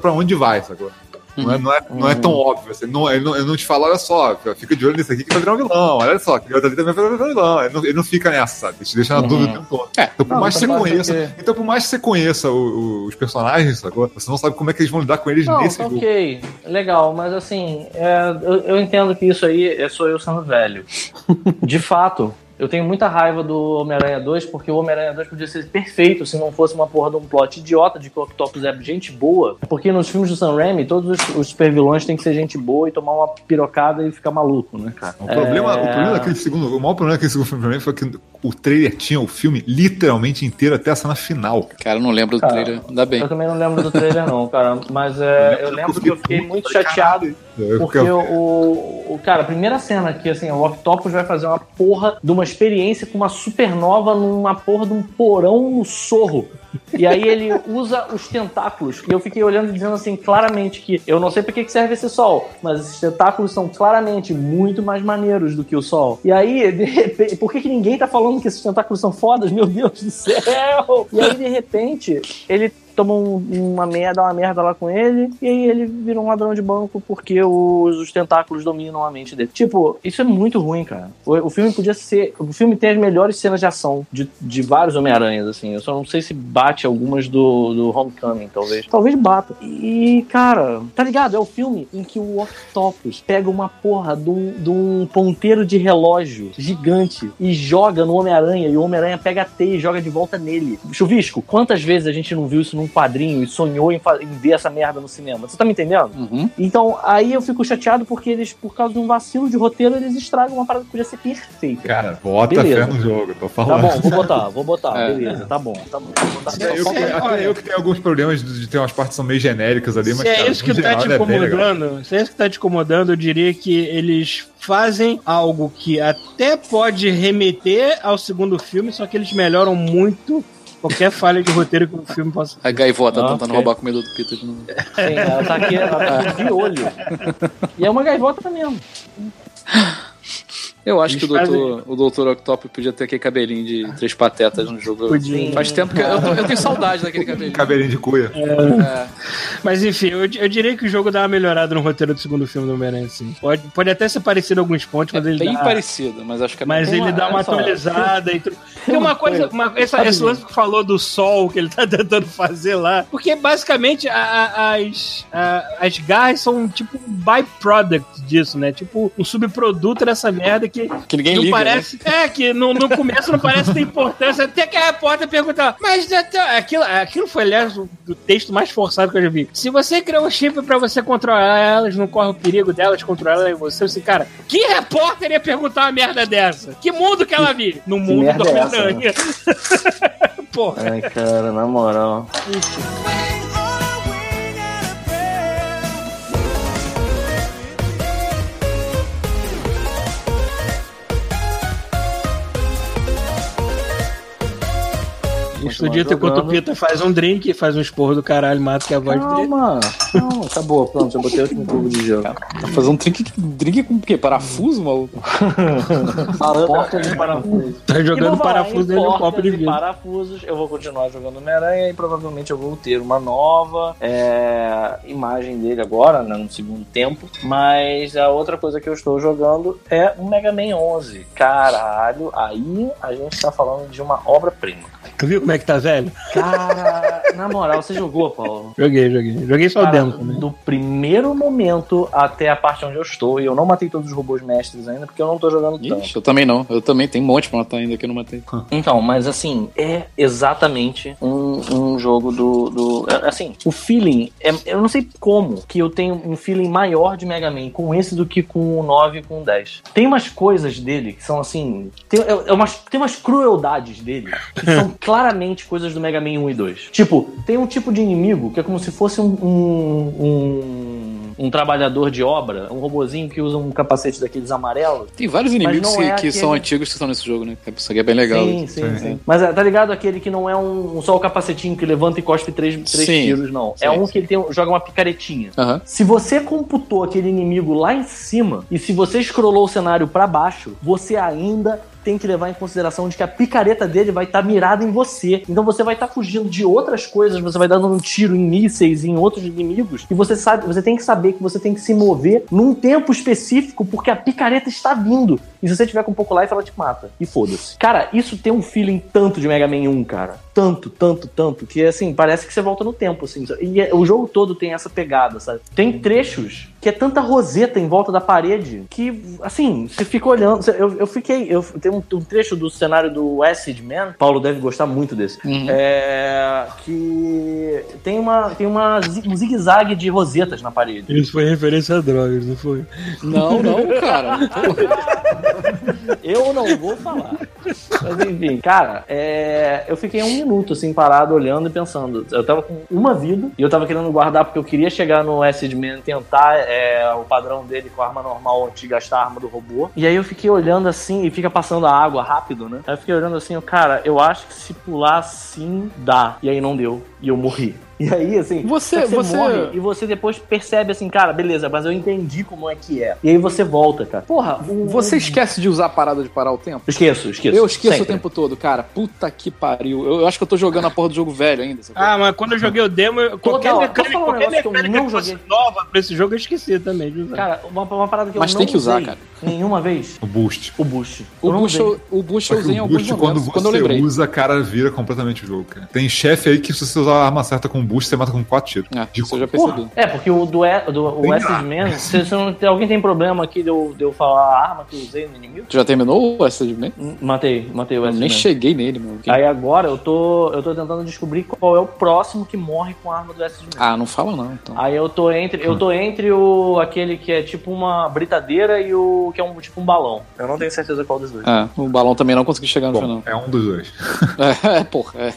pra onde vai, sacou? Não é, não, é, não é tão óbvio. Assim, não, ele, não, ele não te fala, olha só, fica de olho nesse aqui que vai virar um vilão. Olha só, que outro ali também vai virar um vilão. Ele não, ele não fica nessa, sabe? Ele te deixa na dúvida o tempo todo. É. Então, por Não, mais que você então conheça. ser. Então, por mais que você conheça o- o- os personagens, sacou? Você não sabe como é que eles vão lidar com eles Não, nesse tá jogo. ok, legal, mas assim, é, eu, eu entendo que isso aí é sou eu sendo velho. [laughs] De fato, eu tenho muita raiva do Homem-Aranha 2, porque o Homem-Aranha 2 podia ser perfeito se não fosse uma porra de um plot idiota de que o Octopus é gente boa. Porque nos filmes do Sam Raimi, todos os, os super vilões têm que ser gente boa e tomar uma pirocada e ficar maluco, né, cara? O problema, É. o problema daquele segundo, o maior problema daquele segundo filme pra mim foi que o trailer tinha o filme literalmente inteiro até a cena final. cara. Eu não lembro do Cara, trailer. Ainda bem. Eu também não lembro do trailer, não, cara. Mas é, eu lembro que eu fiquei muito chateado Eu Porque fiquei- o, o- o- Cara, a primeira cena que assim, o Octopus vai fazer uma porra de uma experiência com uma supernova numa porra de um porão no sorro. E aí ele usa os tentáculos. E eu fiquei olhando e dizendo assim, claramente que eu não sei pra que serve esse sol, mas esses tentáculos são claramente muito mais maneiros do que o sol. E aí, de repente, por que, que ninguém tá falando que esses tentáculos são fodas? Meu Deus do céu! E aí, de repente, ele toma um- uma merda, uma merda lá com ele, e aí ele vira um ladrão de banco porque os, os tentáculos dominam a mente dele. Tipo, isso é muito ruim, cara. O, o filme podia ser. O filme tem as melhores cenas de ação de, de vários Homem-Aranhas, assim. Eu só não sei se bate algumas do, do Homecoming, talvez. Talvez bata. E, cara, tá ligado? É o filme em que o Octopus pega uma porra de um, de um ponteiro de relógio gigante e joga no Homem-Aranha, e o Homem-Aranha pega a teia e joga de volta nele. Chuvisco, quantas vezes a gente não viu isso num quadrinho e sonhou em, em ver essa merda no cinema? Você tá me entendendo? Uhum. Então, aí eu fico chateado porque eles, por causa de um vacilo de roteiro, eles estragam uma parada que podia ser perfeita. Cara, bota Beleza. fé no jogo, tô Tá falando. bom, vou botar, vou botar, [laughs] É. beleza, tá bom, tá bom. Até eu, que, até eu que tenho alguns problemas de, de ter umas partes que são meio genéricas ali, mas Se é cara, isso no que tá te é incomodando, se é isso que tá te incomodando, eu diria que eles fazem algo que até pode remeter ao segundo filme, só que eles melhoram muito qualquer falha de roteiro que o filme possa. A gaivota Ah, tentando ok. roubar a comida do Peter de novo. Sim, ela tá aqui, ela tá aqui de olho. [laughs] E é uma gaivota mesmo. Eu acho que o doutor, o doutor Octopus podia ter aquele cabelinho de três patetas no jogo. Podia. Faz tempo que eu, tô- eu tenho saudade daquele cabelinho. Cabelinho de cuia. É. Mas enfim, eu, eu diria que o jogo dá uma melhorada no roteiro do segundo filme do Homem-Aranha, sim. Pode, pode até ser parecido em alguns pontos, É mas ele bem dá... parecido, mas acho que é Mas ele uma- dá uma olha só. atualizada e tudo. [laughs] Tem uma coisa, uma- essa- esse lance que falou do sol que ele tá [laughs] tentando fazer lá. Porque basicamente a- a- as, a- as garras são tipo um byproduct disso, né? Tipo um subproduto dessa merda que que ninguém não liga, parece. É, que no, no começo não parece ter importância. Até que a repórter pergunta, mas até- aquilo, aquilo foi, aliás, o, o texto mais forçado que eu já vi. Se você criou um chip pra você controlar elas, não corre o perigo delas controlar elas em você, você, cara, que repórter ia perguntar uma merda dessa? Que mundo que ela vive? No mundo do é Homem-Aranha. [laughs] Porra. Ai, cara, na moral. Estudita enquanto o Pita faz um drink, faz um esporro do caralho, mata que a voz calma, dele. Calma, acabou. Pronto, já botei o último cubo de gelo. Tá fazendo um drink, drink com o quê? Parafuso, maluco? [laughs] Porta de parafuso. Tá jogando parafuso dentro do copo de vidro. parafusos, eu vou continuar jogando Homem-Aranha e provavelmente eu vou ter uma nova é, imagem dele agora, né, no segundo tempo. Mas a outra coisa que eu estou jogando é o Mega Man 11. Caralho, aí a gente tá falando de uma obra-prima. Tu viu como é que tá velho? Cara, na moral, você jogou, Paulo? Joguei, joguei. Joguei só o Cara, demo também. do primeiro momento até a parte onde eu estou, e eu não matei todos os robôs mestres ainda, porque eu não tô jogando tanto. Ixi, eu também não. Eu também tenho um monte pra matar ainda que eu não matei. Então, mas assim, é exatamente um, um jogo do, do. é, Assim, o feeling. é- eu não sei como que eu tenho um feeling maior de Mega Man com esse do que com o 9 e com o 10. Tem umas coisas dele que são assim. Tem, é- é umas, tem umas crueldades dele que são claramente [laughs] coisas do Mega Man 1 e 2. Tipo, tem um tipo de inimigo que é como se fosse um. um, um um trabalhador de obra, um robozinho que usa um capacete daqueles amarelos. Tem vários inimigos que, é que aquele- são antigos que estão nesse jogo, né? Isso aqui é bem legal. Sim, sim, Sim. sim. Mas é, tá ligado aquele que não é um, um só o capacetinho que levanta e cospe três, três Sim. tiros, não. Sim, é um sim. que ele tem, joga uma picaretinha. Se você computou aquele inimigo lá em cima e se você scrollou o cenário pra baixo, você ainda tem que levar em consideração de que a picareta dele vai estar mirada em você. Então você vai estar fugindo de outras coisas, você vai dando um tiro em mísseis em outros inimigos, e você sabe, você tem que saber que você tem que se mover num tempo específico porque a picareta está vindo. E se você tiver com pouco life, ela te mata. E foda-se. Cara, isso tem um feeling tanto de Mega Man 1, cara. Tanto, tanto, tanto, que assim, parece que você volta no tempo, assim. E é- o jogo todo tem essa pegada, sabe? Tem trechos que é tanta roseta em volta da parede que, assim, você fica olhando. Eu, eu fiquei. Eu, tem um, um trecho do cenário do Acid Man, Paulo deve gostar muito desse. Uhum. É, que tem uma tem uma, um zigue-zague de rosetas na parede. Isso foi referência a drogas, não foi? Não, não, cara. Eu não vou falar. Mas enfim, cara, é, eu fiquei um minuto assim parado olhando e pensando. Eu tava com uma vida e eu tava querendo guardar porque eu queria chegar no Acid Man tentar é, o padrão dele com a arma normal antes de gastar a arma do robô. E aí eu fiquei olhando assim e fica passando a água rápido, né? Aí eu fiquei olhando assim, cara, eu acho que se pular assim dá. E aí não deu. E eu morri. E aí, assim, Você- que você- morre e você depois percebe assim, cara, beleza, mas eu entendi como é que é. E aí você volta, cara. Porra, o- Você esquece de usar a parada de parar o tempo? Esqueço, esqueço. Eu esqueço Sempre. o tempo todo, cara. Puta que pariu. Eu, eu acho que eu tô jogando a porra do jogo velho ainda. sabe? Ah, mas quando eu joguei o demo, eu- qualquer mecânica, um qualquer que eu fosse nova pra esse jogo, eu esqueci também de usar. Cara, uma, uma parada que Mas eu tem não que usar, cara. nenhuma vez, O boost. o boost. o, Eu boost eu, o boost eu usei em o alguns boost, momentos. quando Quando, eu você lembrei. usa, cara, vira completamente o jogo, cara. Tem chefe aí que se você usar a arma certa com boost, você mata com 4 tiros. É, De isso eu já percebi. é, porque o do, do o Tem Acid Man, se, se não, alguém tem problema aqui de eu, de eu falar a arma que eu usei no inimigo? Tu já terminou o Acid Man? Hum, Matei, matei o Eu Acid nem cheguei nele, mano. Aí agora eu tô, eu tô tentando descobrir qual é o próximo que morre com a arma do Acid Man. Ah, não fala não, então. Aí eu tô entre, eu tô entre o aquele que é tipo uma britadeira e o que é um tipo um balão. Eu não tenho certeza qual dos dois. É, o balão também não consegui chegar no Bom, final. é um dos dois. [laughs] É, porra, é.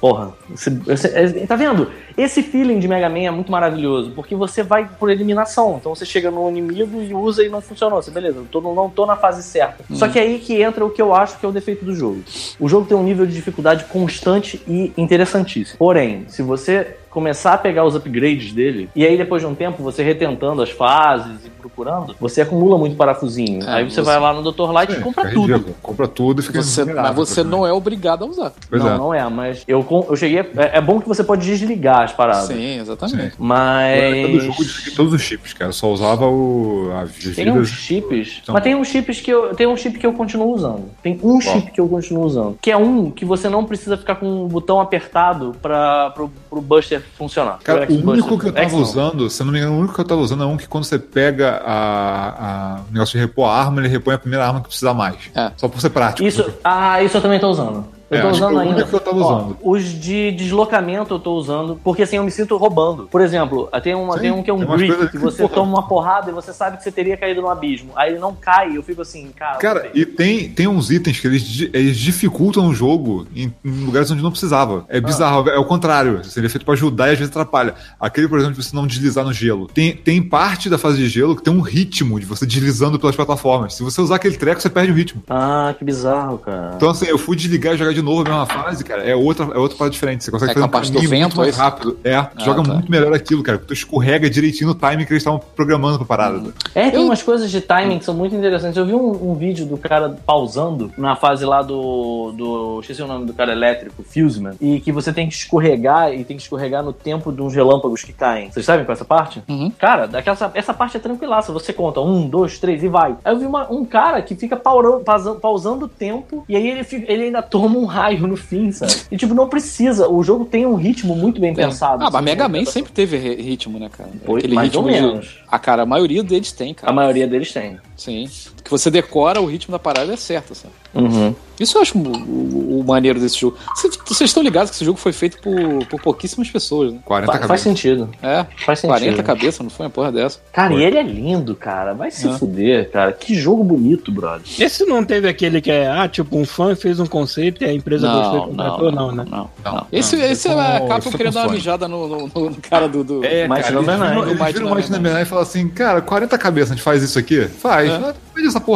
Porra, esse- esse- é- tá vendo? Esse feeling de Mega Man é muito maravilhoso, porque você vai por eliminação. Então você chega no inimigo e usa e não funcionou. Você, beleza, eu tô, não tô na fase certa. Só que é aí que entra o que eu acho que é o defeito do jogo. O jogo tem um nível de dificuldade constante e interessantíssimo. Porém, se você começar a pegar os upgrades dele, e aí depois de um tempo você retentando as fases e procurando, você acumula muito parafusinho. É, aí você, você- vai lá no Dr. Light e É, compra fica tudo. ridículo. Compra tudo e fica Você, mas você não é obrigado a usar. Pois não, é. não é, mas eu, eu cheguei. a- É, é bom que você pode desligar as paradas. Sim, exatamente. Sim. Mas. do jogo de todos os chips, cara. Eu só usava o. A Tem uns chips. Então- Mas tem uns chips que eu. Tem um chip que eu continuo usando. Tem um chip que eu continuo usando. Que é um que você não precisa ficar com o botão apertado pra, pro, pro Buster funcionar. Cara, Pro o único que eu tava usando, se eu não me engano, o único que eu tava usando é um que quando você pega a, a- o negócio de repor a arma, ele repõe a primeira arma que precisa mais. É. Só por ser prático. Isso, ah, isso eu também tô usando. Eu É, tô usando é ainda. que eu tava Ó, usando. os de deslocamento eu tô usando, porque assim eu me sinto roubando. Por exemplo, tem, uma, Sim, tem um que é um grip, que você porra. toma uma porrada e você sabe que você teria caído no abismo. Aí ele não cai, eu fico assim, cara. Cara, e tem, tem uns itens que eles, eles dificultam o jogo em, em lugares onde não precisava. É bizarro, é o contrário. Seria feito pra ajudar e às vezes atrapalha. Aquele, por exemplo, de você não deslizar no gelo. Tem, tem parte da fase de gelo que tem um ritmo de você deslizando pelas plataformas. Se você usar aquele treco, você perde o ritmo. Ah, que bizarro, cara. Então, assim, eu fui desligar e jogar de novo a mesma fase, cara, é outra, é outra parada diferente. Você consegue É fazer um capaz do vento, muito mais esse? rápido. É, tu joga tá. muito melhor aquilo, cara. Tu escorrega direitinho no timing que eles estavam programando pra parada. É, tem Eu- umas coisas de timing que são muito interessantes. Eu vi um, um vídeo do cara pausando na fase lá do. do esqueci o nome do cara elétrico, Fuseman. E que você tem que escorregar e tem que escorregar no tempo de uns relâmpagos que caem. Vocês sabem com essa parte? Uhum. Cara, daquela, essa parte é tranquilaça. Você conta um, dois, três e vai. Aí eu vi uma- um cara que fica paurando, pausando o tempo e aí ele, fica- ele ainda toma um raio no fim, sabe? E tipo, não precisa. O jogo tem um ritmo muito bem pensado. Ah, mas assim, Mega né? Man sempre teve ri- ritmo, né, cara? Foi, mais ou de- menos. Ah, cara, a maioria deles tem, A cara. maioria deles tem. Sim. Que você decora o ritmo da parada é certo, sabe? Uhum. Isso eu acho o, o- o maneiro desse jogo. Vocês- estão ligados que esse jogo foi feito por, por pouquíssimas pessoas, né? 40 Fa- faz cabeças. sentido. É, Faz sentido. 40 cabeças, não foi uma porra dessa. Cara, Foi. e ele é lindo, cara. Vai se É. fuder, cara. Que jogo bonito, brother. Esse não teve aquele que é, ah, tipo, um fã fez um conceito e a empresa gostou e contratou, não, né? Não, Não, não. Esse, não, esse é a eu tô querendo dar uma mijada no, no- no- no cara do. do... É, cara, Number eles Nine. viram, eles Mighty viram o Number Mighty Number Nine e falam assim, cara, 40 cabeças, a gente faz isso aqui? Faz. É. Faz essa porra aí. Vamos ver o que dá. Sabe o que que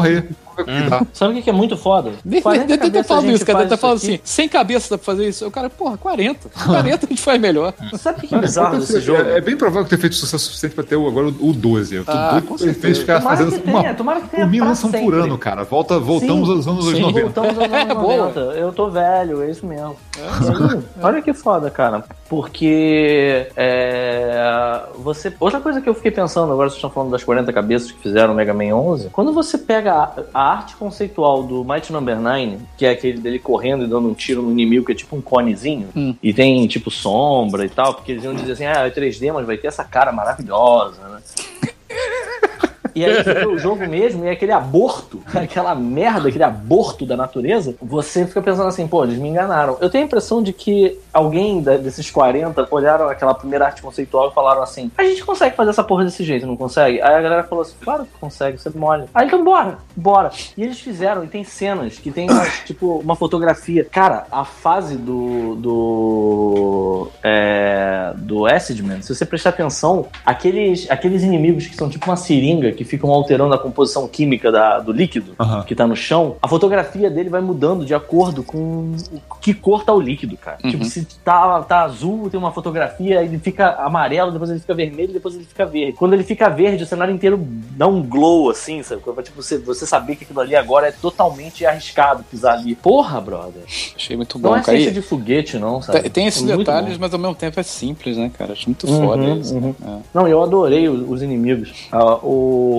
é muito foda? Deve 40 deve ter cabeças a falado gente isso, cara. Deve ter falado assim: 100 cabeças dá pra fazer isso. O cara, porra, 40. 40 [laughs] a gente faz melhor. Sabe o que que é bizarro desse jogo? É, é bem provável ter feito sucesso suficiente pra ter o- agora o o 12. Eu tô Ah, doido ele certeza. fez ficar Tomara fazendo que tenha, tomara que tenha por mil lançam por ano, cara. Volta, voltamos Sim, aos anos sim. 90. Voltamos aos anos [laughs] É boa. 90. Eu tô velho, é isso mesmo. Sim, Olha que foda, cara. Porque é, você. Outra coisa que eu fiquei pensando, agora vocês estão falando das 40 cabeças que fizeram o Mega Man 11. Quando você pega a, a arte conceitual do Mighty Number 9, que é aquele dele correndo e dando um tiro no inimigo, que é tipo um conezinho, Hum. e tem tipo sombra e tal, porque eles iam dizer assim: ah, é 3D, mas vai ter essa cara maravilhosa, né? E aí você vê o jogo mesmo e é aquele aborto, [laughs] aquela merda, aquele aborto da natureza, você fica pensando assim, pô, eles me enganaram. Eu tenho a impressão de que alguém da- desses 40 olharam aquela primeira arte conceitual e falaram assim, a gente consegue fazer essa porra desse jeito, não consegue? Aí a galera falou assim, claro que consegue, você mole. Aí então bora, bora. E eles fizeram, e tem cenas que tem [coughs] tipo, uma fotografia. Cara, a fase do. do. É, do Acidman, se você prestar atenção, aqueles, aqueles inimigos que são tipo uma seringa que ficam alterando a composição química da, do líquido Aham. que tá no chão, a fotografia dele vai mudando de acordo com o que cor tá o líquido, cara. Uhum. Tipo, se tá, tá azul, tem uma fotografia, ele fica amarelo, depois ele fica vermelho, depois ele fica verde. Quando ele fica verde, o cenário inteiro dá um glow, assim, sabe? Tipo, você, você saber que aquilo ali agora é totalmente arriscado pisar ali. Porra, brother. Achei muito Não bom, é cara. ciência E de foguete, não, sabe? Tem, tem esses É detalhes, bom. mas ao mesmo tempo é simples, né, cara? Acho muito Uhum, foda isso. uhum. É. Não, eu adorei os, os inimigos. Ah, o,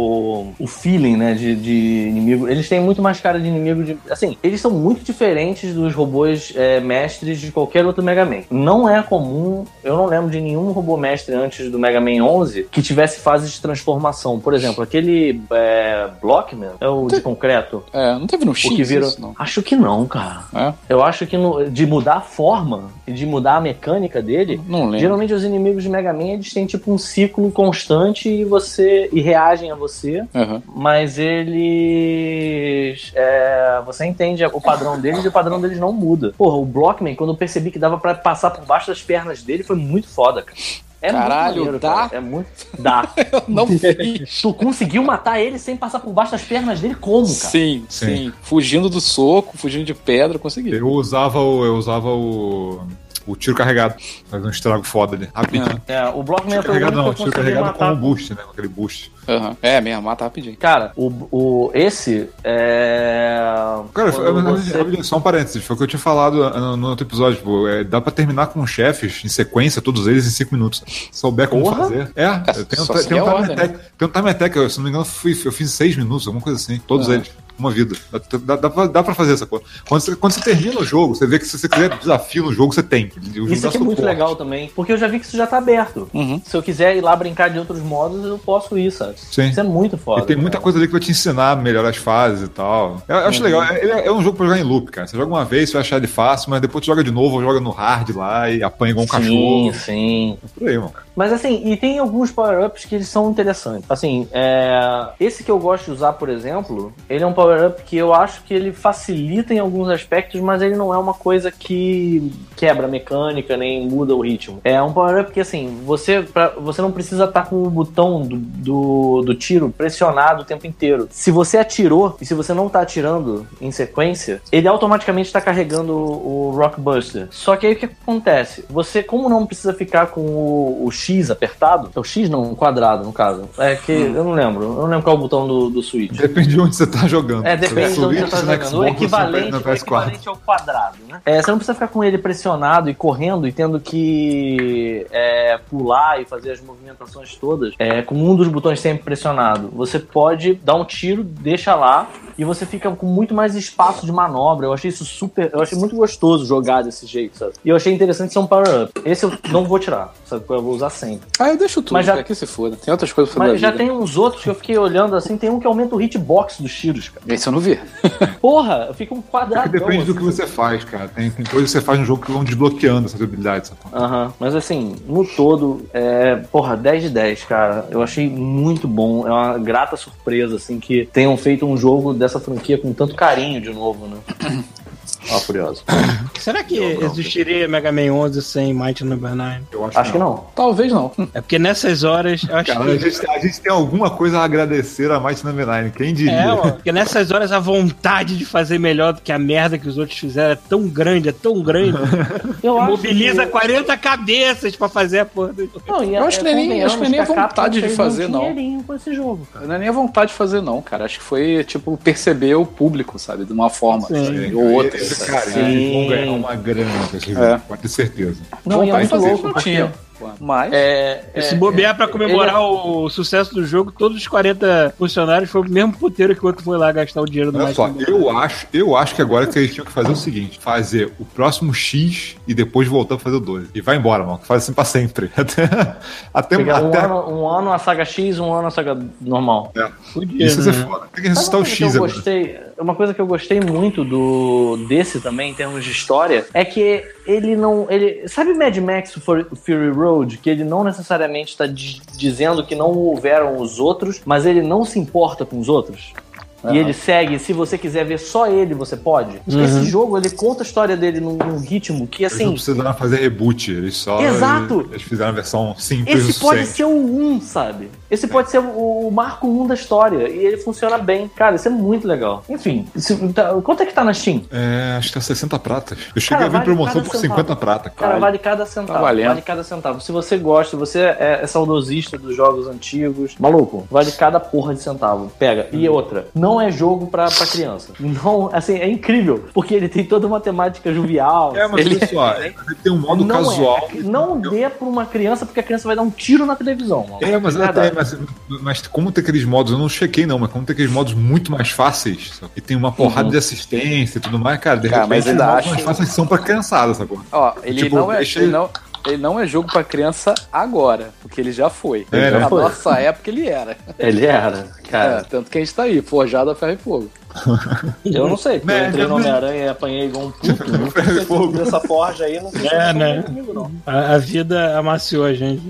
o feeling, né, de, de inimigo. Eles têm muito mais cara de inimigo de. Assim, eles são muito diferentes dos robôs é, mestres de qualquer outro Mega Man. Não é comum, eu não lembro de nenhum robô mestre antes do Mega Man 11 que tivesse fases de transformação. Por exemplo, aquele é, Blockman, é o de concreto. É, não teve no O X que virou. isso. Acho que não, cara. É? Eu acho que no- de mudar a forma e de mudar a mecânica dele, Não lembro. Geralmente os inimigos de Mega Man eles têm tipo um ciclo constante e você e reagem a você, Aham. mas eles é, você entende o padrão deles e o padrão deles não muda. Porra, o Blockman quando eu percebi que dava pra passar por baixo das pernas dele foi muito foda, cara. É Caralho, muito maneiro, dá? cara. É muito [laughs] dá. Eu não [laughs] fiz. tu conseguiu matar ele sem passar por baixo das pernas dele como, cara? Sim, sim, Sim. Fugindo do soco, fugindo de pedra, consegui. Eu usava o. Eu usava o. O tiro carregado. Fazia um estrago foda ali. Rapidinho. É, o Blockman Tiro foi o único não, que eu tiro carregado com matar. o boost, né? Com aquele boost. Aham. É mesmo, mata rapidinho. Cara, o, o, esse é. Cara, foi- você- só um parênteses, foi o que eu tinha falado no, no outro episódio. Pô, é, dá pra terminar com chefes em sequência, todos eles em 5 minutos. Se souber como Porra! fazer. É, tem um, só tem, um a time ordem, attack, tem um time attack, eu, se não me engano, fui, eu fiz 6 minutos, alguma coisa assim. Todos Aham. eles. Uma vida. Dá, dá, dá, pra, dá pra fazer essa coisa. Quando você, quando você termina o jogo, você vê que se você quiser desafio no jogo, você tem. O jogo Isso aqui é muito legal também, porque eu já vi que isso já tá aberto. Uhum. Se eu quiser ir lá brincar de outros modos, eu posso ir, sabe? Sim. Isso é muito foda. E tem muita cara. coisa ali que vai te ensinar a melhorar as fases e tal. Eu, eu acho legal. É, ele é- é um jogo pra jogar em loop, cara. Você joga uma vez, você vai achar ele fácil, mas depois tu joga de novo, joga no hard lá e apanha igual um Sim, cachorro. sim. É por aí, mano. Mas assim, e tem alguns power-ups que eles são interessantes. Assim, é... esse que eu gosto de usar, por exemplo, ele é um power-up power-up que eu acho que ele facilita em alguns aspectos, mas ele não é uma coisa que quebra a mecânica nem muda o ritmo. É um power-up que, assim, você, pra, você não precisa estar com o botão do, do, do, tiro pressionado o tempo inteiro. Se você atirou e se você não está atirando em sequência, ele automaticamente está carregando o, o Rockbuster. Só que aí o que acontece? Você, como não precisa ficar com o, o X apertado, é o X não, o quadrado no caso. É que hum. eu não lembro, eu não lembro qual é o botão do, do Switch. Depende de onde você está jogando. É, depende de onde você está jogando. O equivalente, o equivalente ao quadrado, né? É, você não precisa ficar com ele pressionado e correndo e tendo que é, pular e fazer as movimentações todas é, com um dos botões sempre pressionado. Você pode dar um tiro, deixa lá e você fica com muito mais espaço de manobra. Eu achei isso super. Eu achei muito gostoso jogar desse jeito, sabe? E eu achei interessante ser um power-up. Esse eu não vou tirar, sabe? Eu vou usar sempre. Ah, eu deixo tudo, mas já que se foda. Tem outras coisas pra fazer. Mas já tem uns outros que eu fiquei olhando assim. Tem um que aumenta o hitbox dos tiros, cara. Esse eu não vi. [laughs] Porra, fica um quadrado. É depende assim, do que você faz, cara. Tem, tem coisas que você faz no jogo que vão desbloqueando essas habilidades. Aham. Uhum. Mas assim, no todo, é. Porra, 10 de 10, cara. Eu achei muito bom. É uma grata surpresa, assim, que tenham feito um jogo dessa franquia com tanto carinho de novo, né? [clears throat] Ó, curioso. [coughs] Será que não, existiria Mega Man 11 sem Might Number 9? Eu acho, acho que, não. que, não. Talvez não. É porque nessas horas. Cara, que... a, gente, a, gente, tem alguma coisa a agradecer a Might Number 9. Quem diria? É, ó, porque nessas horas a vontade de fazer melhor do que a merda que os outros fizeram é tão grande, é tão grande. [laughs] Eu Mobiliza que... 40 cabeças pra fazer a porra do jogo. Não, eu acho que nem, acho que nem a vontade de fazer, não. Com esse jogo, cara. Não é nem a vontade de fazer, não, cara. Acho que foi, tipo, perceber o público, sabe? De uma forma sabe? ou outra. Cara, eles vão ganhar uma grana com esse é. pode ter certeza. Não, e é muito louco, não tinha. Mas. É, é, se bobear é, pra comemorar é- o sucesso do jogo, todos os 40 funcionários foi o mesmo puteiro que o outro foi lá gastar o dinheiro do Olha só, eu acho, eu acho que agora que eles tinham que fazer o seguinte: fazer o próximo X e depois voltar pra fazer o 2. E vai embora, mano. Faz assim pra sempre. [laughs] Até. até, um, até... Ano, um ano a saga X, um ano a saga normal. É. Podia, Isso né? é foda. Tem que ressuscitar o X eu gostei, Uma coisa que eu gostei muito do desse também, em termos de história, é que ele não. Ele, sabe Mad Max Fury Road? Que ele não necessariamente está dizendo que não houveram os outros, mas ele não se importa com os outros? Uhum. E ele segue, se você quiser ver só ele, você pode. Uhum. Esse jogo, ele conta a história dele num, num ritmo que, assim... Eles não precisaram fazer reboot, eles só... Exato! Eles fizeram a versão simples Esse pode ser o 1, sabe? Esse pode ser o, o marco 1 da história. E ele funciona bem. Cara, isso é muito legal. Enfim, isso, tá, quanto é que tá na Steam? É, acho que tá 60 pratas. Eu cheguei cara, a ver vale promoção por 50 prata. Cara, vale cada centavo. Tá vale cada centavo. Se você gosta, você é, é saudosista dos jogos antigos, maluco, vale cada porra de centavo. Pega. E outra, não é jogo pra, pra criança. Não, assim, é incrível. Porque ele tem toda uma temática jovial. É, mas ele, olha só, [laughs] ele tem um modo não casual. É. Não dê pra uma criança, porque a criança vai dar um tiro na televisão. Mano. É, mas até, mas, mas como tem aqueles modos, eu não chequei não, mas como tem aqueles modos muito mais fáceis, e tem uma porrada uhum. de assistência e tudo mais, cara, de cara, repente os modos acho... mais fáceis são pra criançada, sacou? Ó, ele tipo, não é. Deixa... Ele não ele não é jogo para criança agora, porque ele já foi. É, Na foi. nossa época ele era. Ele era, cara. É, tanto que a gente tá aí, forjado a ferro e fogo. [laughs] Eu não sei, porque eu entrei no Homem-Aranha e apanhei igual um puto. [laughs] Não essa forja aí não É, né? Comigo, não. A, a, vida amaciou a gente.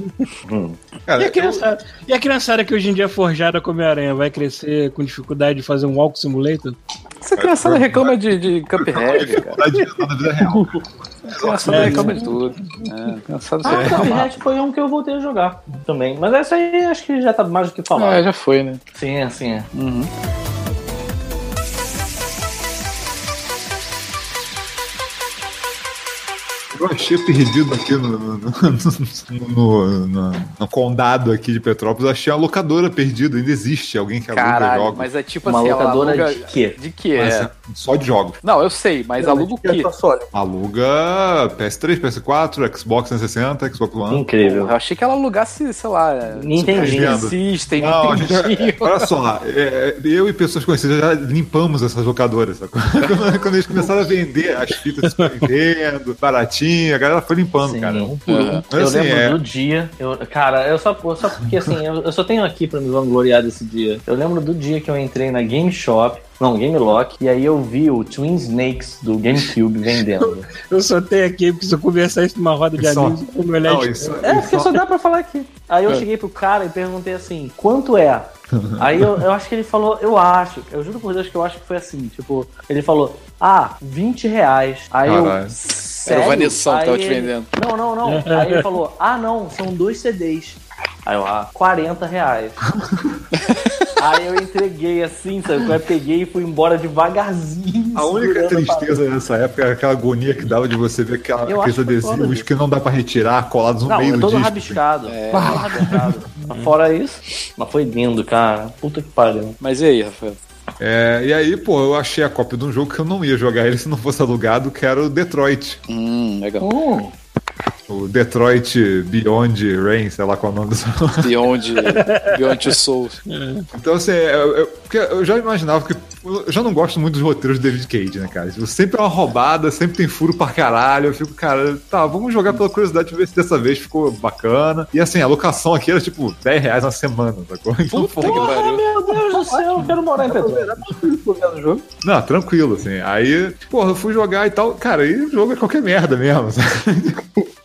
Hum. Cara, e, a criançada, eu... e a criançada que hoje em dia é forjada como Homem-Aranha vai crescer com dificuldade de fazer um walk simulator? Essa criançada reclama de, de Cuphead, cara. na vida real. [laughs] Criançada é, reclama de tudo. É, criançada ah, Cuphead foi um que eu voltei a jogar também. Mas essa aí acho que já tá mais do que falar. É, já foi, né? Sim, assim é. Uhum. Eu achei perdido aqui no, no, [laughs] no, no, no condado aqui de Petrópolis, eu achei a locadora perdida. Ainda existe alguém que aluga Caralho, jogos. Mas é tipo uma assim, locadora aluga... de quê? De quê? É. Só de jogos. Não, eu sei, mas Não, aluga o quê? Aluga PS3, PS4, Xbox 360, Xbox One. Incrível. Eu achei que ela alugasse, sei lá, Nintendo. System, Não, gente, [laughs] olha só, é, eu e pessoas conhecidas já limpamos essas locadoras. Quando, [laughs] quando eles começaram a vender as fitas de Super Nintendo, baratinho a galera foi limpando, Sim. cara. Um por um. eu assim, lembro é... do dia. Eu, cara, eu só, só porque assim, eu, eu, só tenho aqui pra me vangloriar desse dia. Eu lembro do dia que eu entrei na Game Shop. Não, Game Lock. E aí eu vi o Twin Snakes do GameCube [laughs] vendendo. eu só tenho aqui, porque se eu conversar isso numa roda de isso amigos, eu não, isso, É, porque só dá pra falar aqui. Aí eu é. cheguei pro cara e perguntei assim: quanto é? [laughs] Aí eu, eu acho que ele falou, eu acho, eu juro por Deus que eu acho que foi assim, tipo, ele falou, ah, 20 reais. Aí Caralho. eu. Sério? Era o Vanessão que tava te ele- vendendo. Não, não, não. [laughs] Aí ele falou, ah, não, são dois CDs. Aí eu, ah, 40 reais. [laughs] Aí eu entreguei assim, sabe? Eu peguei e fui embora devagarzinho. A única tristeza nessa época era aquela agonia que dava de você ver aquela, aqueles adesivos que não dá pra retirar, colados no Não, meio do todo disco. rabiscado. É. Todo rabiscado. [laughs] Fora isso, mas foi lindo, cara. Puta que pariu. Mas e aí, Rafael? É, e aí, pô, eu achei a cópia de um jogo que eu não ia jogar ele se não fosse alugado, que era o Detroit. Hum, legal. O Detroit Beyond Rain, sei lá qual é o nome do jogo. [laughs] Beyond, Beyond Souls. Então, assim, eu, eu- porque eu já imaginava que. Eu já não gosto muito dos roteiros do David Cage, né, cara? Tipo, sempre é uma roubada, sempre tem furo pra caralho. Eu fico, cara, tá, vamos jogar pela curiosidade ver se dessa vez ficou bacana. E assim, a locação aqui era tipo 10 reais na semana, sacou? Então, Puta que pariu. Meu Deus do céu, eu quero morar em Petrópolis. jogo. Não, tranquilo, assim. Aí, porra, eu fui jogar e tal. Cara, aí o jogo é qualquer merda mesmo, sabe? [laughs]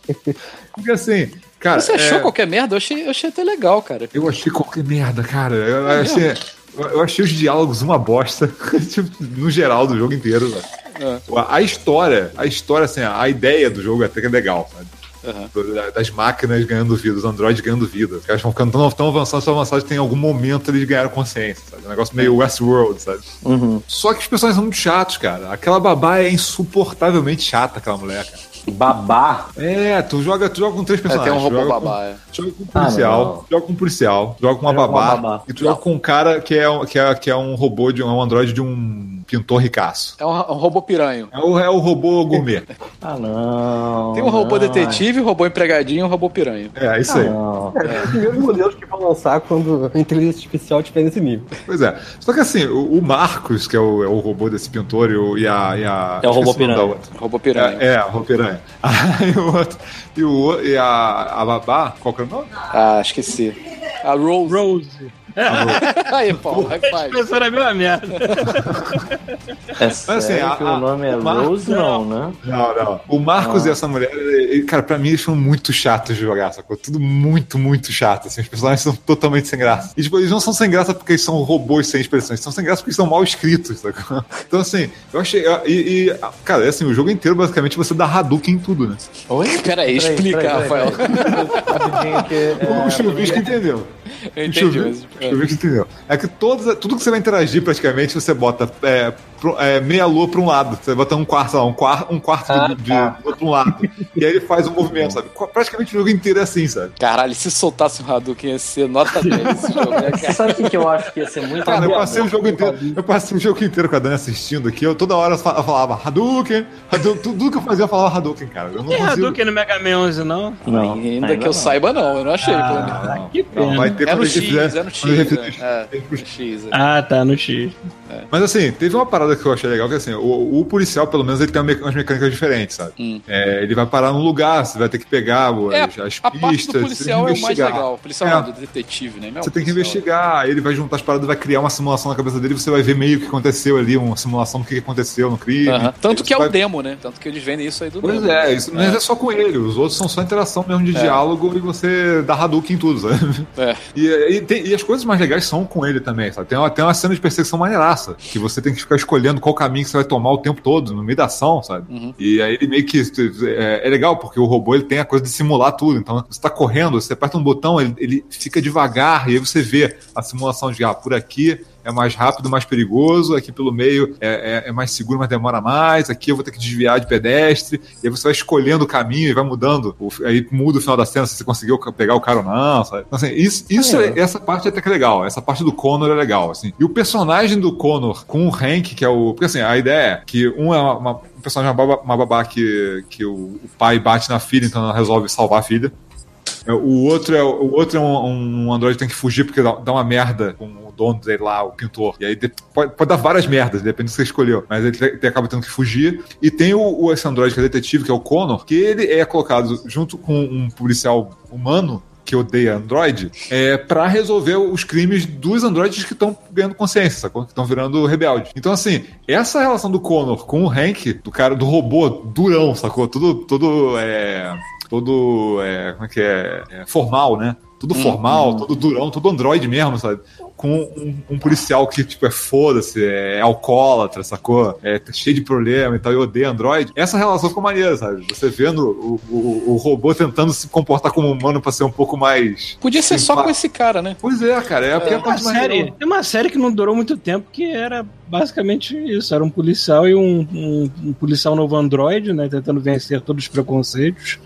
Porque assim, cara. Você achou é, qualquer merda? Eu achei, eu achei até legal, cara. Eu achei qualquer merda, cara. Eu É achei. Eu achei os diálogos uma bosta, [laughs] tipo, no geral do jogo inteiro. É. A história, a história, assim, a ideia do jogo até que é legal, sabe? Aham. Das máquinas ganhando vida, os androides ganhando vida. Os caras vão ficando tão, tão avançados, tão avançados que tem algum momento eles ganharam consciência, sabe? Um negócio meio Westworld, sabe? Uhum. Só que os personagens são muito chatos, cara. Aquela babá é insuportavelmente chata, aquela mulher, cara. Babá. É, tu joga, tu joga com três É, tem personagens. um robô joga com- babá, é. Joga com um Ah, policial, não. joga com um policial, joga com uma Joga com uma babá, babá. e tu joga com um cara que é, um- que é, que é um robô de um, é um androide de um pintor ricaço. É um, um robô piranho. É o, é o robô gourmet. [laughs] Ah, não. Tem um robô não. detetive, um robô empregadinho e um robô piranha. É, é isso Ah, aí. não. É, os primeiros modelos que vão lançar quando a inteligência artificial estiver nesse nível. Pois é. Só que assim, o, o Marcos, que é o, é o robô desse pintor, e, o, e a. E a É o robô piranha. Robô piranha. É, é, o robô piranha. [laughs] Aí o outro. E, o, o- e a, a babá, qual que é o nome? Ah, esqueci. A Rose. Rose. Aí, Paulo, five. Pensou na mesma merda. É assim, sério a- que o nome é o Marcos- Rose, não, né? Não, não. O Marcos Ah. e essa mulher, ele- cara, pra mim eles são muito chatos de jogar, sacou? Tudo muito, muito chato, assim. Os personagens são totalmente sem graça. E, tipo, eles não são sem graça porque eles são robôs sem expressões, eles são sem graça porque eles são mal escritos, sacou? [laughs] Então, assim, eu achei... E, e, cara, é assim, o jogo inteiro, basicamente, você dá Hadouken em tudo, né? Oi? Peraí, explica, Rafael. [laughs] Rapidinho que, é, o Chuvisco entendeu. Eu entendi, Chuvisco, mas... o Chuvisco entendeu. É que todos, tudo que você vai interagir, praticamente, você bota é, é, meia lua pra um lado. Você bota um quarto, lá, um, quar, um quarto Ah, de, de, tá. outro lado. e aí ele faz um movimento, sabe? Praticamente o jogo inteiro é assim, sabe? Caralho, se soltasse um Hadouken ia ser nota 10 esse jogo, né, cara? [laughs] sabe o que, que eu acho que ia ser muito Cara, eu legal? passei o jogo inteiro. Eu passei o jogo inteiro com a Dani assistindo aqui. Eu toda hora eu fa- eu falava Hadouken, Hadouken, tudo que eu fazia eu falava Hadouken, cara. Eu não Tem consigo. Hadouken no Mega Man 11, não? Não, Ainda que eu não. saiba, não. Eu não achei, pelo menos. Não, que não, pena. vai ter É no X, fizer- é no X. É, é no X. é. Ah, tá, no X. Mas assim, teve uma parada que eu achei legal, que assim, o, o policial, pelo menos, ele tem umas mecânicas diferentes, sabe? Hum. É, ele vai parar num lugar, você vai ter que pegar o- É, as, as A parte pistas. do policial é o mais legal. O policial É. não, do detetive, né? É Você o tem que policial. investigar, ele vai juntar as paradas, vai criar uma simulação na cabeça dele, você vai ver meio o que aconteceu ali, uma simulação do que aconteceu no crime. Aham. Tanto que é o vai- demo, né? Tanto que eles vendem isso aí do Pois demo. é, isso, mas é só com ele. Os outros são só interação mesmo de É. diálogo e você dá Hadouken em tudo, sabe? É. E, e tem- e as coisas mais legais são com ele também, sabe? Tem uma, tem uma cena de perseguição maneiraça, que você tem que ficar escolhendo qual caminho que você vai tomar o tempo todo, no meio da ação, sabe? Uhum. E aí ele meio que. É, é legal, porque o robô ele tem a coisa de simular tudo. Então, você tá correndo, você aperta um botão, ele, ele fica devagar, e aí você vê a simulação de ah, por aqui é mais rápido, mais perigoso, aqui pelo meio é, é- é mais seguro, mas demora mais, aqui eu vou ter que desviar de pedestre, e aí você vai escolhendo o caminho e vai mudando, aí muda o final da cena se você conseguiu pegar o cara ou não, sabe? Então, assim, isso, isso é- essa parte é até que é legal, essa parte do Connor é legal, assim. E o personagem do Connor com o Hank, que é o... Porque assim, a ideia é que um é uma, uma- um personagem, uma babá, uma babá que, que o, o pai bate na filha, então ela resolve salvar a filha. É, O outro é, o outro é um, um androide que tem que fugir porque dá, dá uma merda com o dono dele lá, o pintor. E aí de- pode, pode dar várias merdas, depende do que você escolheu. Mas ele, ele acaba tendo que fugir. E tem o, o- esse androide que é detetive, que é o Connor, que ele é colocado junto com um policial humano que odeia Android, é para resolver os crimes dos androides que estão ganhando consciência, sacou? Que estão virando rebelde. Então, assim, essa relação do Connor com o Hank, do cara, do robô durão, sacou? Tudo, tudo, é, todo, é, como é que é, É, formal, né? Tudo formal, todo durão, todo androide mesmo, sabe? Com um, um policial que, tipo, é foda-se, é alcoólatra, sacou? É tá cheio de problema e tal, e odeia androide. Essa relação ficou maneira, sabe? Você vendo o, o, o robô tentando se comportar como humano pra ser um pouco mais. Podia ser só com esse cara, né? Pois é, cara. É, porque é uma série. É uma série que não durou muito tempo, que era basicamente isso. Era um policial e um, um, um policial novo androide, né? Tentando vencer todos os preconceitos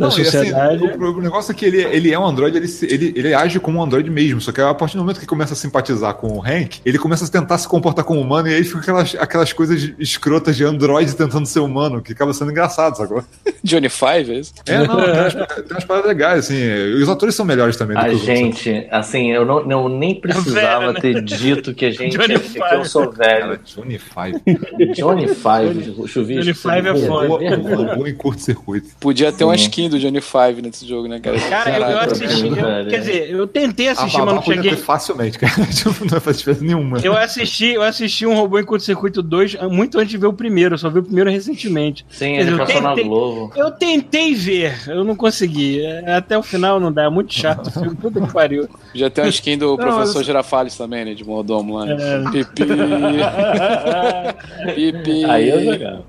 da não, sociedade. Assim, o, o, negócio é que ele, ele é um androide, ele, ele, ele age como um androide mesmo. Só que a partir do momento que começa a simpatizar com o Hank, ele começa a tentar se comportar como humano e aí fica aquelas, aquelas coisas escrotas de androide tentando ser humano, que acaba sendo engraçado, sacou? Johnny Five, é isso? É, não, tem umas, tem umas paradas legais, assim. Os atores são melhores também. A gente, assim, eu, não, eu nem precisava velho, né? ter dito que a gente Johnny que eu sou velho. Cara, Johnny Five. Johnny Five, chuvisco. Johnny Five é foda. Robô em curto-circuito. Podia ter uma skin do Johnny Five nesse jogo, né, cara? Cara, eu, eu assisti. Eu, quer dizer, eu tentei assistir, mas não cheguei. Facilmente, cara. [laughs] Tipo, não faz diferença nenhuma. Eu assisti, eu assisti um robô em curto-circuito 2 muito antes de ver o primeiro. Eu só vi o primeiro recentemente. Sim, ele passou tentei, na Globo. Eu tentei ver, eu não consegui. Até o final não dá, é muito chato o filme, puta que pariu. Já tem uma skin do não, professor eu... Girafales também, né? De Mordomo lá. É. Pipi. [laughs] Pipi. Aí eu jogava.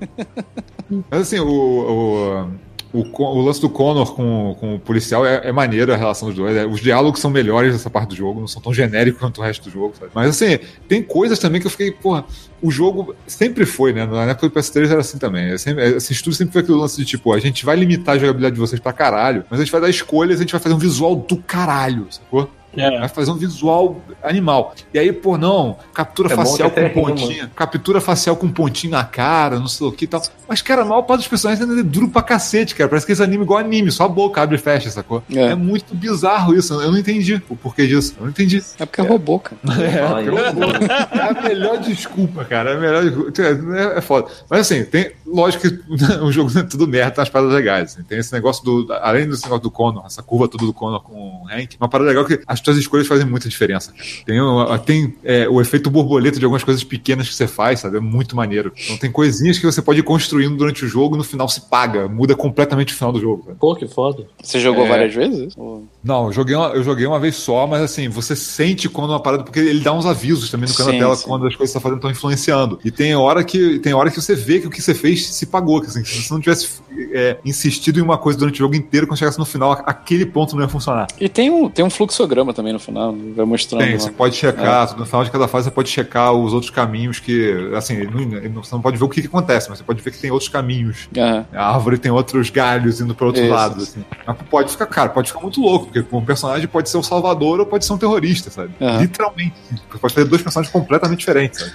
Mas assim, o, o o, o, lance do Connor com, com o policial é, é maneiro a relação dos dois. É, os diálogos são melhores nessa parte do jogo, não são tão genéricos quanto o resto do jogo. Sabe? Mas assim, tem coisas também que eu fiquei, porra, o jogo sempre foi, né? Na época do PS3 era assim também. É sempre, esse estudo sempre foi aquele lance de tipo, a gente vai limitar a jogabilidade de vocês pra caralho, mas a gente vai dar escolhas, a gente vai fazer um visual do caralho, sacou? É. Vai fazer um visual animal. E aí, pô, não, captura é facial com pontinha. Captura facial com pontinho na cara, não sei o que e tal. Mas, cara, a maior parte dos personagens ainda é duro pra cacete, cara. Parece que esse anime igual anime, só a boca abre e fecha, sacou? É. é muito bizarro isso. Eu não entendi o porquê disso. Eu não entendi. É porque é, robô, cara. [laughs] É, é, robô. é a melhor desculpa, cara. É a melhor desculpa. É, é foda. Mas assim, tem. Lógico que [laughs] o jogo é tudo merda, tem umas paradas legais. Assim. Tem esse negócio do. Além desse negócio do Connor, essa curva toda do Connor com o Hank, uma parada legal que as tuas escolhas fazem muita diferença. Tem, tem é, o efeito borboleta de algumas coisas pequenas que você faz, sabe? É muito maneiro. Então tem coisinhas que você pode ir construindo durante o jogo e no final se paga. Muda completamente o final do jogo. Sabe? Pô, que foda. Você jogou é... várias vezes? Não, eu joguei, uma, eu joguei uma vez só, mas assim, você sente quando uma parada, porque ele dá uns avisos também no tela sim. quando as coisas que você tá fazendo estão influenciando. E tem hora que tem hora que você vê que o que você fez se pagou. Que, assim, se você não tivesse é, insistido em uma coisa durante o jogo inteiro, quando chegasse no final, aquele ponto não ia funcionar. E tem um, tem um fluxograma também no final, vai mostrando. Tem, você pode checar, é. no final de cada fase você pode checar os outros caminhos que, assim, não, você não pode ver o que, que, acontece, mas você pode ver que tem outros caminhos. Uhum. A árvore tem outros galhos indo para outro Isso. lado, assim. Mas pode ficar, cara, pode ficar muito louco, porque um personagem pode ser o salvador ou pode ser um terrorista, sabe? Uhum. Literalmente. Você pode ter dois personagens completamente diferentes, sabe?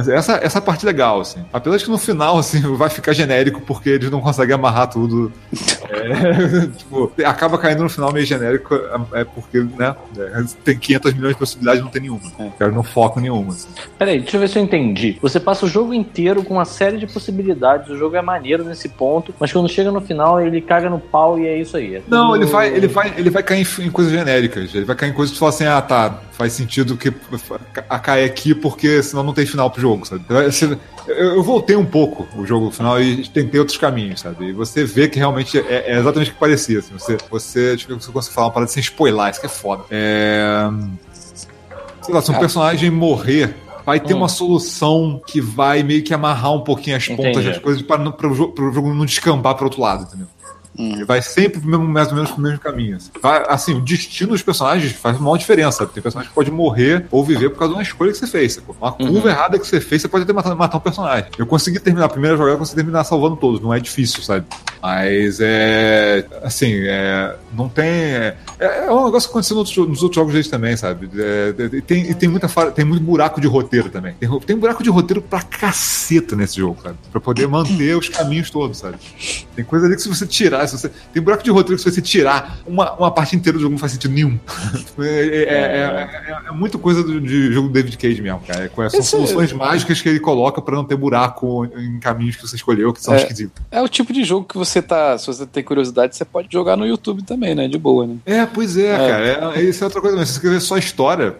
Então, essa, essa parte legal, assim. Apesar de que no final, assim, [laughs] vai ficar genérico porque eles não conseguem amarrar tudo. É, [laughs] tipo, acaba caindo no final meio genérico, é, é porque, né, é, tem 500 milhões de possibilidades não tem nenhuma. É. Não foco nenhuma. Assim. Peraí, deixa eu ver se eu entendi. Você passa o jogo inteiro com uma série de possibilidades, o jogo é maneiro nesse ponto, mas quando chega no final ele caga no pau e é isso aí. É não, ele vai, ele vai, ele vai cair em, em coisas genéricas. Ele vai cair em coisas que você fala assim, ah, tá, faz sentido que a cair aqui porque senão não tem final pro jogo, sabe? Eu voltei um pouco o jogo final e tentei outros caminhos, sabe? E você vê que realmente é, é exatamente o que parecia. Assim. Você, você, tipo, você consegue falar uma parada sem spoiler, isso que é foda. É... Sei lá, se um personagem morrer vai ter hum. uma solução que vai meio que amarrar um pouquinho as pontas Entendi. das coisas para o jogo não descambar para outro lado, entendeu? Hum. Vai sempre mesmo, mais ou menos pro mesmo caminho. Assim. Vai, assim, o destino dos personagens faz uma diferença. Tem personagem que pode morrer ou viver por causa de uma escolha que você fez. Sabe? Uma uhum. curva errada que você fez, você pode até matar, matar um personagem. Eu consegui terminar a primeira jogada, eu consegui terminar salvando todos. Não é difícil, sabe? Mas é. Assim, é, não tem. É, é um negócio que aconteceu nos, nos outros jogos deles também, sabe? É, é tem, e tem, muita, tem muito buraco de roteiro também. Tem, tem buraco de roteiro pra caceta nesse jogo, sabe? Pra poder [clears throat] manter os caminhos todos, sabe? Tem coisa ali que se você tirar se você. Tem buraco de roteiro que se você tirar uma, uma parte inteira do jogo não faz sentido nenhum. [laughs] É, é, é, é, muito coisa do, de jogo do David Cage mesmo, cara. São soluções mágicas que ele coloca para não ter buraco em caminhos que você escreveu que são esquisitos. É o tipo de jogo que você tá. Se você tem curiosidade, você pode jogar no YouTube também, né? De boa, né? É, pois é, cara. É, isso é outra coisa mesmo. Se você escrever só história,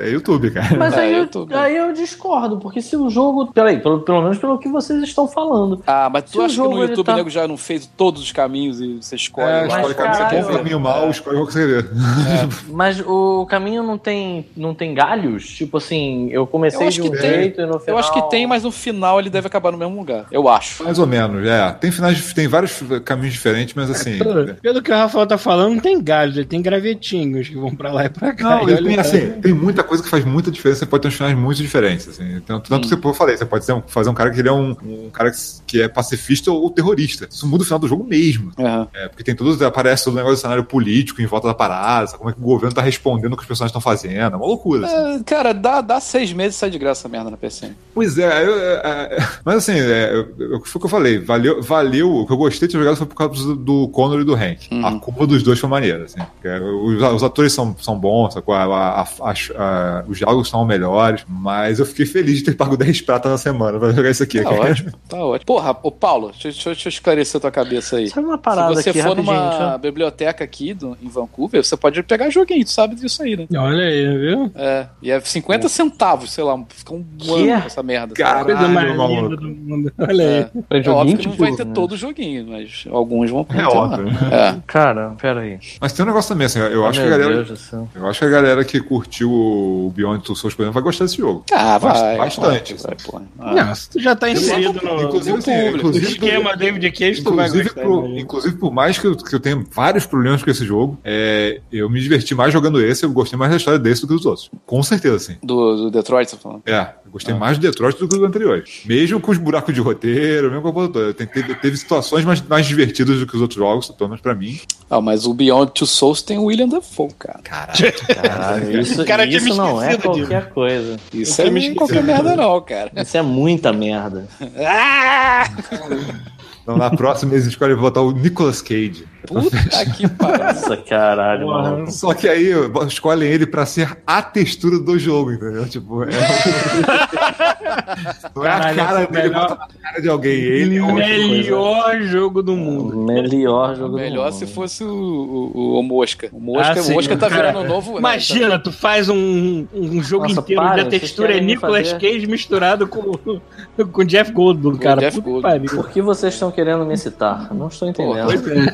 é, YouTube, cara. Mas aí, eu, aí eu discordo, porque se o jogo. Peraí, pelo, pelo menos pelo que vocês estão falando. Ah, mas tu se acha que no YouTube tá... o nego já não fez todos os caminhos e você escolhe. É, escolhe caminho caralho, bom, caminho mal, escolhe o que você quer. [laughs] Mas o caminho não tem, não tem galhos? Tipo assim, eu comecei Eu acho de um que tem. jeito e no final... Eu acho que tem, mas no final ele deve acabar no mesmo lugar. Eu acho. Mais ou menos, é. Tem finais, tem vários caminhos diferentes, mas assim. Pelo que o Rafael tá falando, não tem galhos, ele tem gravetinhos que vão pra lá e pra cá. Não, E ele tem, assim, tem muita coisa que faz muita diferença, você pode ter uns finais muito diferentes, assim. Tanto, tanto que eu falei, você pode ser um- fazer um cara que ele é um, um cara que, que é pacifista ou terrorista. Isso muda o final do jogo mesmo. Aham. É, porque tem todos, aparece todo o negócio do cenário político em volta da parada, sabe? como é que o governo tá respondendo o que os personagens estão fazendo. É uma loucura, assim. É, cara, dá, dá seis meses e sai de graça essa merda na PC. Pois é, eu- é, é, mas assim, é, eu- foi o que eu falei, valeu, valeu, o que eu gostei de ter jogado foi por causa do, do Connor e do Hank. Uhum. A curva dos dois foi maneira, assim. Os, os atores são, são bons, sacou? A- a- a- a- os diálogos são melhores, mas eu fiquei feliz de ter pago 10 pratas na semana pra jogar isso aqui. Tá ótimo, tá ótimo. Porra, ô Paulo, deixa, deixa- deixa eu esclarecer a tua cabeça aí. Sabe uma parada Se você aqui, for rapidinho, numa biblioteca aqui do, em Vancouver, você pode pegar joguinho, tu sabe disso aí, né? Olha aí, viu? É, e é 50 centavos, sei lá, fica um Que? ano essa merda. Caralho, Coisa mais linda do mundo. [laughs] Olha aí. É, Pra é joguinho, óbvio que não vai ter né? todo o joguinho, mas alguns vão É ter lá. óbvio. É. Cara, pera aí. Mas tem um negócio também, assim, eu acho que a galera. Eu acho que a galera que curtiu o Beyond Two Souls, por exemplo, vai gostar desse jogo. Ah, vai. Bastante. Vai, vai, pô. Ah. Não, tu já tá inserido no, Inclusive, assim, no inclusive- esquema David Cage, tu vai gostar. por, imagina. inclusive, por mais que eu, que eu tenha vários problemas com esse jogo, é, eu me diverti mais jogando esse, eu gostei mais da história desse do que dos outros. Com certeza, sim. Do, do Detroit, você tá falando? É, eu gostei mais do Detroit do que do anterior. Mesmo com os buracos de roteiro, mesmo com a toda. Teve, teve situações mais, mais divertidas do que os outros jogos, pelo menos pra mim. Ah, mas o Beyond Two Souls tem o William Dafoe, cara. Caralho, [laughs] isso, O cara isso não é qualquer coisa. Isso Eu é esqueci. qualquer merda não, cara. Isso é muita merda. [laughs] Ah! [laughs] Então, na próxima eles escolhem botar o Nicolas Cage. Puta que pariu. Nossa, caralho, mano. Só que aí escolhem ele pra ser a textura do jogo, entendeu? Tipo, é... [laughs] não é a cara dele, melhor- bota a cara de alguém. Ele é coisa. Melhor jogo do mundo. Melhor jogo Melhor do se mundo. fosse o, o, o Mosca. O Mosca, Ah, sim, o Mosca tá cara. virando novo. né? Imagina, tu faz um, um jogo Nossa, inteiro para, onde a textura é Nicolas fazer- Cage misturado com com Jeff Goldblum, cara. Jeff Goldblum. Por que vocês estão querendo me citar? Não estou entendendo.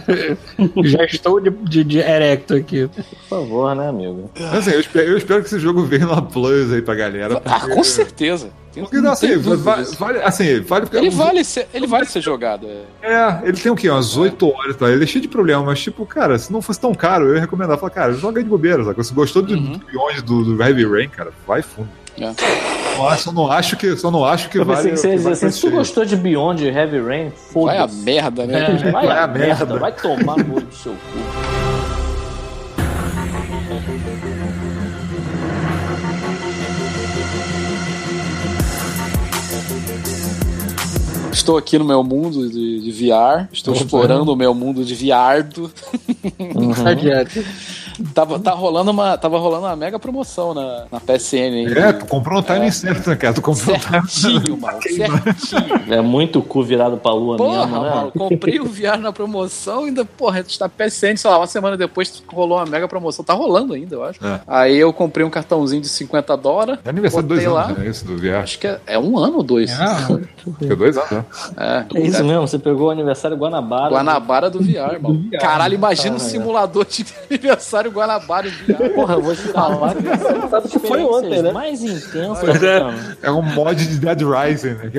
É. [laughs] Já estou de, de, de erecto aqui. Por favor, né, amigo? Assim, eu, espero, eu espero que esse jogo venha na Plus aí pra galera. Ah, porque- com certeza. Porque, não, assim, tem dúvida va- disso. vale, assim, vale porque Ele vale, ser, ele vale ser jogado. é. É, ele tem o quê? Umas 8 horas, tá? Ele é cheio de problemas, mas, tipo, cara, se não fosse tão caro, eu ia recomendar. Falar, cara, joga aí de bobeira, sabe? Se gostou do Uhum. Beyond do, do Heavy Rain, cara, vai fundo. É. Só não acho que, só não acho que Eu vale. que você que assim, se tu gostou de Beyond e Heavy Rain, Vai a foda-se. merda, né? É. Vai, Vai a a merda, merda. vai tomar no olho do seu cu. Estou aqui no meu mundo de, de VR. Estou explorando o meu mundo de viardo. Uhum. Tava, tá rolando uma, tava rolando uma mega promoção na, na PSN aí. É, tu comprou no timing certo, né, cara? Tu comprou timing Certinho, mano. [laughs] Certinho. É muito cu virado pra lua Porra, mesmo, né? mano, comprei o VR na promoção e ainda, porra, está PSN, sei lá, uma semana depois rolou uma mega promoção. Tá rolando ainda, eu acho. É. Aí eu comprei um cartãozinho de 50 dólares. É aniversário de dois Botei anos, lá. né? Isso do VR. Acho que é, é um ano ou dois. Ah, [laughs] É dois anos, né? É. É isso mesmo, você pegou o aniversário Guanabara. Guanabara do VR, mano. Caralho, imagina um Caralho. simulador de [laughs] aniversário Guanabara em VR. Porra, eu vou te falar que essa Foi ontem, né? mais intensa. É. cara. É um mod de Dead Rising, né?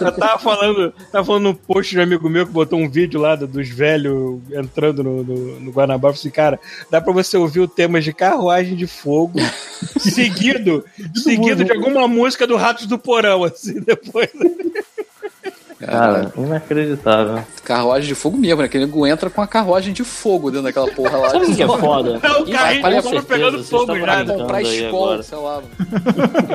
Eu tava falando, tava falando no post de um amigo meu que botou um vídeo lá do- dos velhos entrando no, no, no Guanabara. Eu falei assim, cara, dá pra você ouvir o tema de carruagem de fogo, seguido, [laughs] seguido de alguma música do Ratos do Porão, assim, depois. Cara, inacreditável. Carruagem de fogo mesmo, né? Que nego entra com a carruagem de fogo dentro daquela porra lá. Sabe o que é foda? [laughs] Não, o carrinho certeza, pegando fogo já, comprar escola, sei lá. [laughs]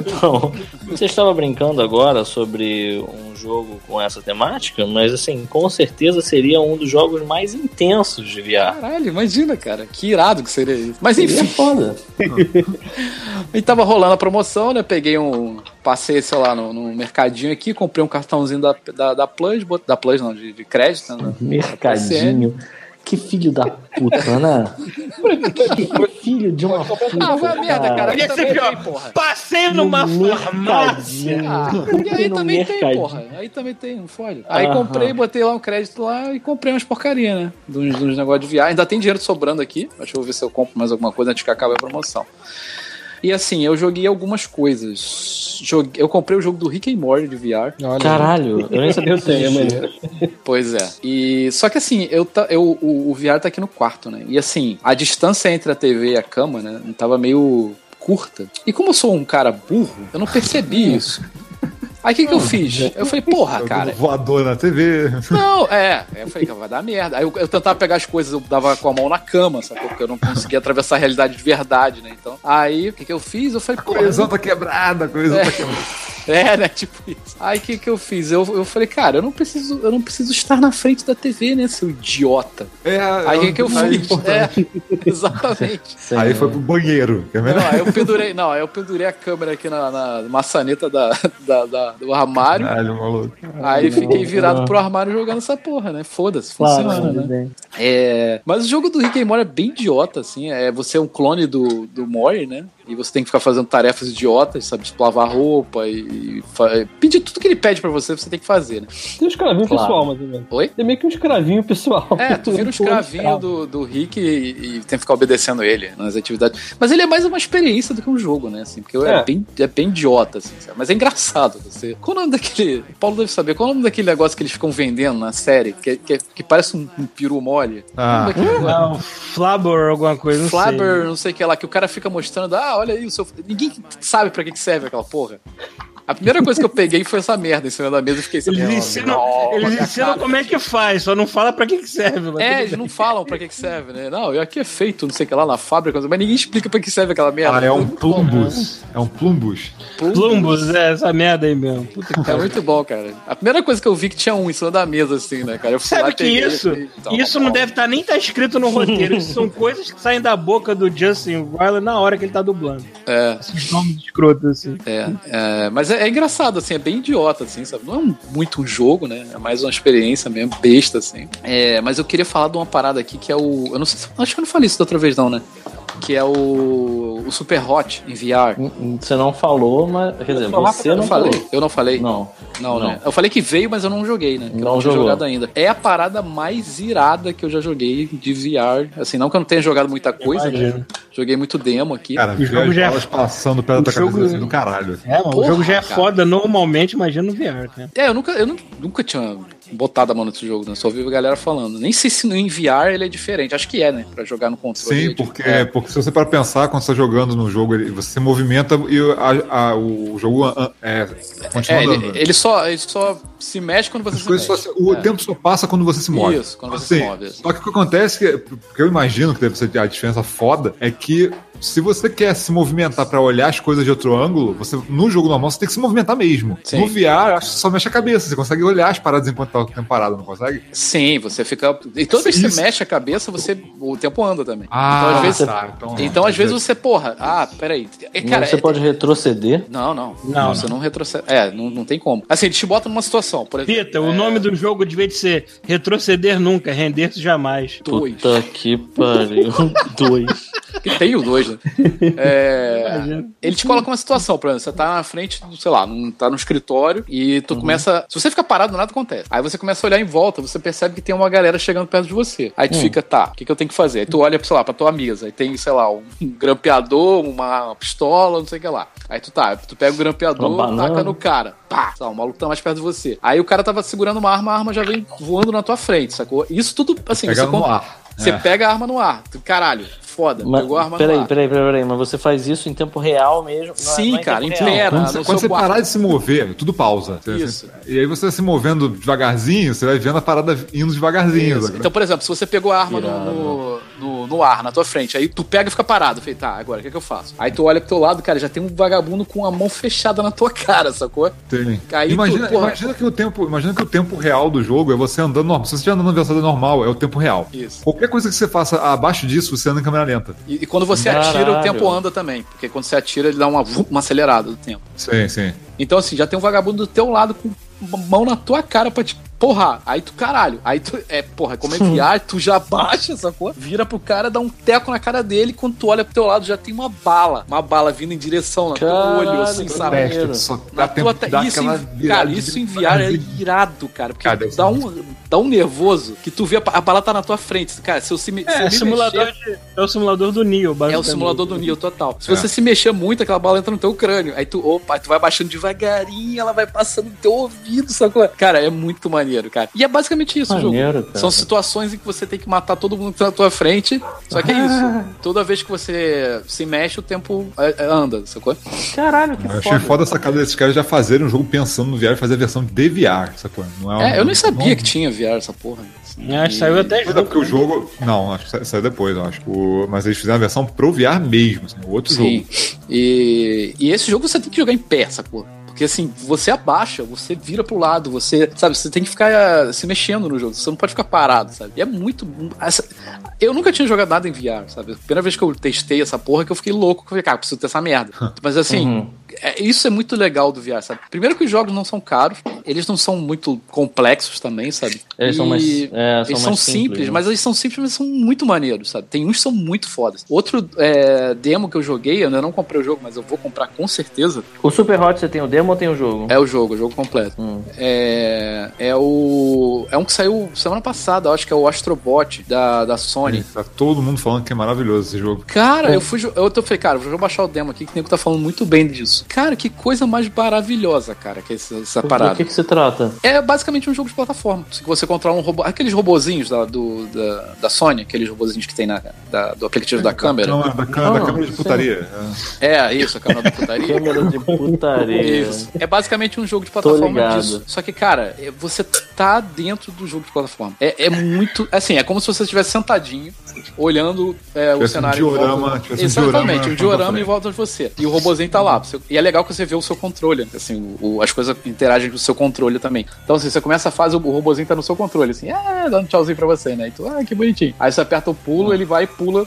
Então, você estava brincando agora sobre um jogo com essa temática, mas assim, com certeza seria um dos jogos mais intensos de VR. Caralho, imagina, cara. Que irado que seria isso. Mas Seria enfim, foda. [laughs] e tava rolando a promoção, né? Peguei um. Passei, sei lá, no, no mercadinho aqui, comprei um cartãozinho da, da, da Plus, da Plus não, de, de crédito, né? Mercadinho. Que filho da puta, né? que filho de uma puta. Ah, vai a merda, cara. Também tem, porra. Passei numa farmácia. Ah, e aí também tem, porra. Aí também tem, não fode. Aí Aham. comprei, botei lá um crédito lá e comprei umas porcaria, né? De uns, de uns negócios de viagem. Ainda tem dinheiro sobrando aqui. Acho que eu vou ver se eu compro mais alguma coisa antes que acabe a promoção. E assim, eu joguei algumas coisas. Joguei, eu comprei o jogo do Rick and Morty de VR. Caralho, eu nem sabia Eu que tenho, existia. maneiro. Pois é. E só que assim, eu, ta- eu o, o VR tá aqui no quarto, né? E assim, a distância entre a TV e a cama, né, tava meio curta. E como eu sou um cara burro, eu não percebi isso. Aí o que, que eu fiz? Eu falei, porra, [laughs] cara. Voador na TV. Não, é. Aí eu falei, vai dar merda. Aí eu, eu tentava pegar as coisas, eu dava com a mão na cama, sacou? Porque eu não conseguia atravessar a realidade de verdade, né? Então. Aí, o que, que eu fiz? Eu falei, A porra. coesão tá quebrada, a coesão É. tá quebrada. [laughs] É, né? Tipo isso. Aí o que, que eu fiz? Eu, eu falei, cara, eu não preciso, eu não preciso estar na frente da TV, né, seu idiota? É, Aí o que, que eu aí, fiz? É, [laughs] exatamente. Aí foi pro banheiro, é Não, aí eu pendurei, não, aí eu pendurei a câmera aqui na, na maçaneta da, da- da- do armário. Caralho, maluco. Aí fiquei virado pro armário jogando essa porra, né? Foda-se, Claro, funciona, né? bem. É, mas o jogo do Rick and Morty é bem idiota, assim. É, você é um clone do, do Morty, né? E você tem que ficar fazendo tarefas idiotas, sabe? Tipo, lavar roupa e, fa- pedir tudo que ele pede pra você, você tem que fazer, né? Tem um escravinho Claro. pessoal, menos. Oi? Tem meio que um escravinho pessoal. É, tu vira um [laughs] escravinho do, do Rick e, e tem que ficar obedecendo ele nas atividades. Mas ele é mais uma experiência do que um jogo, né? Assim, porque é, É. bem, é bem idiota, assim, sabe? Mas é engraçado. Você... Qual o nome daquele. O Paulo deve saber. Qual o nome daquele negócio que eles ficam vendendo na série? Que, que, que parece um, um peru mole? Ah. Daquele negócio? Não, Flabber, alguma coisa, Flabber, não sei o que lá, que o cara fica mostrando, ah, olha aí o seu. Ninguém sabe pra que que serve aquela porra. A primeira coisa que eu peguei foi essa merda em cima da mesa e fiquei assim, Eles "Não, ensinam, eles cara." como é que faz, só não fala pra que, que serve. mas É, eles bem. não falam pra que que serve, né? Não, e aqui é feito, não sei o que lá, na fábrica, mas ninguém explica pra que serve aquela merda. Ah, é um plumbus. É um plumbus. Plumbus, é essa merda aí mesmo. Puta que É muito bom, cara. A primeira coisa que eu vi que tinha um em cima da mesa, assim, né, cara? Eu fui lá, Sabe que peguei isso, falei, "Então, isso não deve estar nem tá escrito no roteiro. Isso são coisas que saem da boca do Justin Roiland na hora que ele tá dublando. É, Esses nomes escrotos, assim. é, é, mas é, é engraçado, assim, é bem idiota, assim, sabe? Não é um- muito um jogo, né? É mais uma experiência mesmo, besta, assim. É, mas eu queria falar de uma parada aqui que é o. Eu não sei se. Acho que eu não falei isso da outra vez, não, né? Que é o. O Super Hot em VR. Você não falou, mas. Quer dizer, você eu não não falei? falou. Eu não falei? Não. Não, Não. né? Eu falei que veio, mas eu não joguei, né? Que eu Não não tinha jogou. jogado ainda. É a parada mais irada que eu já joguei de VR. Assim, não que eu não tenha jogado muita coisa, né? Imagino. Joguei muito demo aqui. Cara, O jogo já é- passando pela o tua jogo- cabeça assim do caralho. É, mano, o Porra, jogo já é cara. foda normalmente, imagina no VR, cara. É, eu nunca, eu nu- nunca tinha botado a mão nesse jogo, né? Só ouvi a galera falando. Nem sei se no em VR ele é diferente. Acho que é, né? Pra jogar no controle. Sim, é porque, diferente. porque se você para pensar, quando você tá jogando no jogo, ele- você se movimenta e a- a- o jogo é, continua É, ele, ele só, ele só se mexe quando você As se mexe. só o É. tempo só passa quando você se move. Isso, quando você se move, isso. Só que o que acontece, é que, porque eu imagino que deve ser a diferença foda, é que se você quer se movimentar pra olhar as coisas de outro ângulo, você no jogo normal você tem que se movimentar mesmo. Sim. No VR, acho que só mexe a cabeça. Você consegue olhar as paradas enquanto tá o tempo parado, não consegue? Sim, você fica. E toda vez que você mexe a cabeça, você. O tempo anda também. Ah, então, às vezes. tá. Então, Então, às vezes você, porra, ah, peraí. É, Cara, você é- pode retroceder. Não, não. Não, Você não retrocede. É, não, não tem como. Assim, te bota numa situação, por exemplo. Pita, o nome do jogo devia de ser retroceder nunca, render-se jamais. Dois. Puta que pariu. [laughs] Dois. Que tem o dois, né? [laughs] É, ele te coloca uma situação, por exemplo, você tá na frente, do, sei lá, num- tá no escritório e tu começa. Se você fica parado, nada acontece. Aí você começa a olhar em volta, você percebe que tem uma galera chegando perto de você. Aí tu fica, tá, o que, que eu tenho que fazer? Aí tu olha, sei lá, pra tua mesa. Aí tem, sei lá, um [laughs] grampeador, uma pistola, não sei o que lá. Aí tu tá, tu pega o grampeador, taca no cara. Pá! Tá, o maluco tá mais perto de você. Aí o cara tava segurando uma arma, a arma já vem voando na tua frente, sacou? Isso tudo, assim, Pegando você ar. Você É. pega a arma no ar. Tu, Caralho, foda. Mas, pegou a arma peraí, no ar. peraí, peraí, peraí, mas você faz isso em tempo real mesmo? Não é- Sim, não é cara, em tempo real. pé, Quando você, quando você quarto. parar de se mover, tudo pausa. Isso. E aí você se movendo devagarzinho, você vai vendo a parada indo devagarzinho. Então, por exemplo, se você pegou a arma no, no, no- no ar, na tua frente, aí tu pega e fica parado. Falei, tá, agora o que, é que eu faço? Aí tu olha pro teu lado, cara, já tem um vagabundo com a mão fechada na tua [laughs] cara, sacou? Tem. Aí imagina, tu, porra. imagina que o tempo, imagina que o tempo real do jogo é você andando normal. Se você estiver andando na velocidade normal, é o tempo real. Isso. Qualquer coisa que você faça abaixo disso, você anda em câmera lenta. E, e quando você atira, o Caralho. tempo anda também. Porque quando você atira, ele dá uma, uma acelerada do tempo. Sim, sim. Então, assim, já tem um vagabundo do teu lado com mão na tua cara pra te porra. Aí tu, caralho. Aí tu, é, porra, como é VR, [laughs] tu já baixa essa coisa, vira pro cara, dá um teco na cara dele. Quando tu olha pro teu lado, já tem uma bala. Uma bala vindo em direção no teu olho, assim, sabe? Na tua te... isso, em, cara, isso em VR é irado, cara. Porque cara, dá, um, dá um nervoso que tu vê a, a, bala tá na tua frente. Cara, se eu se, me, é, se simulador mexer, de, é o simulador do Neo, É o simulador do Neo, total. Se é. você se mexer muito, aquela bala entra no teu crânio. Aí tu, opa, tu vai baixando devagarinho, ela vai passando no teu ouvido, sabe? Cara, é muito maneiro, cara. E é basicamente isso maneiro, o jogo. Cara. São situações em que você tem que matar todo mundo que tá na tua frente. Só que é isso. Toda vez que você se mexe, o tempo é, é, anda, sacou? Caralho, que eu foda. achei foda essa cara desses caras já fazerem um jogo pensando no VR e fazer a versão de VR, sacou? Não é, é eu nem sabia não... que tinha VR essa porra. Assim, acho que saiu até jogo. É porque o jogo. Não, acho que saiu depois, acho. O... Mas eles fizeram a versão pro VR mesmo, assim, outro Sim. jogo. E... e esse jogo você tem que jogar em pé, sacou? Porque assim, você abaixa, você vira pro lado, você, sabe, você tem que ficar uh, se mexendo no jogo, você não pode ficar parado, sabe? E é muito. Essa, eu nunca tinha jogado nada em VR, sabe? A primeira vez que eu testei essa porra que eu fiquei louco, eu falei, cara, preciso ter essa merda. Mas assim, uhum. É, isso é muito legal do VR, sabe? Primeiro que os jogos não são caros, eles não são muito complexos também, sabe? Eles e são mais. É, são, eles são simples, simples né? mas eles são simples, mas são muito maneiros, sabe? Tem uns que são muito fodas. Outro é, demo que eu joguei, eu ainda não comprei o jogo, mas eu vou comprar com certeza. O Super Hot você tem o demo ou tem o jogo? É o jogo, o jogo completo. Hum. É, é o. É um que saiu semana passada, acho que é o Astrobot da, da Sony. Tá todo mundo falando que é maravilhoso esse jogo. Cara, eu fui. Eu tô falei, cara, vou baixar o demo aqui que o nego tá falando muito bem disso. Cara, que coisa mais maravilhosa, cara, que essa, essa parada. Do que, que se trata? É basicamente um jogo de plataforma. Se você controla um robô. Aqueles robozinhos da, do, da, da Sony, aqueles robozinhos que tem na, da, do aplicativo da câmera. Não, da, câmera, da câmera de putaria. É, isso, a câmera de putaria. câmera de putaria. Isso. É basicamente um jogo de plataforma disso. Só que, cara, é, você tá dentro do jogo de plataforma. É, é muito. Assim, é como se você estivesse sentadinho, olhando é, o cenário. Um diorama, Exatamente, um diorama, em volta de você. E o robozinho tá lá. E é legal que você vê o seu controle. Assim, o, as coisas interagem com o seu controle também. Então, assim, você começa a fase, o robozinho tá no seu controle, assim, ah, dando um tchauzinho pra você, né? E tu, ah, que bonitinho. Aí você aperta o pulo, ele vai e pula,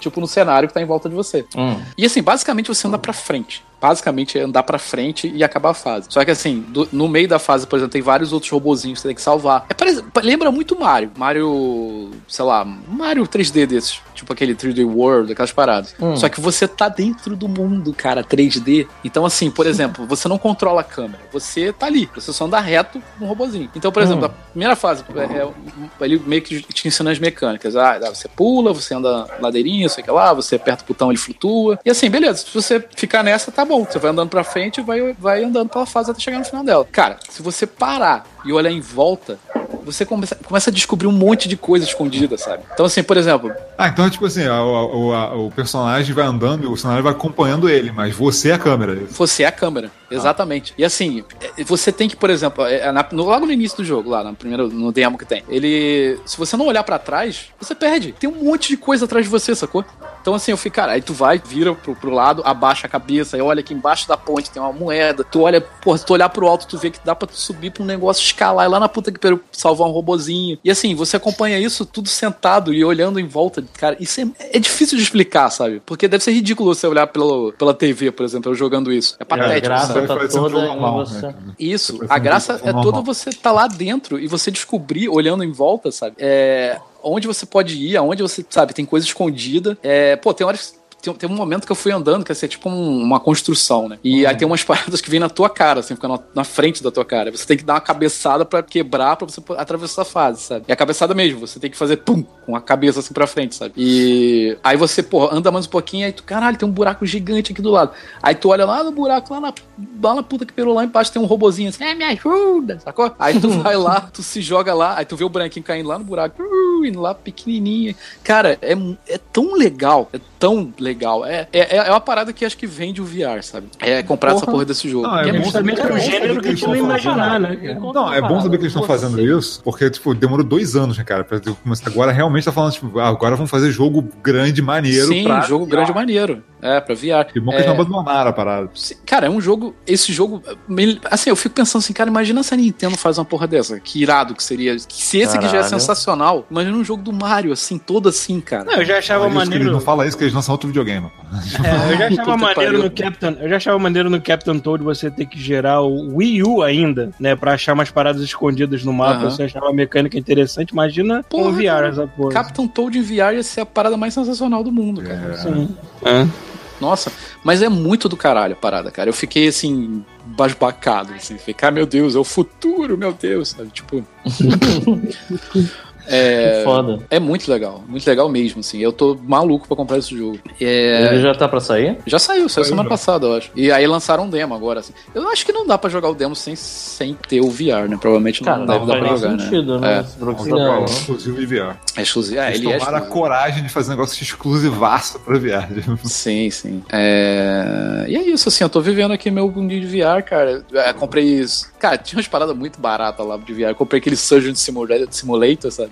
tipo, no cenário que tá em volta de você. Hum. E assim, basicamente você anda pra frente basicamente é andar pra frente e acabar a fase. Só que assim, do, no meio da fase, por exemplo, tem vários outros robozinhos que você tem que salvar. É, parece, lembra muito Mario. Mario, sei lá, Mario 3D desses. Tipo aquele 3D World, aquelas paradas. Hum. Só que você tá dentro do mundo, cara, 3D. Então, assim, por exemplo, você não controla a câmera. Você tá ali. Você só anda reto com um robozinho. Então, por exemplo, hum. a primeira fase, é, é, ele meio que te ensina as mecânicas. Ah, você pula, você anda ladeirinha, sei que lá, você aperta o botão, ele flutua. E assim, beleza. Se você ficar nessa, tá bom. Você vai andando pra frente e vai, vai andando pela fase até chegar no final dela. Cara, se você parar e olhar em volta, você começa, começa a descobrir um monte de coisa escondida, sabe? Então, assim, por exemplo. Ah, então é tipo assim, a, a, o personagem vai andando o cenário vai acompanhando ele, mas você é a câmera. Você é a câmera, ah. exatamente. Ah. E assim, é, você tem que, por exemplo, é, na, no, logo no início do jogo, lá no primeiro no demo que tem, ele. Se você não olhar para trás, você perde. Tem um monte de coisa atrás de você, sacou? Então, assim, eu fico, cara, aí tu vai, vira pro, pro lado, abaixa a cabeça, aí olha aqui embaixo da ponte tem uma moeda. Tu olha, pô, se tu olhar pro alto, tu vê que dá pra tu subir pra um negócio escalar e lá na puta que pariu salvar um robozinho. E assim, você acompanha isso tudo sentado e olhando em volta. Cara, isso é, é difícil de explicar, sabe? Porque deve ser ridículo você olhar pelo, pela TV, por exemplo, eu jogando isso. É patético. É, a graça sabe? tá toda normal, você... né? Isso, a graça é toda você tá lá dentro e você descobrir, olhando em volta, sabe? É, onde você pode ir, aonde você, sabe, tem coisa escondida. É, pô, tem horas tem, tem um momento que eu fui andando, que é tipo um, uma construção, né? E aí tem umas [laughs] paradas que vêm na tua cara, assim, fica na, na, frente da tua cara. Você tem que dar uma cabeçada para quebrar, para você atravessar a fase, sabe? E a cabeçada mesmo, você tem que fazer pum, com a cabeça assim pra frente, sabe? E aí você, pô, anda mais um pouquinho, aí tu, caralho, tem um buraco gigante aqui do lado. Aí tu olha lá no buraco, lá na, lá na puta que perou lá embaixo, tem um robozinho assim, é, me ajuda, sacou? Aí tu vai lá, [laughs] tu se joga lá, aí tu vê o branquinho caindo lá no buraco, indo lá pequenininho. Cara, é, é tão legal, é tão legal. É, é, é uma parada que acho que vende o VR, sabe? É comprar porra. essa porra desse jogo. Não, é, é bom saber que é um gênero que a gente não imaginar, né? Não, é bom saber que eles estão fazendo isso, porque, tipo, demorou dois anos, né, cara? Pra, agora realmente tá falando, tipo, ah, agora vamos fazer jogo grande, maneiro. Sim, jogo VR. grande, maneiro. É, pra VR. Que bom que eles não abandonaram a parada. Cara, é um jogo. Esse jogo. Assim, eu fico pensando assim, cara, imagina se a Nintendo faz uma porra dessa. Que irado que seria. Se esse Caralho. aqui já é sensacional, imagina um jogo do Mario, assim, todo assim, cara. Não, eu já achava maneiro. Não fala isso que eles lançam outro videogame. Pô. É, eu já [laughs] achava maneiro no Captain. Eu já achava maneiro no Captain Toad você ter que gerar o Wii U ainda, né? Pra achar umas paradas escondidas no mapa. Você achava a mecânica interessante. Imagina com Porra, VR cara. essa porra. Captain Toad em VR ia ser a parada mais sensacional do mundo, cara. É. Sim. É. Nossa, mas é muito do caralho a parada, cara. Eu fiquei assim, basbacado, assim. Fiquei, ah, meu Deus, é o futuro, meu Deus, sabe? Tipo. [laughs] é, Que foda. é muito legal, muito legal mesmo, assim. Eu tô maluco pra comprar esse jogo. É, Ele já tá pra sair? já saiu, saiu Saiu semana já. passada, eu acho. E aí lançaram um demo agora, assim. Eu acho que não dá pra jogar o demo sem, sem ter o VR, né? Provavelmente Cara, não não deve dar pra jogar, né? sentido, né? É. Não, não, falando. Inclusive VR. É exclusivo. É, Eles ele é tomaram a exclusivo. coragem de fazer um negócio exclusivaço pra VR. [laughs] Sim, sim. É... E é isso, assim, eu tô vivendo aqui meu mundinho de VR, cara. É, comprei isso. Cara, tinha umas paradas muito baratas lá de VR. Eu comprei aquele Surgeon Simulator sabe?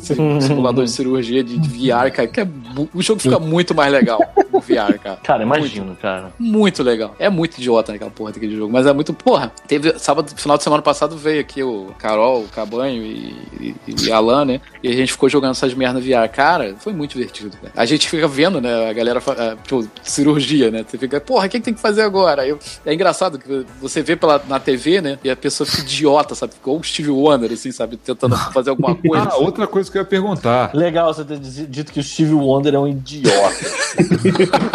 Sim- Simulador de cirurgia de de VR, cara. Que é... O jogo fica muito mais legal no VR, cara. [laughs] Cara, imagino, cara. Muito legal. É muito idiota naquela porra daquele jogo, mas é muito. Porra, teve. Sábado, final de semana passado veio aqui o Carol, o Cabanho e, e, e Alan, né? E a gente ficou jogando essas merdas VR. Cara, foi muito divertido, cara. A gente fica vendo, né? A galera, ah, tipo, cirurgia, né? Você fica, porra, o que, que tem que fazer agora? Eu- é engraçado que você vê pela, na TV, né? E a pessoa fica idiota, sabe? Ficou o Steve Wonder, assim, sabe? Tentando fazer alguma [laughs] coisa. Outra coisa que eu ia perguntar. Legal você ter dito que o Steve Wonder é um idiota. [laughs]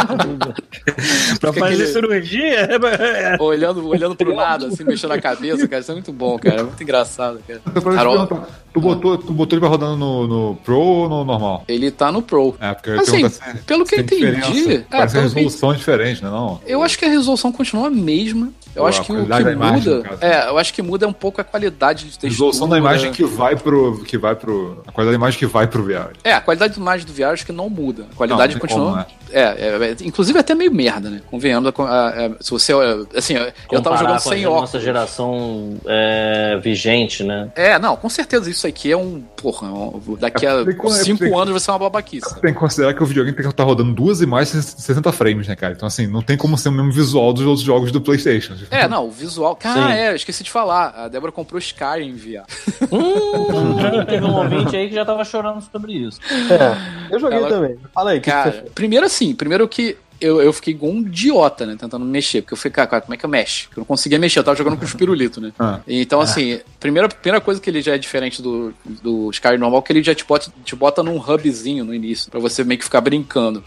Pra fazer aquele- cirurgia? [laughs] olhando, olhando pro nada, assim, mexendo a cabeça, cara. Isso é muito bom, cara. É muito engraçado, cara. Carol- tu, botou, tu botou ele pra rodando no, no Pro ou no normal? Ele tá no Pro. É, porque Assim, se- pelo que eu entendi, é, Parece a pelo que- resolução diferente, né? Não? Eu acho que a resolução continua a mesma. Eu Ou acho a que o que imagem, muda. caso. É, eu acho que muda um pouco a qualidade de A textura. resolução da imagem que vai pro. que vai pro. A qualidade da imagem que vai pro VR. É, a qualidade da imagem do VR acho que não muda. A qualidade Não, não continua. como, né? é, é, é, inclusive é até meio merda, né? Convenhamos. a- a- a- se você. Assim, eu tava Comparar jogando com sem a óculos. nossa geração é, vigente, né? É, não, com certeza isso aqui é um. Porra, um- daqui a É, é, 5 tem- anos vai ser uma babaquice. Tem que considerar que o videogame tem que estar rodando duas imagens em 60 frames, né, cara? Então, assim, não tem como ser o mesmo visual dos outros jogos do PlayStation. É, não, o visual. Sim. Ah, é, eu esqueci de falar. A Débora comprou Skyrim em VR. [laughs] Hum, teve um ouvinte aí que já tava chorando sobre isso. É, eu joguei Ela- também. Fala aí, que, que Cara, achou? primeiro assim, primeiro que eu, eu fiquei igual um idiota, né? Tentando mexer. Porque eu fiquei, cara, como é que eu mexo? Porque eu não conseguia mexer, eu tava jogando com os pirulitos, né? Ah. Então, assim, primeira, primeira coisa que ele já é diferente do, do Skyrim normal, que ele já te bota, te bota num hubzinho no início, pra você meio que ficar brincando.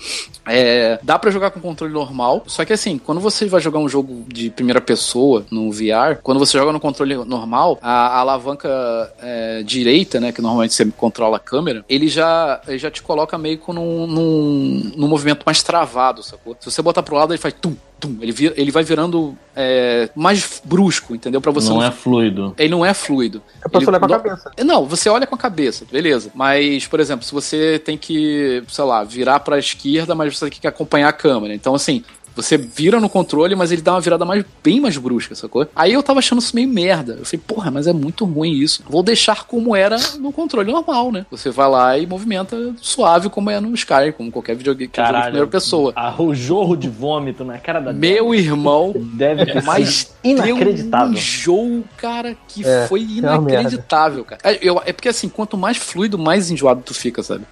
É, dá pra jogar com controle normal, só que assim, quando você vai jogar um jogo de primeira pessoa no VR, quando você joga no controle normal, a, a alavanca é, direita, né, que normalmente você controla a câmera, ele já, ele já te coloca meio que num, num, num movimento mais travado, sacou? Se você botar pro lado, ele faz tum, tum, ele, vira, ele vai virando é, mais brusco, entendeu? Pra você não é fluido. ele não é fluido. É pra Ele você olhar com a não- cabeça. Não, você olha com a cabeça, beleza. Mas, por exemplo, se você tem que, sei lá, virar pra esquerda, mas você tem que acompanhar a câmera. Então, assim, você vira no controle, mas ele dá uma virada mais, bem mais brusca, sacou? Aí eu tava achando isso meio merda. Eu falei, porra, mas é muito ruim isso. Vou deixar como era no controle normal, né? Você vai lá e movimenta suave como é no Sky, como qualquer videogame que joga de Caralho. primeira pessoa. Ah, o jorro de vômito na cara da Meu irmão, deve ter mas inacreditável. Deu um enjoo, cara, que É, foi é inacreditável, cara. É, eu- é porque assim, quanto mais fluido, mais enjoado tu fica, sabe?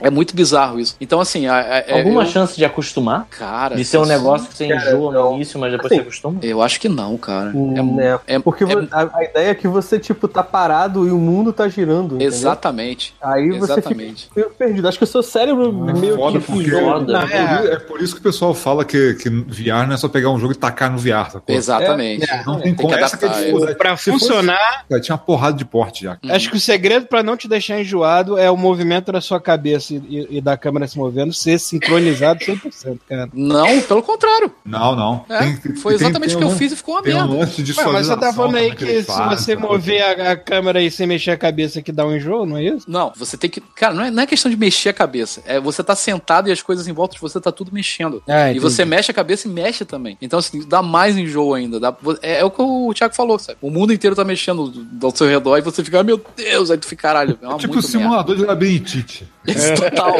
É muito bizarro isso. Então, assim, a- a- é, Alguma eu- chance de acostumar? Cara. De ser um negócio que você Cara, enjoa no não. início, mas depois Assim, você acostuma? Eu acho que não, cara. Hum, É- é, é- porque é- a, a ideia é que você, tipo, tá parado e o mundo tá girando. entendeu? Exatamente. Aí você Exatamente. fica meio perdido. Acho que o seu cérebro meio foda que porque- fujou. Foda. É, por, é por isso que o pessoal fala que, que VR não é só pegar um jogo e tacar no VR, sacou? Exatamente. Não tem, Tem como. que Essa que é. Pra Se fosse- funcionar, Cara, tinha uma porrada de porte já. acho que o segredo pra não te deixar enjoado é o movimento da sua cabeça e, e- e da câmera se movendo ser sincronizado 100%, cara. Não, pelo contrário. Não, não. É, Tem- foi exatamente tem o que eu um- fiz e ficou uma Tem um merda. lance de Ué, mas você tá falando aí que se fazem, você mover a, a câmera aí sem mexer a cabeça que dá um enjoo, não é isso? Não, você tem que. Cara, não é, não é questão de mexer a cabeça. É você tá sentado e as coisas em volta de você tá tudo mexendo. Ah, e você mexe a cabeça e mexe também. Então, assim, dá mais enjoo ainda. Dá- é, é o que o Thiago falou, sabe? O mundo inteiro tá mexendo ao seu redor e você fica, ah, meu Deus, aí tu fica, caralho, é uma Tipo muito merda. simulador de labirintite. Isso, total,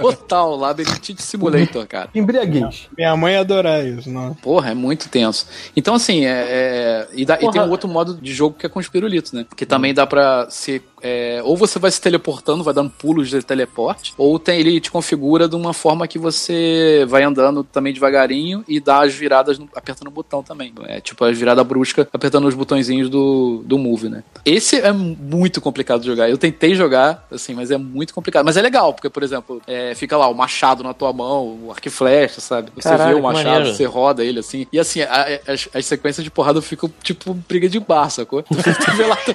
total, Labyrintite Simulator, cara. Embriaguez. Minha mãe ia adorar isso, não. Porra, é muito tenso. Então, assim, é. é- e, dá- e tem um outro modo de jogo que é com os pirulitos, né? Que também dá pra ser é, ou você vai se teleportando, vai dando pulos de teleporte, ou tem, ele te configura de uma forma que você vai andando também devagarinho e dá as viradas no, apertando o botão também. É tipo a virada brusca apertando os botõezinhos do, do Move, né? Esse é muito complicado de jogar. Eu tentei jogar, assim, mas é muito complicado. Mas é legal, porque, por exemplo, é, fica lá o machado na tua mão, o arco e flecha, sabe? Você Caralho, vê o machado, maneiro. você roda ele assim. E assim, a- a- as, as sequências de porrada ficam tipo briga de bar, sacou? [laughs] Tu vê lá teu,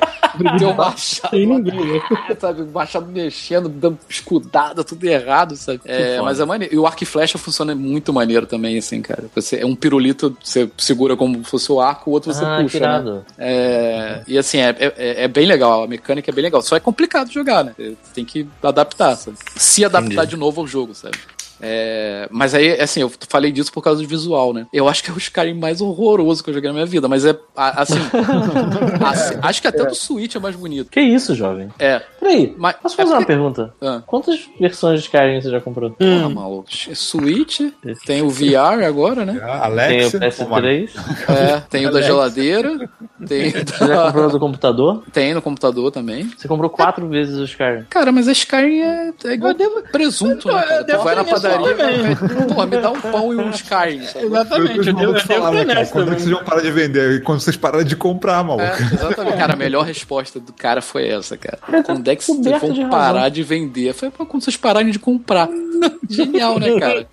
teu machado. Ninguém, [laughs] [laughs] sabe? O machado mexendo, dando escudada, tudo errado, sabe? É, mas é maneiro. E o arco e flecha funciona muito maneiro também, assim, cara. Você, é um pirulito, você segura como se fosse o arco, o outro você Ah, que puxa, né? É, e assim, é, é, é bem legal, a mecânica é bem legal. Só é complicado jogar, né? Você tem que adaptar, sabe? Se adaptar de novo ao jogo, sabe? É, mas aí, assim, eu falei disso por causa do visual, né? Eu acho que é o Skyrim mais horroroso que eu joguei na minha vida, mas é, assim, [laughs] assim, acho que até do Switch é mais bonito. Que isso, jovem? É, Peraí, mas... posso é fazer uma porque- pergunta? Ah. Quantas versões de Skyrim você já comprou? Porra, maluco. Switch, tem o VR agora, né? Tem o Alexa. PS3. É, tem o da geladeira, tem, o Você já da- comprou do computador? tem no computador também. Você comprou quatro vezes o Skyrim. Cara, mas a Skyrim é, é igual presunto, né? Cara? eu devo vai na padaria, porra, me dá um pão e um Skyrim. Exatamente, eu eu ter né, cara? Quando é que vocês vão parar de vender? E quando vocês pararem de comprar, maluco? É, exatamente. Cara, a melhor resposta do cara foi essa, cara. Quando é que vocês vão de razão. parar de vender? Foi quando vocês pararem de comprar. Genial, né, cara?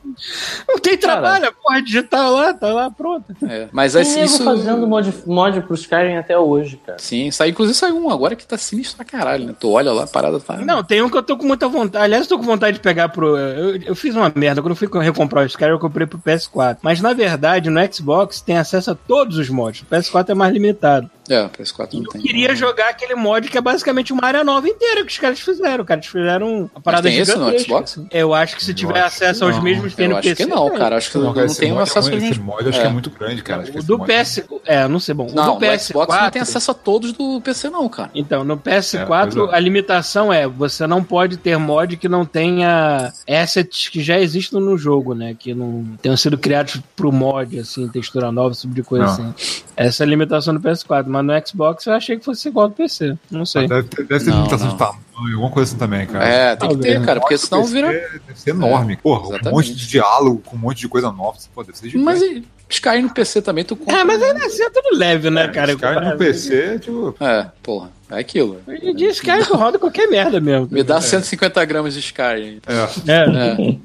Não tem trabalho, a porra digital lá, tá lá, pronto. É, mas Tem assim, isso. fazendo mod, mod pro Skyrim até hoje, cara. Sim, sai, inclusive saiu um agora que tá sinistro pra caralho, né? Tu olha lá, a parada tá. Não, tem um que eu tô com muita vontade. Aliás, eu tô com vontade de pegar pro. Eu, eu fiz uma merda. Quando eu fui recomprar o Skyrim, eu comprei pro PS4. Mas na verdade, no Xbox tem acesso a todos os mods. O PS4 é mais limitado. É, PS4 não Eu tem. queria jogar aquele mod que é basicamente uma área nova inteira que os caras fizeram. Cara, eles fizeram uma parada tem esse no gigantesca. Xbox? Eu acho que se tiver acho acesso aos mesmos tem Eu no acho PC. que não, tem. cara. Acho que não, tem um é acesso aos Esse mod acho que É. muito grande, cara. Acho O do é- PS. É, não sei bom. O do no PS4. Xbox não tem acesso a todos do PC, não, cara. Então, no É, PS4, pois é. a limitação é você não pode ter mod que não tenha assets que já existem no jogo, né? Que não tenham sido criados pro mod, assim, textura nova, esse tipo de coisa Não. assim. Essa é a limitação do PS4, mas no Xbox eu achei que fosse igual ao do PC. Não sei. Deve ter, deve ter Não, limitação não. de tamanho, alguma coisa assim também, cara. É, tem que ter, cara, porque senão Deve vira. ser- Deve ser enorme. Porra, um exatamente. monte de diálogo com um monte de coisa nova. Pô, deve ser gigante. Mas e Skyrim no PC também tu compra. É, mas ainda assim é tudo leve, né, cara? Esse cara no PC, tipo. É, porra, é aquilo. Hoje em dia esse cara roda qualquer merda mesmo. Me dá 150 gramas de Skyrim. É. É. É,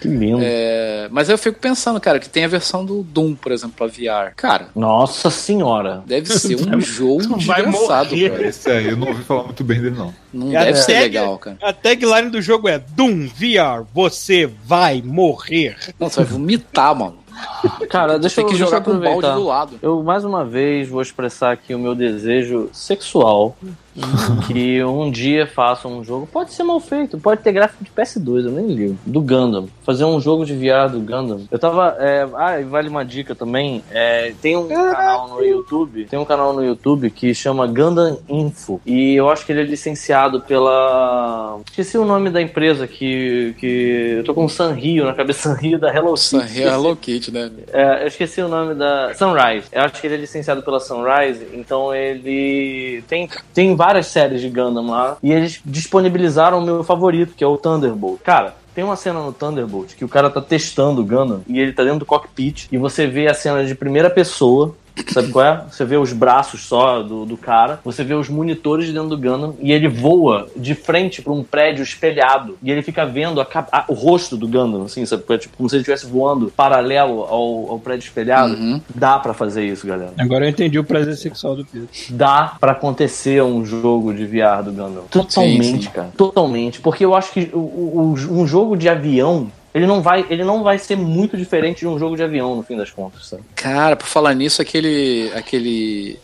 Que lindo. é, mas eu fico pensando, cara, que tem a versão do Doom, por exemplo, pra VR. Cara, Nossa senhora. deve ser um [laughs] jogo desgraçado, cara. Esse aí eu não ouvi falar muito bem dele, não. Não É, deve ser é. legal, cara. A tagline do jogo é Doom VR, você vai morrer. Não, você vai vomitar, mano. [laughs] Cara, deixa eu, que deixa eu jogar com o balde aproveitar. do lado. Eu mais uma vez vou expressar aqui o meu desejo sexual [laughs] que um dia faça um jogo. Pode ser mal feito, pode ter gráfico de PS2, eu nem ligo. Do Gundam. Fazer um jogo de VR do Gundam. Eu tava. é, ah, e vale uma dica também. é, tem um canal no YouTube. Tem um canal no YouTube que chama Gundam Info. E eu acho que ele é licenciado pela. Esqueci o nome da empresa que. que eu tô com Sanrio na cabeça [laughs] Sanrio da Hello Kitty. Nossa, é Hello Kitty, né? É, eu esqueci o nome da. Sunrise. Eu acho que ele é licenciado pela Sunrise, então ele tem, tem várias séries de Gundam lá. E eles disponibilizaram o meu favorito, que é o Thunderbolt. Cara. Tem uma cena no Thunderbolt que o cara tá testando o Gundam e ele tá dentro do cockpit e você vê a cena de primeira pessoa Sabe qual é? Você vê os braços só do, do cara, você vê os monitores dentro do Gundam e ele voa de frente pra um prédio espelhado e ele fica vendo a a- o rosto do Gundam, assim, sabe? é? Tipo, como se ele estivesse voando paralelo ao, ao prédio espelhado. Uhum. Dá pra fazer isso, galera. Agora eu entendi o prazer sexual do Pedro. Dá pra acontecer um jogo de VR do Gundam. Totalmente, Sim, sim. cara. Totalmente. Porque eu acho que o- o- um jogo de avião. Ele não, vai, ele não vai ser muito diferente de um jogo de avião, no fim das contas, sabe? Cara, por falar nisso, aquele. aquele.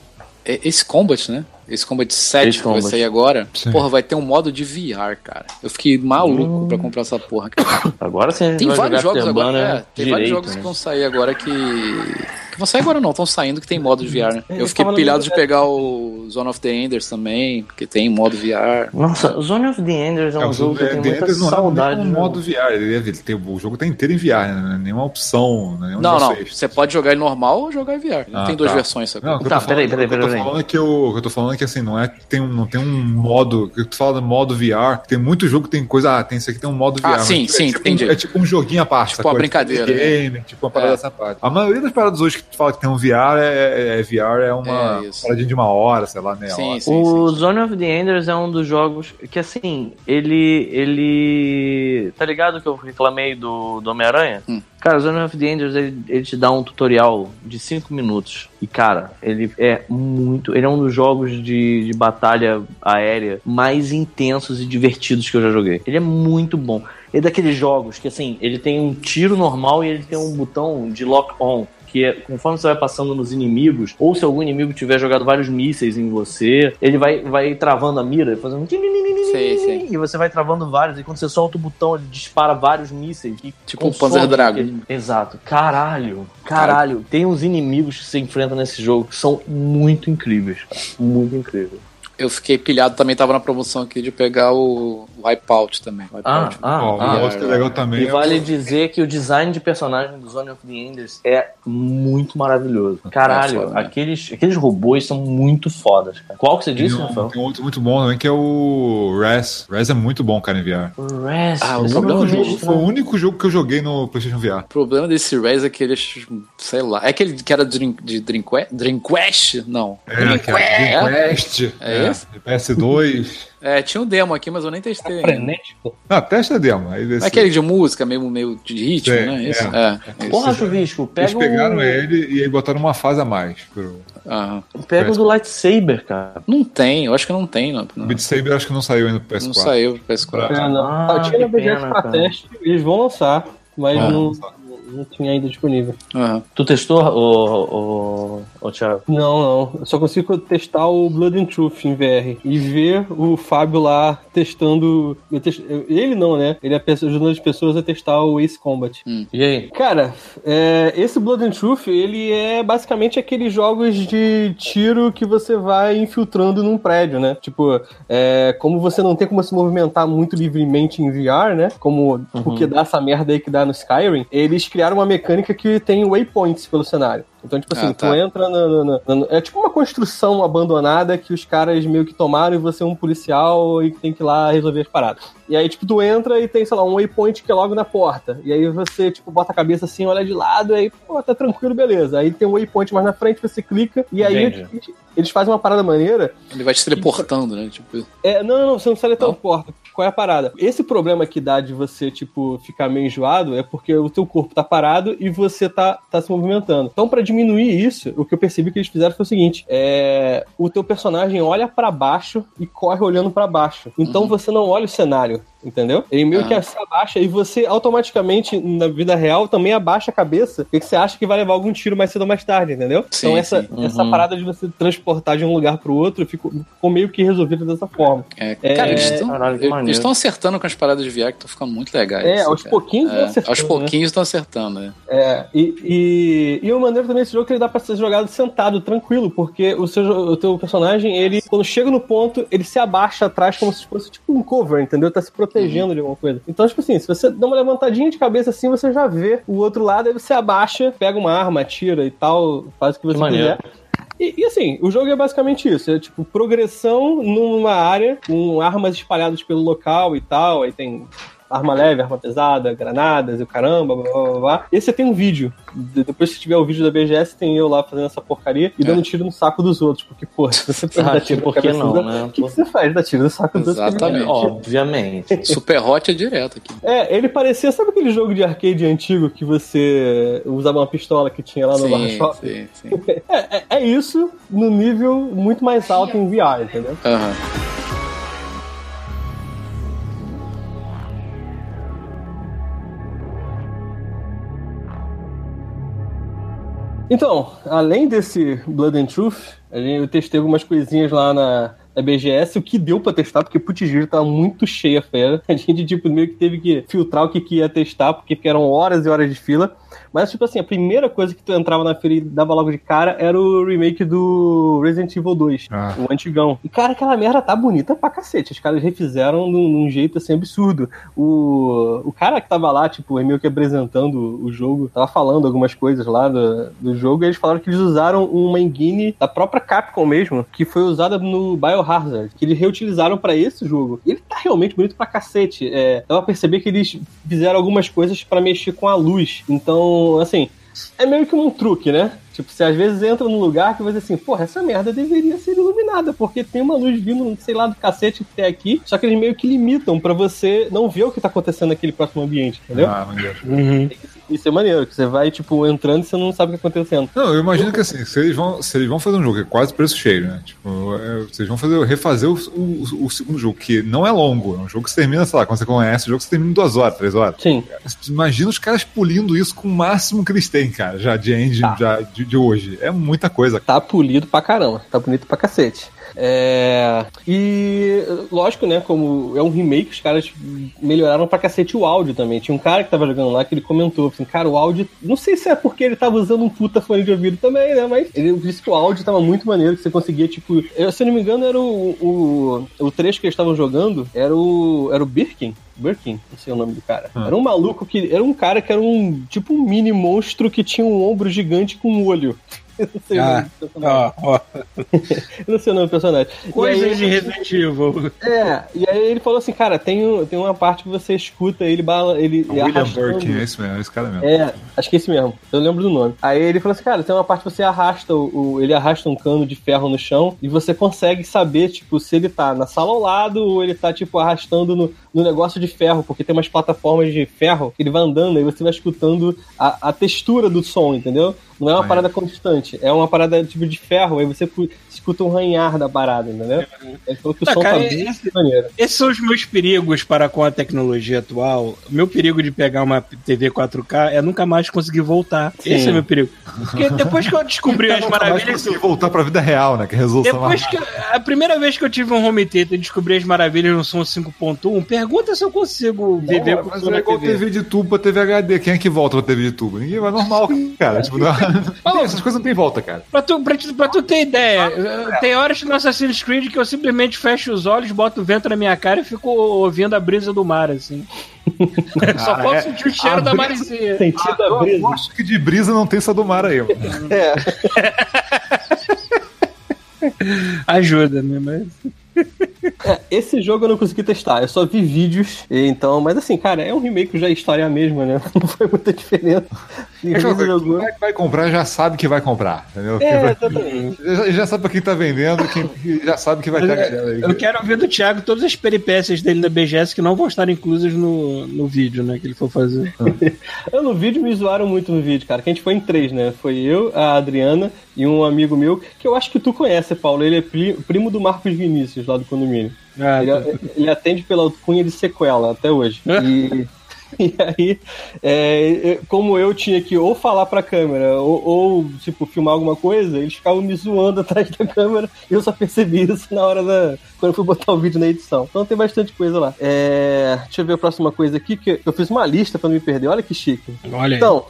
é- Esse Combat, né? Esse Combat 7 Ace que vai sair agora. Sim. Porra, vai ter um modo de VR, cara. Eu fiquei maluco pra comprar essa porra. cara. Agora sim Tem vários jogos agora. Afterburner É, tem vários direito, jogos que né? vão sair agora que. Vão sair agora não, estão saindo que tem modo de VR, né? Eu fiquei pilhado de pegar o Zone of the Enders também, porque tem modo VR. Nossa, Zone of the Enders é um É, jogo que The muita Enders não é saudade. um de modo VR. Ele, ele tem, o jogo tá inteiro em VR, né? Não é nenhuma opção. Não, é nenhum Não, não, você pode jogar ele normal ou jogar em VR. Ah, tem duas tá. versões, sabe? Não, que Tá, peraí, falando- peraí, o que eu tô peraí. falando é que que é assim, não é que tem um, não tem um modo, que tu fala de modo VR, tem muito jogo que tem coisa, ah, tem isso aqui tem um modo VR. Ah, mas sim, é sim, tipo, entendi. É tipo um joguinho à parte, Tipo uma brincadeira, É game, tipo uma parada É. dessa parte. A maioria das paradas hoje que tu fala que tem um VR é, é- é VR é uma É paradinha de uma hora, sei lá, meia Sim, hora. sim, O sim. Zone of the Enders é um dos jogos que, assim, ele. ele. Tá ligado que eu reclamei do, do Homem-Aranha? Hum. Cara, o Zone of the Enders ele, ele te dá um tutorial de 5 minutos. E, cara, ele é muito. Ele é um dos jogos de, de batalha aérea mais intensos e divertidos que eu já joguei. Ele é muito bom. É daqueles jogos que, assim, ele tem um tiro normal e ele tem um botão de lock-on que é, conforme você vai passando nos inimigos, ou se algum inimigo tiver jogado vários mísseis em você, ele vai, vai travando a mira, fazendo. Sei, sei. E você vai travando vários, e quando você solta o botão, ele dispara vários mísseis. E Tipo um Panzer Dragon. Exato. Caralho. Caralho. Tem uns inimigos que você enfrenta nesse jogo que são muito incríveis, cara. Muito incríveis. Eu fiquei pilhado também, tava na promoção aqui de pegar o Wipeout também. Ah, Wipeout. ah, Ó, ah. o outro que é legal também E é vale dizer que o design de personagem do Zone of the Enders é muito maravilhoso. Caralho, É foda, né? aqueles, aqueles robôs são muito fodas, cara. Qual que você tem disse, um, Rafael? tem um outro muito bom também que é o Res. Res é muito bom, cara, em VR. O Rest. Ah, o Foi o, problema jogo, foi o único jogo que eu joguei no PlayStation VR. O problema desse Res é que ele, sei lá, é aquele que era Dream, de Dreamcast? Dreamcast? Não. É, que é Dreamcast. É esse? De PS2. [laughs] É, tinha um demo aqui, mas eu nem testei. ainda. Frenético. Ah, testa a demo. Aí Não desse- é aquele de música, meio, meio de ritmo, Sim, né? Isso? é. É. isso. Porra, Chuvisco, Eles pega pegaram o, ele e aí botaram uma fase a mais. Pro... Aham. pega o do Lightsaber, cara. Não tem, eu acho que não tem. Não, O não, Beat Saber acho que não saiu ainda pro PS4. não saiu pro PS4. É, não. Ah, Ah, tinha na que BGS pena, pra teste, eles vão lançar, mas Ah, não. Não tinha ainda disponível. Aham. Tu testou, ô, ô, ô, Thiago? Não, não. Eu só consigo testar o Blood and Truth em VR e ver o Fábio lá testando. Ele não, né? Ele é ajudando as pessoas a testar o Ace Combat. E aí? Cara, é, esse Blood and Truth, ele é basicamente aqueles jogos de tiro que você vai infiltrando num prédio, né? Tipo, é, como você não tem como se movimentar muito livremente em VR, né? Como porque dá essa merda aí que dá no Skyrim, eles criaram uma mecânica que tem waypoints pelo cenário. Então, tipo assim, Ah, tá. tu entra na, na- na- É tipo uma construção abandonada que os caras meio que tomaram e você é um policial e que tem que ir lá resolver as paradas. E aí, tipo, tu entra e tem, sei lá, um waypoint que é logo na porta. E aí você, tipo, bota a cabeça assim, olha de lado, e aí, pô, tá tranquilo, beleza. Aí tem um waypoint mais na frente, você clica, e aí eles, eles fazem uma parada maneira. Ele vai te teleportando, né? Tipo, É, não, não, não, você não sai Não? teleporta. Qual é a parada? Esse problema que dá de você, tipo, ficar meio enjoado é porque o teu corpo tá parado e você tá, tá se movimentando. Então, pra diminuir isso, o que eu percebi que eles fizeram foi o seguinte: é, o teu personagem olha pra baixo e corre olhando pra baixo. Então você não olha o cenário. Entendeu? Ele meio Ah. que se abaixa e você automaticamente, na vida real, também abaixa a cabeça, porque você acha que vai levar algum tiro mais cedo ou mais tarde, entendeu? Sim, então essa, sim. essa Uhum. parada de você transportar de um lugar pro outro ficou, ficou meio que resolvida dessa forma. é, É, cara, eles estão caralho, que maneiro. eles estão acertando com as paradas de VR que estão ficando muito legais. É, assim, aos cara. pouquinhos vão É, acertando, aos né? pouquinhos estão acertando, né? É, e, e, e o maneiro também desse jogo é que ele dá pra ser jogado sentado, tranquilo, porque o, seu, o teu personagem, ele, quando chega no ponto, ele se abaixa atrás como se fosse tipo um cover, entendeu? Tá se protegendo de alguma coisa. Então, tipo assim, se você dá uma levantadinha de cabeça assim, você já vê o outro lado, aí você abaixa, pega uma arma, atira e tal, faz o que você maneiro. quiser. E, e, assim, o jogo é basicamente isso: é tipo progressão numa área, com armas espalhadas pelo local e tal. Aí tem arma leve, arma pesada, granadas e o caramba, blá blá blá blá. E aí você tem um vídeo. De- depois que tiver o vídeo da BGS, tem eu lá fazendo essa porcaria e É. dando tiro no saco dos outros. Porque, pô, [laughs] se você Ah, dar tiro por na que cabeça não, dos- né? O que, que você faz? Dá tiro no saco dos outros. Exatamente. Obviamente. [laughs] Super Hot é direto aqui. É, ele parecia, sabe aquele jogo de arcade antigo que você usava uma pistola que tinha lá no Barra Sim, Shop? sim, sim. [laughs] É, é, é isso no nível muito mais alto em VR, entendeu? Aham. Então, além desse Blood and Truth, eu testei algumas coisinhas lá na, na BGS, o que deu pra testar, porque putz, giro tava muito cheia a fera. A gente, tipo, meio que teve que filtrar o que, que ia testar, porque eram horas e horas de fila. Mas, tipo assim, a primeira coisa que tu entrava na feira e dava logo de cara era o remake do Resident Evil 2, Ah. o antigão. E, cara, aquela merda tá bonita pra cacete. Os caras refizeram de um, de um jeito, assim, absurdo. O, o cara que tava lá, tipo, meio que apresentando o jogo, tava falando algumas coisas lá do, do jogo, e eles falaram que eles usaram uma engine da própria Capcom mesmo, que foi usada no Biohazard, que eles reutilizaram pra esse jogo. E ele tá realmente bonito pra cacete. É, dá pra perceber que eles fizeram algumas coisas pra mexer com a luz. Então, assim, é meio que um truque, né? Tipo, você às vezes entra num lugar que você assim, porra, essa merda deveria ser iluminada, porque tem uma luz vindo, sei lá, do cacete que tem aqui, só que eles meio que limitam pra você não ver o que tá acontecendo naquele próximo ambiente, entendeu? Ah, maneiro. Uhum. Isso é maneiro, que você vai, tipo, entrando e você não sabe o que tá acontecendo. Não, eu imagino que assim, se eles vão, se eles vão fazer um jogo que é quase preço cheio, né? Tipo, é, vocês vão fazer, refazer o, o, o segundo jogo, que não é longo, é um jogo que você termina, sei lá, quando você conhece o jogo, você termina em duas horas, três horas. Sim. Imagina os caras polindo isso com o máximo que eles têm, cara, já de engine Tá. já de, de hoje. É muita coisa. Tá polido pra caramba, tá bonito pra cacete. É... E lógico, né? Como é um remake, os caras melhoraram pra cacete o áudio também. Tinha um cara que tava jogando lá que ele comentou assim, cara, o áudio. Não sei se é porque ele tava usando um puta fone de ouvido também, né? Mas ele disse que o áudio tava muito maneiro, que você conseguia, tipo. Eu, se eu não me engano, era o, o, o trecho que eles estavam jogando, era o. Era o Birkin. Birkin, não sei o nome do cara. Ah. Era um maluco que. Era um cara que era um. Tipo um mini monstro que tinha um ombro gigante com um olho. Eu [laughs] não sei o nome Ah, do personagem. Ó, ó. [laughs] Eu não sei o nome do personagem. Aí- de Resident Evil. É, e aí ele falou assim, cara, tem, um- tem uma parte que você escuta ele bala, ele William arrastando. Birkin, é isso mesmo, é esse cara mesmo. É, acho que é esse mesmo. Eu lembro do nome. Aí ele falou assim, cara, tem uma parte que você arrasta o, o- ele arrasta um cano de ferro no chão e você consegue saber, tipo, se ele tá na sala ao lado ou ele tá, tipo, arrastando no, no negócio de ferro, porque tem umas plataformas de ferro que ele vai andando e você vai escutando a, a textura do som, entendeu? Não é uma parada constante, é uma parada tipo de ferro, aí você escuta um ranhar da parada, entendeu? Ele falou que o Tá, som cara, tá bem esse- maneiro. Esses são os meus perigos para com a tecnologia atual. O meu perigo de pegar uma TV 4K é nunca mais conseguir voltar. Sim. Esse é o meu perigo. Porque depois que eu descobri as Nunca mais maravilhas consegui voltar pra vida real, né? Que a resolução Depois mais que eu- a primeira vez que eu tive um home theater e descobri as maravilhas no som 5.1, pergunta se eu consigo viver com mas é igual TV. TV de tubo pra TV HD. Quem é que volta pra TV de tubo? Ninguém vai normal, [laughs] cara. Tipo, não, essas coisas não tem volta, cara. Pra tu, pra, pra tu ter ideia, eh, tem horas no Assassin's Creed que eu simplesmente fecho os olhos, boto o vento na minha cara e fico ouvindo a brisa do mar, assim. [laughs] Só Ah, posso é. sentir o cheiro A da maresia. Sentido a brisa. Eu acho que de brisa não tem essa do mar aí, mano. [laughs] É. [laughs] Ajuda, né? Mas... É, esse jogo eu não consegui testar, eu só vi vídeos, então, mas assim, cara, é um remake já é história mesma, né? [laughs] Não foi muita diferença. É jogou. Quem vai- vai comprar já sabe que vai comprar, entendeu? É, exatamente. [laughs] Já, já sabe pra quem tá vendendo, quem já sabe que vai ter a galera aí. Eu quero ouvir do Thiago todas as peripécias dele da BGS que não vão estar inclusas no, no vídeo, né? Que ele for fazer. [laughs] Eu, no vídeo me zoaram muito no vídeo, cara. Que a gente foi em três, né? Foi eu, a Adriana e um amigo meu, que eu acho que tu conhece, Paulo. Ele é pri- primo do Marcos Vinícius, lá do condomínio. Ah, Ele, ele atende pela cunha de sequela até hoje. [laughs] E, e aí, é, como eu tinha que ou falar pra câmera ou, ou, tipo, filmar alguma coisa, eles ficavam me zoando [laughs] atrás da câmera e eu só percebi isso na hora da. Quando eu fui botar o vídeo na edição. Então tem bastante coisa lá. É, deixa eu ver a próxima coisa aqui, que eu fiz uma lista pra não me perder. Olha que chique. Olha aí. Então,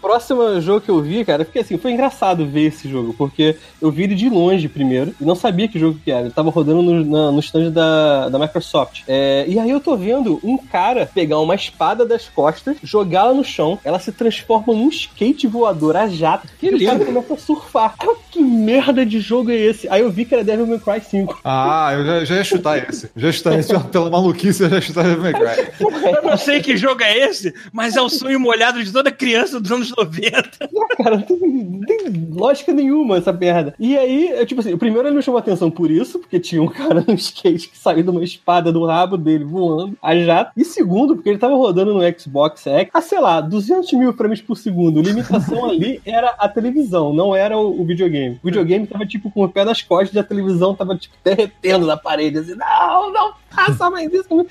próximo jogo que eu vi, cara, porque assim, foi engraçado ver esse jogo, porque eu vi ele de longe primeiro e não sabia que jogo que era. Ele tava rodando no, na- no stand da, da Microsoft. É, e aí eu tô vendo um cara pegar uma espada das costas, jogá-la no chão, ela se transforma num skate voador a jato. Que e o cara lindo. começa a surfar. Eu, que merda de jogo é esse? Aí eu vi que era Devil May Cry 5. Ah, eu já, já ia chutar esse. Já ia chutar esse pela maluquice, eu já ia chutar Devil May Cry. Eu não sei que jogo é esse, mas é o sonho molhado de toda criança dos anos 90. [laughs] cara, não tem, não tem lógica nenhuma essa merda. E aí, é, tipo assim, o primeiro ele me chamou a atenção por isso, porque tinha um [laughs] cara no skate que saiu de uma espada do rabo dele voando a jato. E segundo, porque ele tava rodando no Xbox X a, sei lá, 200 mil frames por segundo. A limitação [laughs] ali era a televisão, não era o, o videogame. O videogame tava, tipo, com o pé nas costas e a televisão tava, tipo, derretendo na parede, assim, não, não Passa mais isso.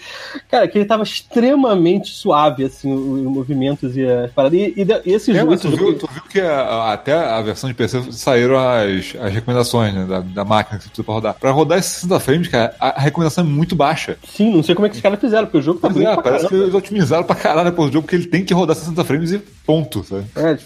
Cara, que ele tava extremamente suave, assim, os movimentos e as paradas. E, e, e esse É, jogo. tu, viu, tu viu que a- até a versão de PC saíram as, as recomendações né, da, da máquina que você precisa pra rodar. Pra rodar esses 60 frames, cara, a, a recomendação é muito baixa. Sim, não sei como é que os caras fizeram, porque o jogo tá Pois é, parece que caramba. eles otimizaram pra caralho pô, o jogo, porque ele tem que rodar 60 frames e ponto, sabe? É,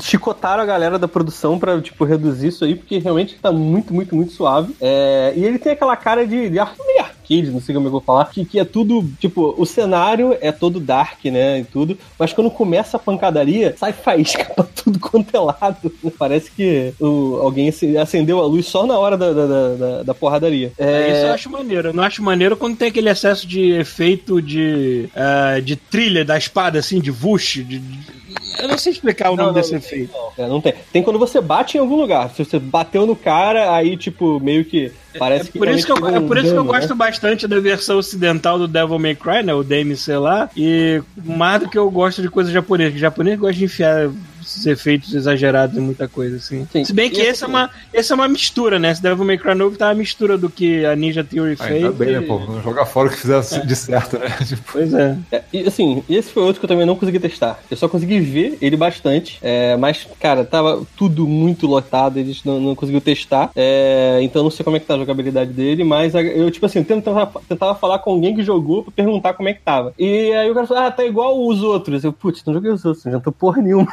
chicotaram a galera da produção pra, tipo, reduzir isso aí, porque realmente tá muito, muito, muito suave. É, e ele tem aquela cara de, de meio arcade, não sei como é eu vou falar, que, que é tudo, tipo, o cenário é todo dark, né, e tudo, mas quando começa a pancadaria, sai faísca [laughs] pra tudo quanto é lado. Parece que o- alguém ace- acendeu a luz só na hora da, da, da- da- da porradaria. É, É, Isso eu acho maneiro. Eu não acho maneiro quando tem aquele excesso de efeito de, ah, de trilha da espada, assim, de vush. de- de- Eu não sei explicar o Não, nome não, desse não efeito. É, não tem. Tem quando você bate em algum lugar. Se você bateu no cara, aí, tipo, meio que parece É por isso que eu, é por isso que eu um gosto dano, bastante da versão ocidental do Devil May Cry, né? O DMC lá. E mais do que eu gosto de coisa japonesa. porque japonês gosta de enfiar esses efeitos exagerados em muita coisa, assim. Sim. Se bem que E esse é, uma, esse é uma mistura, né? Esse Devil May Cry novo tá uma mistura do que a Ninja Theory fez. Ainda bem, né, e- pô? Não jogar fora o que fizeram de certo, né? [laughs] Tipo, Pois é. É, e assim, esse foi outro que eu também não consegui testar. Eu só consegui ver ele bastante. é, mas, cara, tava tudo muito lotado, a gente não, não conseguiu testar. É, então não sei como é que tá a jogabilidade dele, mas eu, tipo assim, tentava, tentava falar com alguém que jogou pra perguntar como é que tava. E aí o cara falou, ah, tá igual os outros. Eu, putz, não joguei os outros, não adiantou porra nenhuma.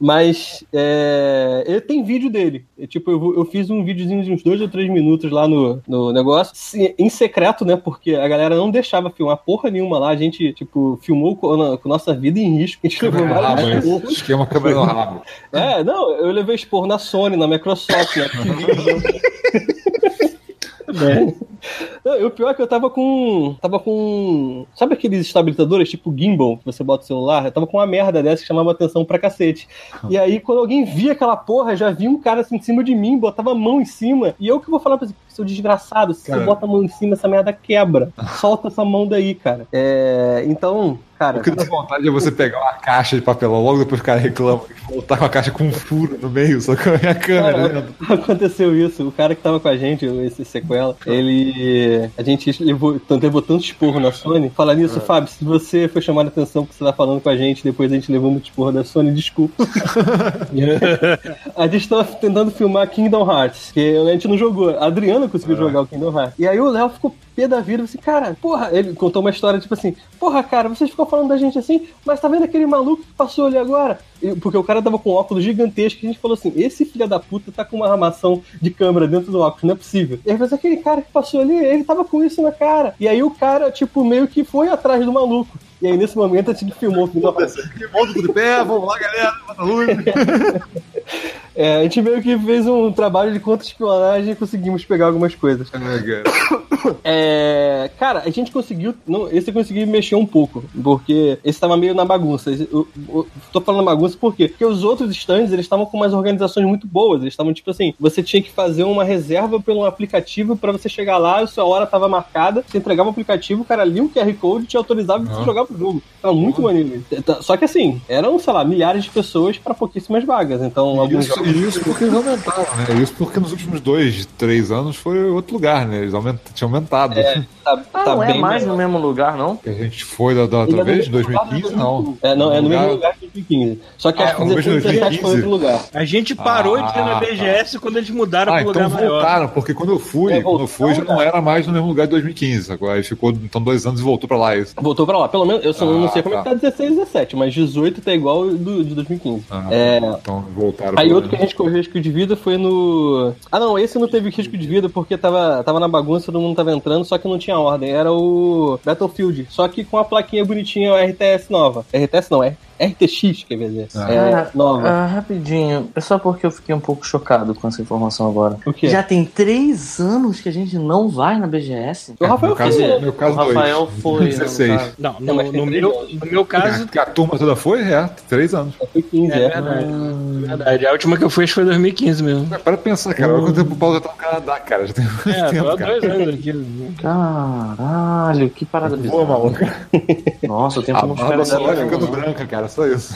Mas é, ele tem vídeo dele. É, tipo, eu, eu fiz um videozinho de uns dois ou três minutos lá no, no negócio, em secreto, né? Porque a galera não deixava filmar porra nenhuma lá. A gente, tipo, filmou com, com nossa vida em risco. A gente levou esse esporros. esquema câmera no rabo. É, não, eu levei esporro na Sony, na Microsoft, na [laughs] [laughs] E o pior é que eu tava com. Tava com. Sabe aqueles estabilizadores tipo gimbal que você bota o celular? Eu tava com uma merda dessa que chamava atenção pra cacete. E aí, quando alguém via aquela porra, já vi um cara assim em cima de mim, botava a mão em cima. E eu que vou falar pra você, seu desgraçado, se Cara. você bota a mão em cima, essa merda quebra. Solta essa mão daí, cara. É, então, cara. O que dá vontade é você pegar uma caixa de papelão, logo depois o cara reclama e voltar com a caixa com um furo no meio, só com a minha câmera. Cara, né? [laughs] aconteceu isso. O cara que tava com a gente, esse sequela, ele. A gente levou, tanto- levou tanto esporro na Sony. Falar nisso, Fábio, se você foi chamar a atenção porque você tá falando com a gente, depois a gente levou muito esporro da Sony, desculpa. [laughs] [laughs] a gente tava tentando filmar Kingdom Hearts, que a gente não jogou. A Adriana conseguiu jogar o Kingdom Hearts. E aí o Léo ficou pé da vida, assim, cara, porra, ele contou uma história tipo assim, porra, cara, vocês ficam falando da gente assim, mas tá vendo aquele maluco que passou ali agora? E- Porque o cara tava com um óculos gigantesco e a gente falou assim: esse filho da puta tá com uma armação de câmera dentro do óculos, não é possível. E aí, mas aquele cara que passou ali, ele tava com isso na cara. E aí o cara, tipo, meio que foi atrás do maluco. E aí nesse momento a gente filmou o. Que bom tudo de pé, vamos lá, galera, bota a luz. É, a gente meio que fez um trabalho de contra-espionagem e conseguimos pegar algumas coisas. [coughs] É, cara, a gente conseguiu. Não, esse eu consegui mexer um pouco, porque esse tava meio na bagunça. Eu, eu tô falando bagunça por quê? Porque os outros stands eles estavam com umas organizações muito boas. Eles estavam tipo assim: você tinha que fazer uma reserva pelo aplicativo pra você chegar lá, a sua hora tava marcada, você entregava o aplicativo, o cara lia o QR Code e te autorizava e você Ah. jogava o jogo. Tava muito maneiro. Tá- Só que assim, eram, sei lá, milhares de pessoas pra pouquíssimas vagas. Então, alguns Isso. E isso porque eles aumentaram, né? Isso porque nos últimos dois, três anos foi outro lugar, né? Eles aument... tinham aumentado. [laughs] Tá, Ah, tá não é mais melhor. no mesmo lugar, não? Que a gente foi da, da outra é no vez, mesmo lugar 2015, do não. É, não, é no mesmo Lugar- que 2015. Só que Ah, as é o mesmo 16 foi 2015? outro lugar. A gente parou de ir na Ah, BGS quando eles mudaram Ah, pro então lugar maior. voltaram, porque quando eu fui, É, quando eu fui já não era mais no mesmo lugar de 2015. Agora aí ficou então dois anos e voltou pra lá. Isso. Voltou pra lá. Pelo menos, eu só não Ah, sei como é que tá. tá 16 e 17, mas 18 tá igual do, de 2015. Ah, É. Então voltaram. Aí pra- outro que a gente correu risco de vida foi no. Ah não, esse não teve risco de vida porque tava, tava na bagunça, todo mundo tava entrando, só que não tinha ordem. Era o Battlefield. Só que com a plaquinha bonitinha, o RTS nova. RTS não, é RTX, quer dizer. Ah. É, nova. ah, rapidinho. É só porque eu fiquei um pouco chocado com essa informação agora. O quê? Já tem três anos que a gente não vai na BGS. O Rafael no caso, né? meu caso o Rafael dois. foi. né, 16. no caso. Não, É, no, no meu, anos. no meu caso, Que a turma toda foi? É, três anos. Foi 15, é é. verdade. verdade. A última que eu fui acho que foi 2015 mesmo. Para pensar, cara. Olha quanto tempo o Paulo já tá no Canadá, cara. Já tem É, tempo, dois anos aqui. né? Caralho, que parada Boa, bizarra. maluco. Nossa, o tempo A não espera barba só vai ninguém, ficando branca, cara. Só isso.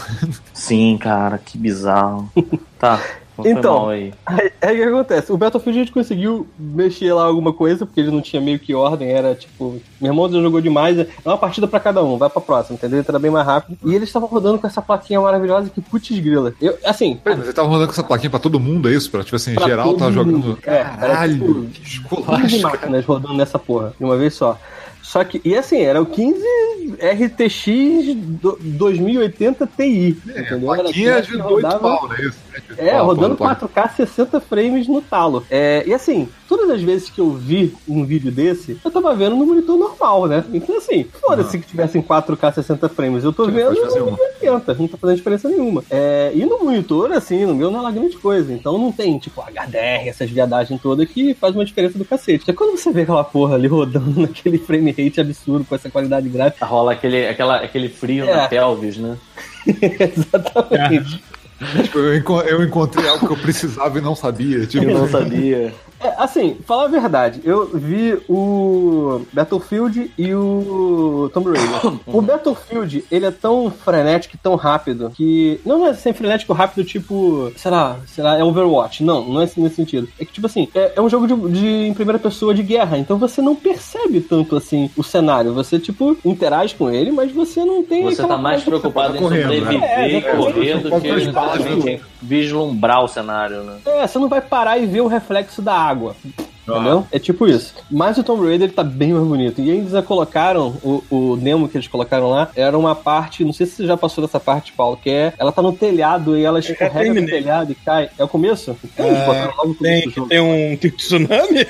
Sim, cara, que bizarro. tá, então, [laughs] aí. Aí o que acontece? O Battlefield a gente conseguiu mexer lá alguma coisa, porque ele não tinha meio que ordem, era tipo, meu irmão já jogou demais, é uma partida pra cada um, vai pra próxima, entendeu? Entra bem mais rápido. E eles estavam rodando com essa plaquinha maravilhosa que putz grila. Eu, assim. Pera, você tava rodando com essa plaquinha pra todo mundo, é isso? Pra, tipo assim, geral tava jogando. É, Caralho, tipo, que esculacho. máquinas rodando nessa porra, de uma vez só. Só que, e assim, era o 15 RTX 2080 Ti. É, entendeu? Era de rodava, pau, né? Isso? É, pau, rodando pau, 4K 60 frames no talo. É, e assim, todas as vezes que eu vi um vídeo desse, eu tava vendo no monitor normal, né? Então assim, foda-se que tivesse em 4K 60 frames. Eu tô vendo no 80, não tá fazendo diferença nenhuma. É, e no monitor, assim, no meu não é lá grande coisa. Então não tem, tipo, HDR, essas viadagens todas que faz uma diferença do cacete. É quando você vê aquela porra ali rodando [laughs] naquele frame rate absurdo com essa qualidade gráfica. Rola aquele, aquela, aquele frio é. na pelvis, né? [laughs] Exatamente. É. Tipo, eu encontrei algo que eu precisava e não sabia. Tipo... Eu não sabia. É, assim, falar a verdade, eu vi o Battlefield e o Tomb Raider. [coughs] O Battlefield, ele é tão frenético e tão rápido que. Não é sem frenético rápido, tipo. Sei lá, sei lá, é Overwatch. Não, não é assim nesse sentido. É que, tipo assim, é, é um jogo de, de, em primeira pessoa de guerra, então você não percebe tanto assim o cenário. Você, tipo, interage com ele, mas você não tem. Você tá mais preocupado tá em sobreviver né? é, correr do que exatamente vislumbrar o cenário, né? É, você não vai parar e ver o reflexo da água água. Entendeu? É tipo isso. Mas o Tomb Raider ele tá bem mais bonito. E eles colocaram, o, o Nemo que eles colocaram lá, era uma parte, não sei se você já passou dessa parte, Paulo, que é, ela tá no telhado e ela escorrega no telhado e cai. É o começo? É, é tem, tem um tipo tsunami?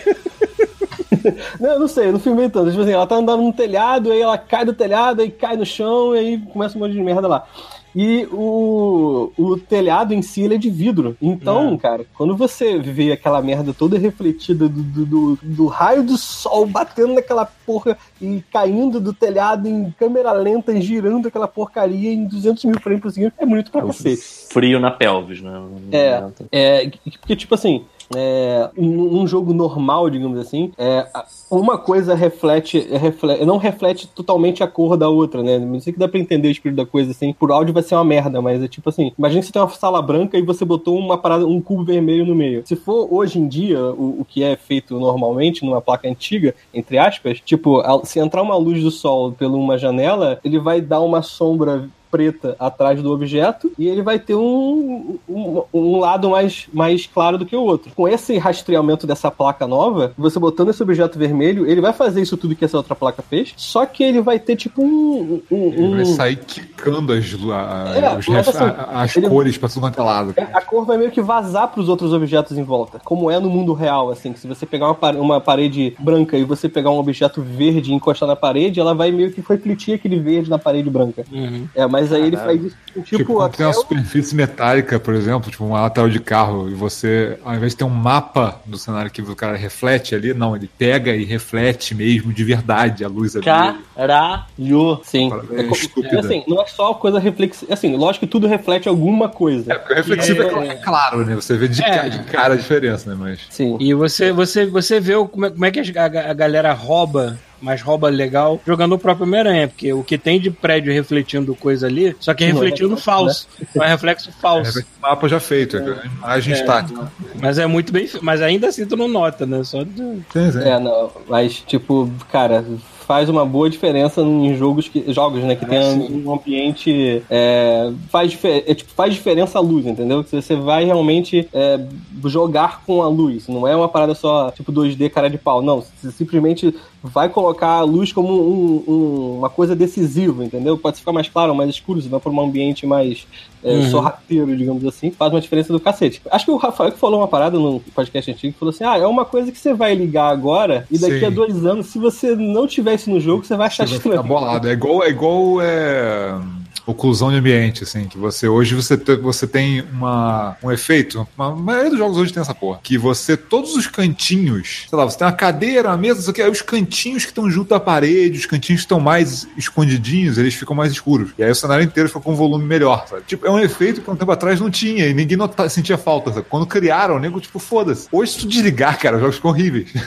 [laughs] não, não sei, eu não filmei tanto. Tipo assim, ela tá andando no telhado, aí ela cai do telhado, aí cai no chão, e aí começa um monte de merda lá. E o, o telhado em si ele é de vidro. Então, é. cara, quando você vê aquela merda toda refletida do, do, do, do, raio do sol batendo naquela porra e caindo do telhado em câmera lenta, girando aquela porcaria em 200 mil frames por segundo, é bonito pra é cacete. Frio na pelvis, né? É, é, porque tipo assim, é, um, um, jogo normal, digamos assim, é, uma coisa reflete, reflete, não reflete totalmente a cor da outra, né? Não sei que dá pra entender o espírito da coisa, assim. Por áudio vai ser uma merda, mas é tipo assim, imagina que você tem uma sala branca e você botou uma parada, um cubo vermelho no meio. Se for hoje em dia, o, o que é feito normalmente numa placa antiga, entre aspas, tipo, se entrar uma luz do sol pela uma janela, ele vai dar uma sombra preta atrás do objeto e ele vai ter um, um, um, lado mais, mais claro do que o outro. Com esse rastreamento dessa placa nova, você botando esse objeto vermelho, ele vai fazer isso tudo que essa outra placa fez, só que ele vai ter tipo um. um ele vai sair quicando as, a, é, os ref, assim, as ele, cores pra tudo quanto é lado. A cor vai meio que vazar pros outros objetos em volta, como é no mundo real, assim, que se você pegar uma, uma parede branca e você pegar um objeto verde e encostar na parede, ela vai meio que refletir aquele verde na parede branca. Uhum. É, mas mas aí ele faz isso tipo. tipo quando tem uma superfície metálica, por exemplo, tipo uma lateral de carro, e você, ao invés de ter um mapa do cenário que o cara reflete ali, não, ele pega e reflete mesmo de verdade a luz ali. Caralho! Sim. É, é, assim, não é só coisa reflexiva. Assim, lógico que tudo reflete alguma coisa. É, porque reflexivo é, é claro, né? Você vê de, é. de, cara a diferença, né? Mas... Sim. E você, você, você vê como é, como é que a, a galera rouba mas rouba legal, jogando o próprio Homem-Aranha, porque o que tem de prédio refletindo coisa ali, só que é refletindo falso. Né? É reflexo falso. É, mapa já feito, é, imagem é, estática. Mas é muito bem. Mas ainda assim tu não nota, né? Só de... sim, sim. É, não, mas tipo, cara, faz uma boa diferença em jogos que jogos né que ah, tem um ambiente é, faz é, tipo, faz diferença a luz entendeu que você vai realmente é, jogar com a luz não é uma parada só tipo 2D cara de pau não você simplesmente vai colocar a luz como um, um, uma coisa decisiva entendeu pode ficar mais claro mais escuro você vai para um ambiente mais é, uhum. sorrateiro, digamos assim, faz uma diferença do cacete. Acho que o Rafael que falou uma parada no podcast antigo, falou assim: ah, é uma coisa que você vai ligar agora e daqui Sim. a dois anos, se você não tivesse no jogo, você vai achar você estranho. Vai bolado. É igual, é igual é oclusão de ambiente, assim, que você hoje você, você tem uma, um efeito, a maioria dos jogos hoje tem essa porra, que você, todos os cantinhos, sei lá, você tem uma cadeira, uma mesa, isso aqui, aí os cantinhos que estão junto à parede, os cantinhos que estão mais escondidinhos, eles ficam mais escuros. E aí o cenário inteiro fica com um volume melhor, sabe? Tipo, é um efeito que um tempo atrás não tinha e ninguém nota, sentia falta, sabe? Quando criaram, o nego, tipo, foda-se. Hoje, se tu desligar, cara, os jogos ficam horríveis. [laughs]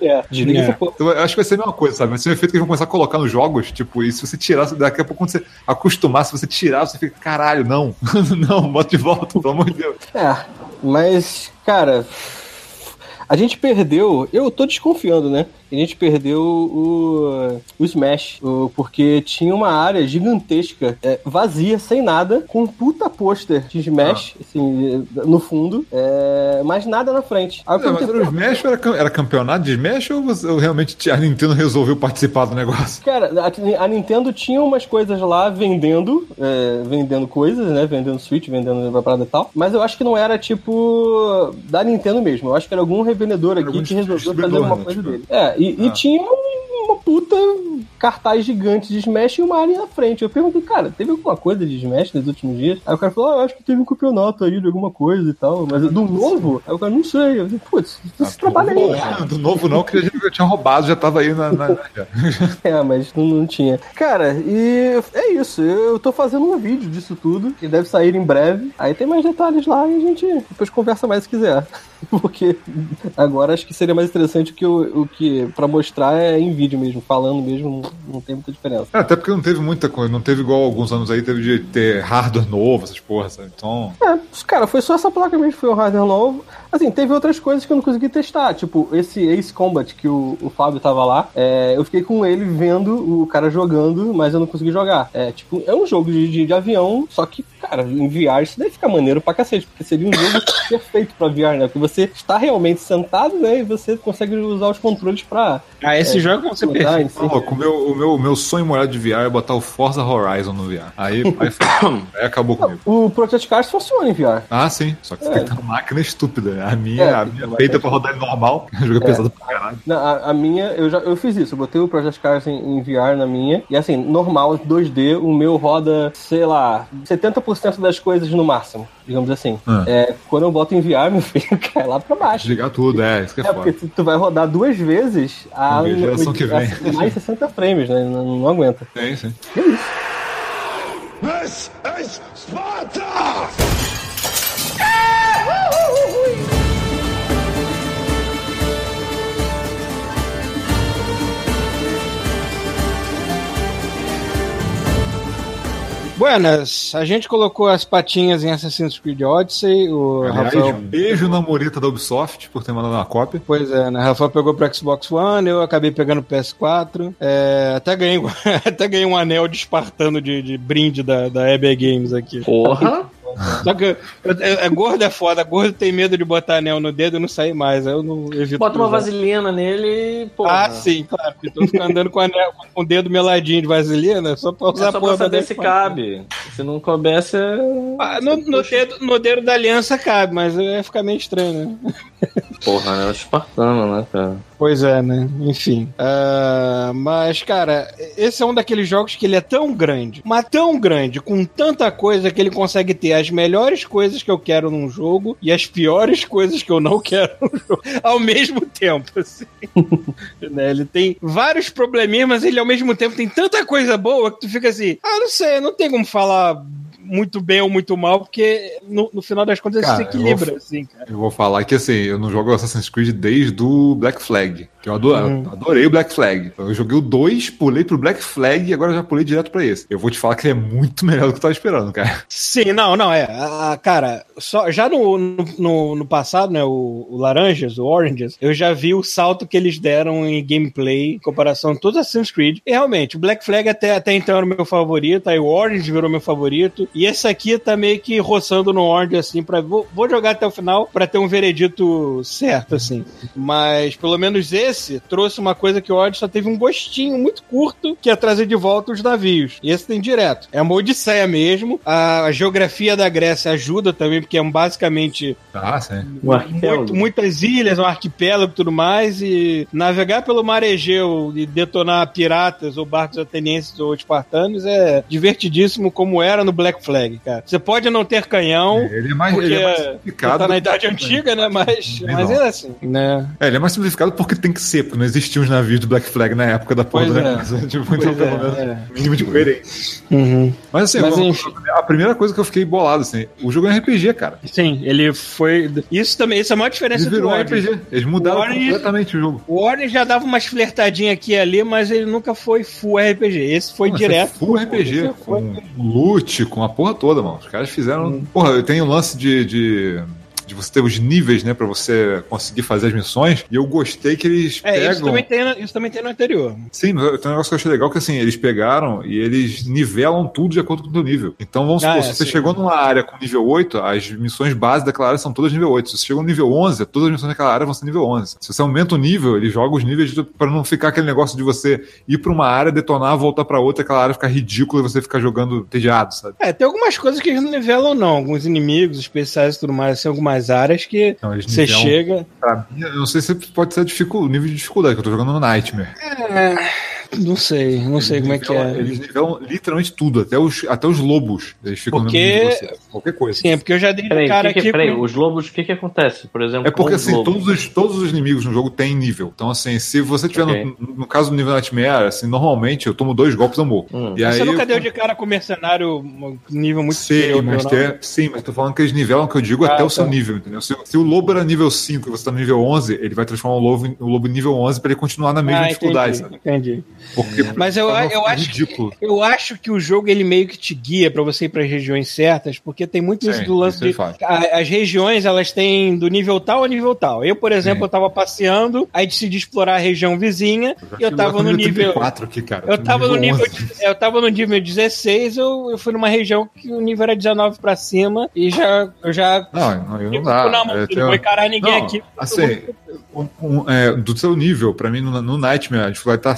É, desliga é. essa porra. Então, eu acho que vai ser a mesma coisa, sabe? Vai ser um efeito que eles vão começar a colocar nos jogos, tipo, e se você tirar, daqui a pouco, quando você acostumar se você tirar, você fica, caralho, não, [laughs] não, bota de volta, pelo amor de Deus. É, Mas, cara, a gente perdeu. Eu tô desconfiando, né? A gente perdeu o, o Smash, o, porque tinha uma área gigantesca, é, vazia, sem nada, com um puta pôster de Smash, ah. assim, no fundo, é, mas nada na frente. Aí mas era o Smash era, era campeonato de Smash ou, você, ou realmente a Nintendo resolveu participar do negócio? Cara, a, a Nintendo tinha umas coisas lá vendendo, é, vendendo coisas, né, vendendo Switch, vendendo pra parada e tal, mas eu acho que não era, tipo, da Nintendo mesmo, eu acho que era algum revendedor aqui que resolveu fazer uma né, coisa tipo... dele. É, e, ah. e tinha uma puta cartaz gigante de Smash e uma área na frente. Eu perguntei, cara, teve alguma coisa de Smash nos últimos dias? Aí o cara falou, ah, eu acho que teve um campeonato aí de alguma coisa e tal. Mas do novo? Aí o cara, não sei. Eu falei, putz, você ah, trabalha aí. Cara. [laughs] Do novo não, gente já tinha roubado, já tava aí na. na... [laughs] é, mas não, não, tinha. Cara, e é isso. Eu tô fazendo um vídeo disso tudo, que deve sair em breve. Aí tem mais detalhes lá e a gente depois conversa mais se quiser. [laughs] Porque agora acho que seria mais interessante que o, o que para mostrar é em vídeo mesmo, falando mesmo, não tem muita diferença. É, até porque não teve muita coisa, não teve igual alguns anos aí, teve de ter hardware novo, essas porras, sabe? Então. É, cara, foi só essa placa mesmo foi o hardware novo. Assim, teve outras coisas que eu não consegui testar, tipo, esse Ace Combat que o, o Fábio tava lá, é, eu fiquei com ele vendo o cara jogando, mas eu não consegui jogar. É, tipo, é um jogo de, de, de avião, só que, cara, em VR isso deve ficar maneiro pra cacete, porque seria um jogo [laughs] perfeito pra VR, né? Porque você está realmente sentado, né? E você consegue usar os controles pra. Ah, esse é, jogo você perfeito. Oh, o, meu, o, meu, o meu sonho molhado de VR é botar o Forza Horizon no VR. Aí, aí, [coughs] aí acabou comigo. O Project Cars funciona em VR. Ah, sim. Só que você é. tem que ter uma máquina estúpida. A minha, é, a minha é feita pra rodar normal. [laughs] Jogo é. pesado pra caralho. Não, a, a, minha, eu já eu fiz isso. Eu botei o Project Cars em, em VR na minha. E assim, normal, 2D, o meu roda, sei lá, 70% das coisas no máximo digamos assim. Ah. É, quando eu boto em VR, [laughs] meu filho cai lá pra baixo. Desligar tudo, é, isso que é, é porque tu vai rodar duas vezes a, a, que vem. a [laughs] mais 60 frames, né? Não, não aguenta. Sim, sim. É isso. This is Sparta! Buenas, a gente colocou as patinhas em Assassin's Creed Odyssey. O Aliás, Rafael... beijo na morita da Ubisoft por ter mandado uma cópia. Pois é, né? Rafael pegou pro Xbox One, eu acabei pegando o PS4. É, até, ganhei, [laughs] até ganhei um anel de espartano de, de brinde da, da EB Games aqui. Porra! [laughs] Só que é, gordo é foda, gordo tem medo de botar anel no dedo e não sair mais. Aí eu não evito. Bota uma vaselina nele e. Porra. Ah, sim, claro. Porque tô ficando andando com, anel, com o dedo meladinho de vaselina só pra usar é só pra saber se cabe. Se não coubesse. Ah, no, no, dedo, no dedo da aliança cabe, mas ia ficar meio estranho, né? Porra? É o espartano, né, cara? Pois é, né? Enfim. Uh, mas, cara, esse é um daqueles jogos que ele é tão grande, mas tão grande, com tanta coisa que ele consegue ter as melhores coisas que eu quero num jogo e as piores coisas que eu não [laughs] quero num jogo ao mesmo tempo, assim. [laughs] né? Ele tem vários probleminhas, mas ele ao mesmo tempo tem tanta coisa boa que tu fica assim, ah, não sei, não tem como falar muito bem ou muito mal, porque no, no final das contas cara, se equilibra, eu vou, assim, cara. Eu vou falar que assim, eu não jogo Assassin's Creed desde o Black Flag. Que eu adorei, uhum. adorei o Black Flag. Eu joguei o 2, pulei pro Black Flag e agora já pulei direto pra esse. Eu vou te falar que ele é muito [laughs] melhor do que eu tava esperando, cara. Sim, não, não, é. Ah, cara, só, já no, no, no, passado, né, o, o, Laranjas, o Oranges, eu já vi o salto que eles deram em gameplay em comparação a todos os Assassin's Creed. E realmente, o Black Flag até, até então era o meu favorito, aí o Orange virou meu favorito. E esse aqui tá meio que roçando no Orange, assim, pra, vou, vou jogar até o final pra ter um veredito certo, assim. Mas pelo menos esse esse trouxe uma coisa que o Odyssey só teve um gostinho muito curto, que é trazer de volta os navios. E esse tem direto. É uma odisseia mesmo. A, a geografia da Grécia ajuda também, porque é basicamente ah, sim. Um muito, muitas ilhas, um arquipélago e tudo mais. E navegar pelo mar Egeu e detonar piratas ou barcos atenienses ou espartanos é divertidíssimo, como era no Black Flag, cara. Você pode não ter canhão, é, ele é mais, porque ele é mais simplificado. Tá na Idade Antiga, né? Mas, mas é assim, né? É, ele é mais simplificado porque tem que ser, porque não existiam os navios do Black Flag na época da porra do é. Tipo, então, pelo é, menos, é. mínimo de coerência. Uhum. Mas assim, Mas, vamos, a primeira coisa que eu fiquei bolado, assim, o jogo é um RPG, cara. Sim, ele foi. Isso também, isso é a maior diferença ele virou do RPG. Eles mudaram o completamente o jogo. O Warner já dava umas flertadinhas aqui e ali, mas ele nunca foi full RPG. Esse foi direto. Full RPG, com loot, com a porra toda, mano. Os caras fizeram. Hum. Porra, eu tenho um lance de... de de você ter os níveis, né, pra você conseguir fazer as missões. E eu gostei que eles É, pegam. isso também, tem, isso também tem no anterior. Sim, mas tem um negócio que eu achei legal que assim, eles pegaram e eles nivelam tudo de acordo com o teu nível. Então vamos Ah, supor, é, se você sim. chegou numa área com nível 8, as missões base daquela área são todas nível 8. Se você chegou no nível 11, todas as missões daquela área vão ser nível 11. Se você aumenta o nível, ele joga os níveis para não ficar aquele negócio de você ir pra uma área, detonar, voltar pra outra, aquela área ficar ridícula e você ficar jogando tediado, sabe? É, tem algumas coisas que eles não nivelam, não. Alguns inimigos especiais e tudo mais, tem algumas áreas que Então, eles você chega. Pra mim, eu não sei se pode ser dificu- o nível de dificuldade, que eu tô jogando no Nightmare. Não sei, não sei como é que é. Eles nivelam literalmente tudo, até os, até os lobos. Eles ficam Porque- no nível de você. Qualquer coisa. Sim, é porque eu já dei de Peraí, cara que que- aqui. peraí, com- os lobos, o que que acontece, por exemplo? É porque com os assim, lobos? todos os, todos os inimigos no jogo têm nível. Então, assim, se você tiver Ok. no, no caso do nível Nightmare, assim, normalmente eu tomo dois golpes e eu morro. Hum. E Você aí nunca eu- deu de cara com mercenário um nível muito Sim, superior, mas não? tem- sim, mas tô falando que eles nivelam, que eu digo, Ah, até o tá. seu nível, entendeu? Se, se o lobo era nível 5 e você tá no nível 11, ele vai transformar o lobo, em- o lobo em nível 11 pra ele continuar na mesma Ah, dificuldade, entendi, sabe? entendi. Porque, Mas eu, não eu, acho que, eu acho que o jogo ele meio que te guia pra você ir para regiões certas, porque tem muito isso Sim, do lance isso de faz. a- as regiões elas têm do nível tal a nível tal. Eu, por exemplo, Sim. eu tava passeando, aí decidi explorar a região vizinha e eu tava no nível 34 aqui, cara. eu tô tava no nível, 11. de- eu tava no nível 16, eu, eu fui numa região que o nível era 19 pra cima e já eu já Não, não, eu não Fico dá. na mão, Eu não tenho- vou encarar ninguém Não, aqui. Assim, um- um, é, do seu nível, pra mim, no, no Nightmare, a dificuldade tá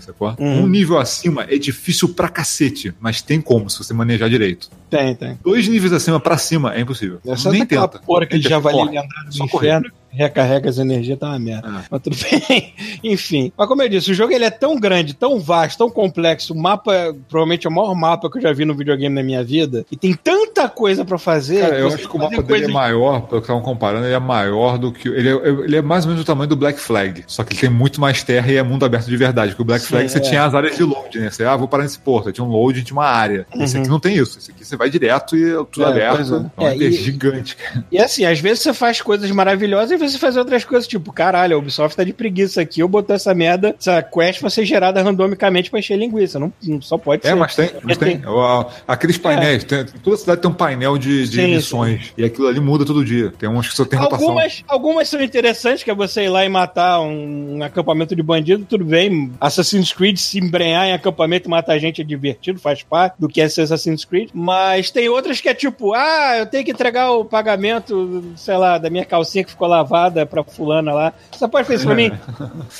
sacou? Uhum. Um nível acima é difícil pra cacete, mas tem como, se você manejar direito. Tem, tem. Dois níveis acima pra cima é impossível. Essa Nem daquela tenta. porra que Nem já vai Corre. lembrar do Só correr. Recarrega as energias, tá uma merda. Ah. Mas tudo [laughs] bem. Enfim. Mas como eu disse, o jogo ele é tão grande, tão vasto, tão complexo. O mapa, provavelmente é o maior mapa que eu já vi no videogame na minha vida. E tem tanta coisa pra fazer. Cara, eu acho que o mapa dele é maior, pelo que estavam comparando, ele é maior do que. Ele é, ele é mais ou menos do tamanho do Black Flag. Só que ele tem muito mais terra e é mundo aberto de verdade. Porque o Black Sim, Flag você é. tinha as áreas de load, né? Você, ah, vou parar nesse porto. Aí tinha um load, tinha uma área. Esse Uhum. aqui não tem isso. Esse aqui você vai direto e é tudo É, aberto. é. É uma É, e- gigante, cara. E assim, às vezes você faz coisas maravilhosas e você faz outras coisas, tipo, caralho, a Ubisoft tá de preguiça aqui, eu botou essa merda, essa quest pra ser gerada randomicamente pra encher linguiça. Não, não só pode É, ser. mas tem, mas tem. A- Aqueles painéis, tem- toda cidade tem um painel de, de Sim, missões. E aquilo ali muda todo dia. Tem uns que só tem rotação. Algumas, algumas são interessantes, que é você ir lá e matar um, acampamento de bandido, tudo bem. Assassin's Creed se embrenhar em acampamento e matar gente é divertido, faz parte do que é ser Assassin's Creed. Mas tem outras que é tipo, ah, eu tenho que entregar o pagamento, sei lá, da minha calcinha que ficou lavada pra fulana lá. Você pode fazer isso pra mim? [laughs]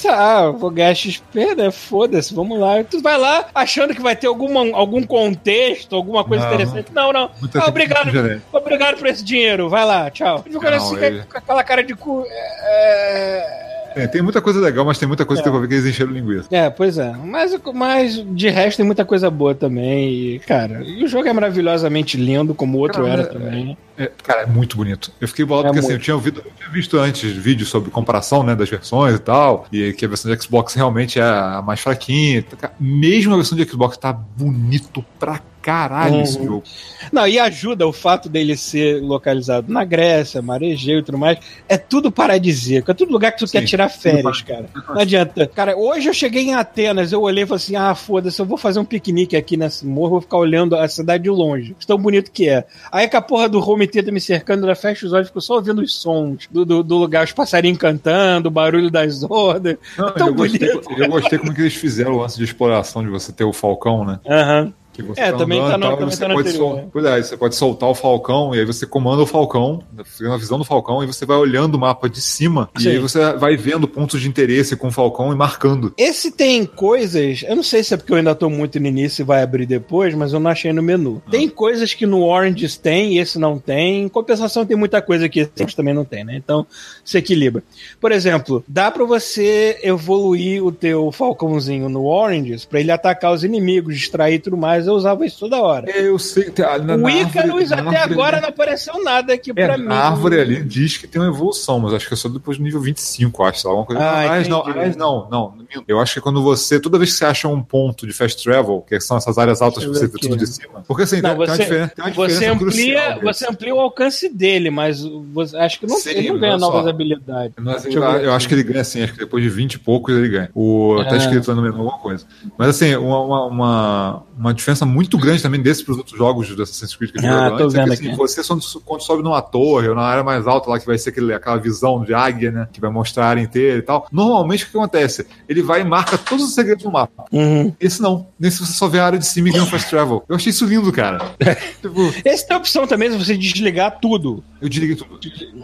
Ah, vou ganhar XP, né? Foda-se, vamos lá. Tu vai lá achando que vai ter alguma, algum contexto, alguma coisa Não, interessante. Não, não. Ah, obrigado. Obrigado por esse dinheiro. Vai lá, tchau. Ele ficou Não, assim, com aquela cara de cu. É, Tem, tem muita coisa legal, mas tem muita coisa É. que eu ver que eles encheram linguiça. é, pois é. Mas, mas de resto tem muita coisa boa também. E, cara, e o jogo é maravilhosamente lindo, como o outro Cara, era também. É, cara, é muito bonito. Eu fiquei bolado É porque assim, eu tinha, ouvido, eu tinha visto antes vídeos sobre comparação né, das versões e tal, e que a versão de Xbox realmente é a mais fraquinha. Mesmo a versão de Xbox tá bonito pra caralho esse Uhum. jogo. Não, e ajuda o fato dele ser localizado na Grécia, Marejeu e tudo mais. É tudo paradisíaco. É tudo lugar que tu Sim, quer tirar férias, cara. Não adianta. Cara, hoje eu cheguei em Atenas, eu olhei e falei assim: ah, foda-se, eu vou fazer um piquenique aqui nesse morro, vou ficar olhando a cidade de longe. Tão bonito que é. Aí com a porra do home theater me cercando, ela fecha os olhos, fico só ouvindo os sons do, do, do lugar, os passarinhos cantando, o barulho das ondas. Não, É tão eu, gostei, bonito. eu gostei como que eles fizeram o lance de exploração de você ter o Falcão, né? Aham. Que você É, também andando tá no- tal, também você tá no pode anterior, sol- né? Pois é, você pode soltar o Falcão, e aí você comanda o Falcão, fica na visão do Falcão, e você vai olhando o mapa de cima, Sim. e aí você vai vendo pontos de interesse com o Falcão e marcando. Esse tem coisas, eu não sei se é porque eu ainda tô muito no início e vai abrir depois, mas eu não achei no menu. Tem coisas que no Orange tem e esse não tem. Em compensação, tem muita coisa que esse também não tem, né? Então, se equilibra. Por exemplo, dá pra você evoluir o teu Falcãozinho no Orange pra ele atacar os inimigos, distrair e tudo mais. Eu usava isso toda hora. Eu sei. Na, o Icarus até agora ali- não apareceu nada aqui É, pra mim. a árvore ali diz que tem uma evolução, mas acho que é só depois do nível 25, acho. lá, Alguma coisa. Ah, aliás, não, entendi. aliás, não, não. Eu acho que é quando você. Toda vez que você acha um ponto de fast travel, que são essas áreas altas que você vê tudo de cima. Porque assim, Não, tem, tem uma você- diferença. Tem uma Você diferença amplia, crucial você amplia o alcance dele, mas você, acho que não, Sim, ele não ganha só. novas habilidades. Mas eu, eu acho que ele ganha assim, acho que depois de 20 e poucos ele ganha. O, Tá Ah. escrito lá no menu alguma coisa. Mas assim, uma, uma, uma, uma diferença diferença muito grande também desse para os outros jogos do Assassin's Creed que eu ah, tô antes, vendo é que, assim, aqui. você quando sobe numa torre ou na área mais alta lá, que vai ser aquele, aquela visão de águia, né? Que vai mostrar a área inteira e tal. Normalmente o que acontece? Ele vai e marca todos os segredos do mapa. Uhum. Esse não. Nesse você só vê a área de cima e ganha fast travel. Eu achei isso lindo, cara. [laughs] tipo... Esse tem a opção também de você desligar tudo. Eu desliguei tudo.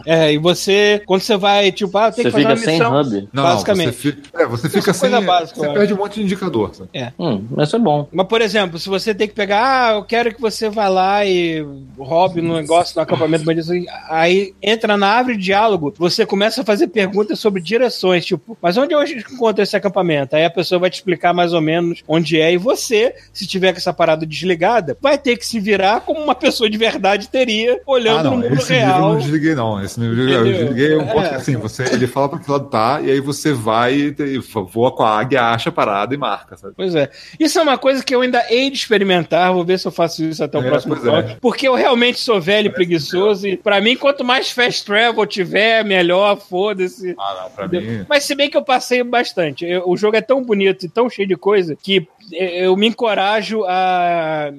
É, e você, quando você vai, tipo, ah, tem você que fazer uma missão. Sem hub. Não, basicamente. Não, você fica, é, você fica sem. Básica, você perde um monte de indicador. Sabe? É. Hum, isso é bom. Mas, por exemplo, se você tem que pegar, ah, eu quero que você vá lá e roube no negócio, no acampamento bandido, aí entra na árvore de diálogo, você começa a fazer perguntas sobre direções, tipo, mas onde eu encontro esse acampamento? Aí a pessoa vai te explicar mais ou menos onde é, e você, se tiver com essa parada desligada, vai ter que se virar como uma pessoa de verdade teria, olhando ah, não, no mundo esse real. eu não desliguei, não. Esse nível eu desliguei um ponto é. assim, você, ele fala pra que lado tá, e aí você vai e voa com a águia, acha a parada e marca, sabe? Pois é. Isso é uma coisa que eu ainda hei de experimentar, vou ver se eu faço isso até o é, próximo bloco. É. Porque eu realmente sou velho e preguiçoso, e pra mim, quanto mais fast travel tiver, melhor, foda-se. Ah, não, pra mim. Mas se bem que eu passei bastante. Eu, o jogo é tão bonito e tão cheio de coisa que eu me encorajo a,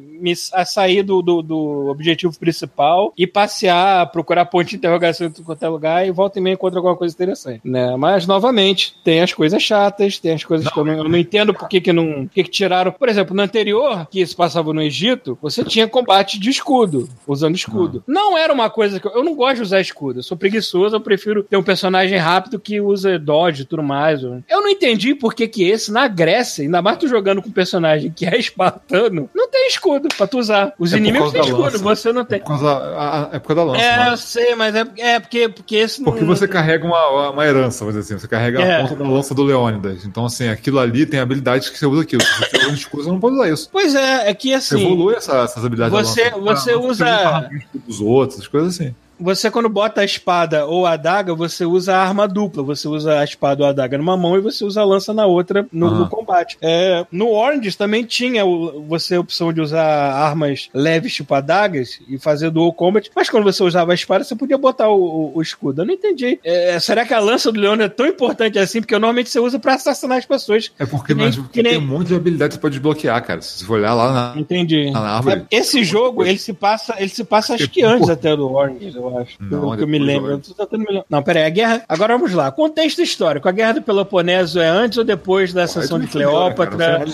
a sair do, do, do, objetivo principal e passear, procurar ponto de interrogação em qualquer lugar e volta e meia encontro alguma coisa interessante. Né? Mas, novamente, tem as coisas chatas, tem as coisas não, que eu não, eu não entendo por que, que não. Por que, que tiraram. Por exemplo, no anterior, que se passava no Egito, você tinha combate de escudo, usando escudo. Não, não era uma coisa que. Eu, eu não gosto de usar escudo. Eu sou preguiçoso, eu prefiro ter um personagem rápido que usa dodge e tudo mais. Eu não entendi por que, que esse, na Grécia, ainda mais tu jogando com personagem que é espartano, não tem escudo pra tu usar. Os é inimigos têm escudo, você não tem. É por causa, a, a, é por causa da lança. É, né? eu sei, mas é, é porque, porque esse Porque não... você carrega uma, uma herança, vamos dizer assim. Você carrega é. a ponta da lança do Leônidas. Então, assim, aquilo ali tem habilidades que você usa aquilo. Se você usa escudo, você não pode usar isso. Pois é, é que assim. Você evolui essa, essas habilidades você, da lança. Você ah, usa. Os outros, coisas assim você quando bota a espada ou a adaga, você usa a arma dupla. Você usa a espada ou a adaga numa mão e você usa a lança na outra no, uhum. no combate. É, no Orange também tinha o, você a opção de usar armas leves, tipo adagas, e fazer dual combat. Mas quando você usava a espada, você podia botar o, o, o escudo. Eu não entendi. É, será que a lança do Leão é tão importante assim? Porque normalmente você usa pra assassinar as pessoas. É porque, nem, nem... tem um monte de habilidade que você pode desbloquear, cara. Se você olhar lá na, entendi. na árvore. É, esse jogo, ele se passa, ele se passa acho que antes até do Orange, eu acho. Não, que eu me lembro. Eu não, peraí, a guerra. Agora vamos lá. Contexto histórico. A guerra do Peloponeso é antes ou depois da ascensão de Cleópatra?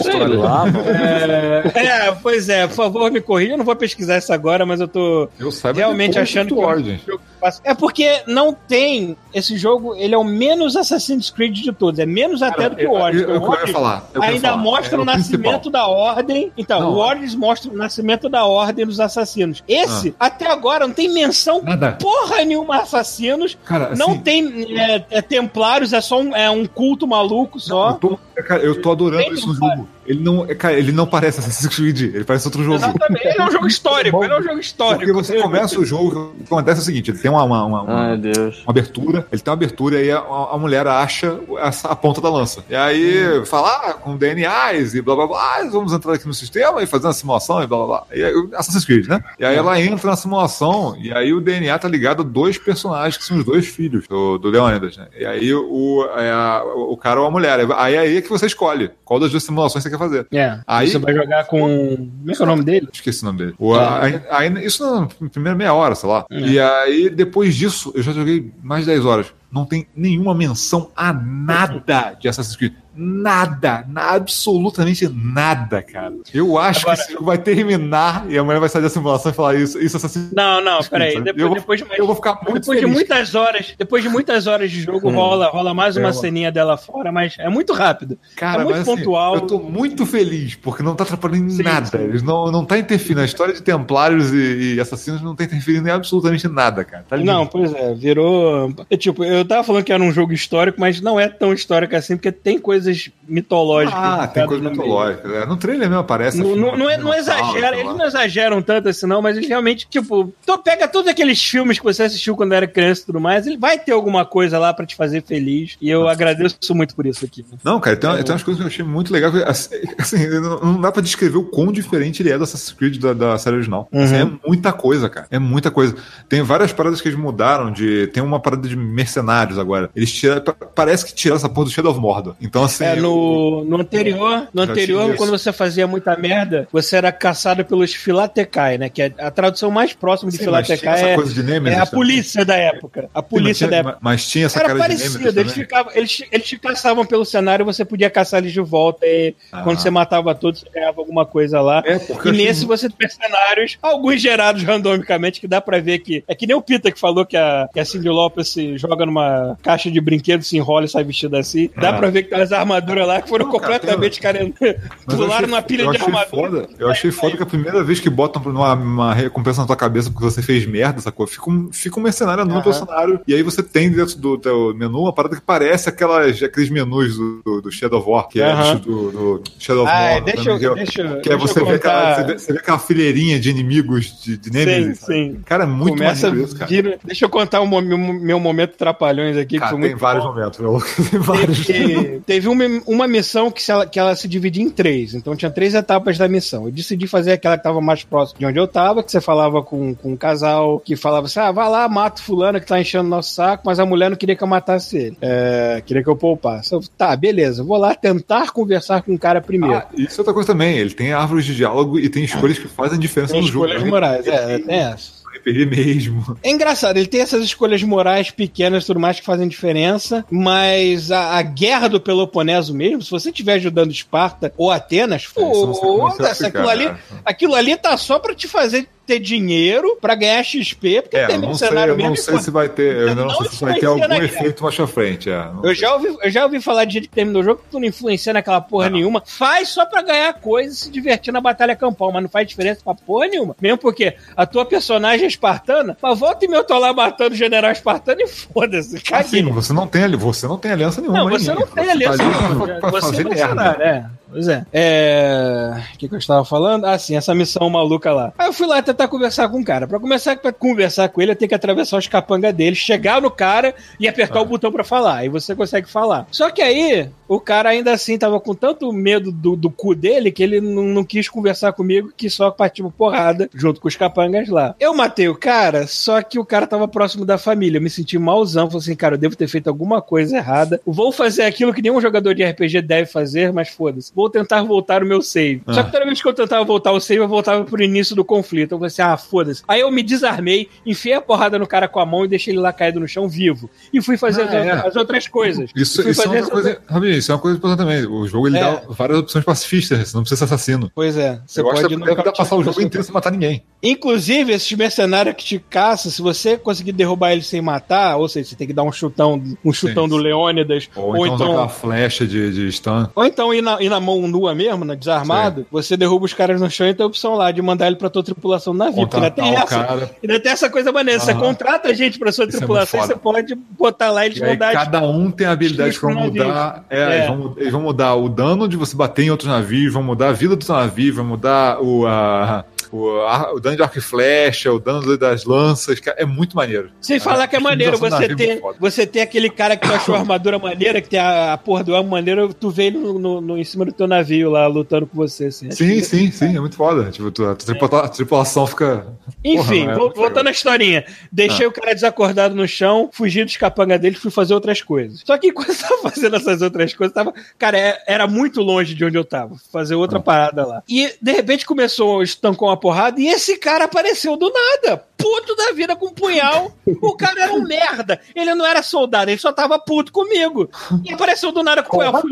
é, é, pois é, por favor, me corrija. Eu não vou pesquisar isso agora, mas eu tô eu realmente achando que. É porque não tem. Esse jogo, ele é o menos Assassin's Creed de todos. É menos Cara, até do que o Origins. Eu, eu, eu, eu falar. ainda falar. mostra é o, o nascimento da ordem. Então, não, o Origins mostra o nascimento da ordem dos assassinos. Esse, ah. até agora, não tem menção Nada. porra nenhuma assassinos. Cara, não assim, tem é, é, templários, é só um, é um culto maluco só. Não, eu, tô, cara, eu tô adorando isso no jogo. Ele não, cara, ele não parece Assassin's Creed, ele parece outro jogo. Exatamente, ele é um jogo histórico, ele é um jogo histórico. Porque você começa o jogo, o que acontece é o seguinte, ele tem uma, uma, uma, Ai, uma abertura, ele tem uma abertura e aí a, a, mulher acha essa, a ponta da lança. E aí hum. fala, ah, com DNAs e blá blá blá, vamos entrar aqui no sistema e fazer uma simulação e blá blá blá. E aí, Assassin's Creed, né? E aí é. ela entra na simulação e aí o DNA tá ligado a dois personagens que são os dois filhos do, do Leônidas, né? E aí o, é a, o cara ou a mulher. Aí é aí que você escolhe qual das duas simulações você quer fazer. É. Aí você vai jogar com. Como é que é o nome dele? Esqueci o nome dele. O, aí, isso na primeira meia hora, sei lá. É. E aí, depois disso, eu já joguei mais de 10 horas. Não tem nenhuma menção a nada de Assassin's Creed. Nada, na, absolutamente nada, cara. Eu acho Agora, que esse jogo vai terminar e amanhã vai sair da simulação e falar isso, isso Assassin's Não, não, peraí. Depois, eu, depois, eu vou ficar muito Depois feliz. de muitas horas, depois de muitas horas de jogo, hum. rola, rola mais uma é, ceninha dela fora, mas é muito rápido. Cara, é muito mas, pontual. Assim, eu tô muito feliz, porque não tá atrapalhando em nada. Sim. Eles não, não tá interferindo. A história de templários e, e assassinos não tá interferindo em absolutamente nada, cara. Tá não, pois é, virou. É, tipo, eu tava falando que era um jogo histórico, mas não é tão histórico assim, porque tem coisas mitológicas. Ah, tem coisas mitológicas. É, no trailer mesmo aparece. No, não, não, é, não exagera, eles não exageram tanto assim, não, mas eles realmente, tipo, tu pega todos aqueles filmes que você assistiu quando era criança e tudo mais, ele vai ter alguma coisa lá pra te fazer feliz. E eu Nossa. agradeço muito por isso aqui. Não, cara, tem, é, tem umas coisas que eu achei muito legal. Assim, [laughs] assim não, dá pra descrever o quão diferente ele é do Assassin's Creed da, da série original. Assim, uhum. Assim, é muita coisa, cara. É muita coisa. Tem várias paradas que eles mudaram de. Tem uma parada de mercenário agora. Eles tiram. Parece que tiraram essa porra do Shadow of Mordor. Então, assim. É, no, no anterior, no anterior quando você fazia muita merda, você era caçado pelos Filatecai, né? Que é a tradução mais próxima de Sim, Filatecai é, de Nemesis é a também. polícia da época. A polícia tinha- da época. Mas tinha essa Era cara de parecido, Nemesis eles, ficavam, eles, eles te caçavam pelo cenário e você podia caçar eles de volta. E Ah. quando você matava todos, você ganhava alguma coisa lá. É, porque E eu achei nesse você tem cenários, alguns gerados [laughs] randomicamente, que dá pra ver que. É que nem o Pita que falou que a, que a Cindy Lopes se joga numa caixa de brinquedos, se enrola e sai vestida assim. Dá Ah. pra ver que tem umas armaduras lá que foram Não, completamente cara, eu [laughs] pularam numa pilha eu de armadura. Foda, eu achei foda que a primeira vez que botam uma, uma recompensa na tua cabeça porque você fez merda, sacou? Fica um, fica um mercenário andando pelo cenário. E aí você tem dentro do teu menu uma parada que parece aquelas, aqueles menus do, do, do Shadow of War, que é do, do Shadow of Ah, War. deixa também, eu- que é- deixa eu- que é deixa você eu vê, aquela, você, vê, você vê aquela fileirinha de inimigos de, de Nemesis. Sim, sabe? sim. Cara, é muito Começa maneiro isso, cara. vira- Deixa eu contar o meu, meu momento trapalhões aqui, que Cara, foi tem vários bom. momentos, meu. [laughs] Tem vários. Teve, teve uma, uma missão que, ela, que ela se dividia em três. Então tinha três etapas da missão. Eu decidi fazer aquela que estava mais próxima de onde eu estava, que você falava com, com um casal que falava assim: ah, vai lá, mata o fulano que tá enchendo nosso saco, mas a mulher não queria que eu matasse ele. É, queria que eu poupasse. Eu, tá, beleza, vou lá tentar conversar com o cara primeiro. Ah, isso é outra coisa também. Ele tem árvores de diálogo e tem escolhas que fazem diferença Tem no jogo. escolhas né? morais, é, tem essa. RPG mesmo. É engraçado, ele tem essas escolhas morais pequenas e tudo mais que fazem diferença, mas a, a guerra do Peloponeso mesmo, se você estiver ajudando Esparta ou Atenas, foda-se, aquilo ali, né? aquilo ali tá só pra te fazer ter dinheiro pra ganhar XP, porque É, tem um sei, cenário eu não mesmo. sei se vai ter. Eu não, Não sei se vai ter algum efeito mais pra frente. É. Eu sei. já, ouvi, eu já ouvi falar de gente que terminou o jogo que tu não influencia naquela porra Não. nenhuma. Faz só pra ganhar coisa e se divertir na batalha campal, mas não faz diferença pra porra nenhuma. Mesmo porque a tua personagem é espartana, mas volta e meia eu tô lá matando o general espartano e foda-se. Assim, você não tem você não tem aliança nenhuma. Não, você não tem Você aliança tá ali nenhuma. pra- pra Você é mercenário, é. Pois é. É. O que, que eu estava falando? Ah, sim, essa missão maluca lá. Aí eu fui lá tentar conversar com o cara. Pra começar a conversar com ele, eu tenho que atravessar os capangas dele, chegar no cara e apertar o botão pra falar. Aí você consegue falar. Só que aí, o cara ainda assim tava com tanto medo do, do cu dele que ele não, não quis conversar comigo, que só partiu porrada junto com os capangas lá. Eu matei o cara, só que o cara tava próximo da família. Eu me senti malzão. Falei assim, cara, eu devo ter feito alguma coisa errada. Vou fazer aquilo que nenhum jogador de RPG deve fazer, mas foda-se. Vou tentar voltar o meu save. Só que toda vez que eu tentava voltar o save, eu voltava pro início do conflito. Eu falei assim, ah, foda-se. Aí eu me desarmei, enfiei a porrada no cara com a mão e deixei ele lá caído no chão vivo. E fui fazer Ah, as, é. as outras coisas. Isso, isso é outra coisa. Rabinho, isso é uma coisa importante também. O jogo ele É. dá várias opções pacifistas, você não precisa ser assassino. Pois é. Você eu acho pode que deve dar nocautear passar o jogo inteiro sem matar ninguém. Inclusive, esses mercenários que te caçam, se você conseguir derrubar eles sem matar, ou seja, você tem que dar um chutão, um chutão Sim, do sim. Leônidas, Ou, ou, então, então. flecha de, de stun. Ou então ir na, ir na mão nua mesmo, né, desarmado, você derruba os caras no chão e tem a opção lá de mandar ele pra tua tripulação do navio. Porque ainda tem essa. cara. Ainda tem essa coisa maneira. Você Aham. contrata a gente pra sua Isso é tripulação e muito você pode botar lá e eles E aí, vão dar. cada um tem habilidades no navio. mudar. É, É. Eles, vão, eles vão mudar o dano de você bater em outros navios, vão mudar a vida do seu navio, vão mudar o, a- o, a- o dano de arco e flecha, o dano das lanças. cara, É muito maneiro. Sem falar que é maneiro você é ter, você ter aquele cara que tu achou a armadura maneira, que tem a, a porra do arma maneira, tu vê ele no, no- no- em cima do teu navio lá, lutando com você. Assim. Sim, sim, sim, é muito foda. Tipo, tu- a, tripula- a tripulação fica. Enfim, Porra, é vol- muito voltando à historinha. Deixei o cara desacordado no chão, fugi dos capanga dele, fui fazer outras coisas. Só que [laughs] enquanto eu tava fazendo essas outras coisas, tava. Cara, é- era muito longe de onde eu tava. Fazer outra parada lá. E de repente começou, estancou uma porrada, e esse cara apareceu do nada. Puto da vida com um punhal. O cara era um merda. Ele não era soldado, ele só tava puto comigo. E apareceu do nada com o punhal.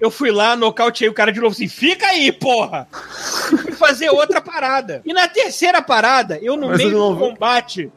Eu fui lá, nocauteei o cara de novo assim, fica aí, porra! E fui fazer outra parada. E na terceira parada, eu no Mas meio do combate.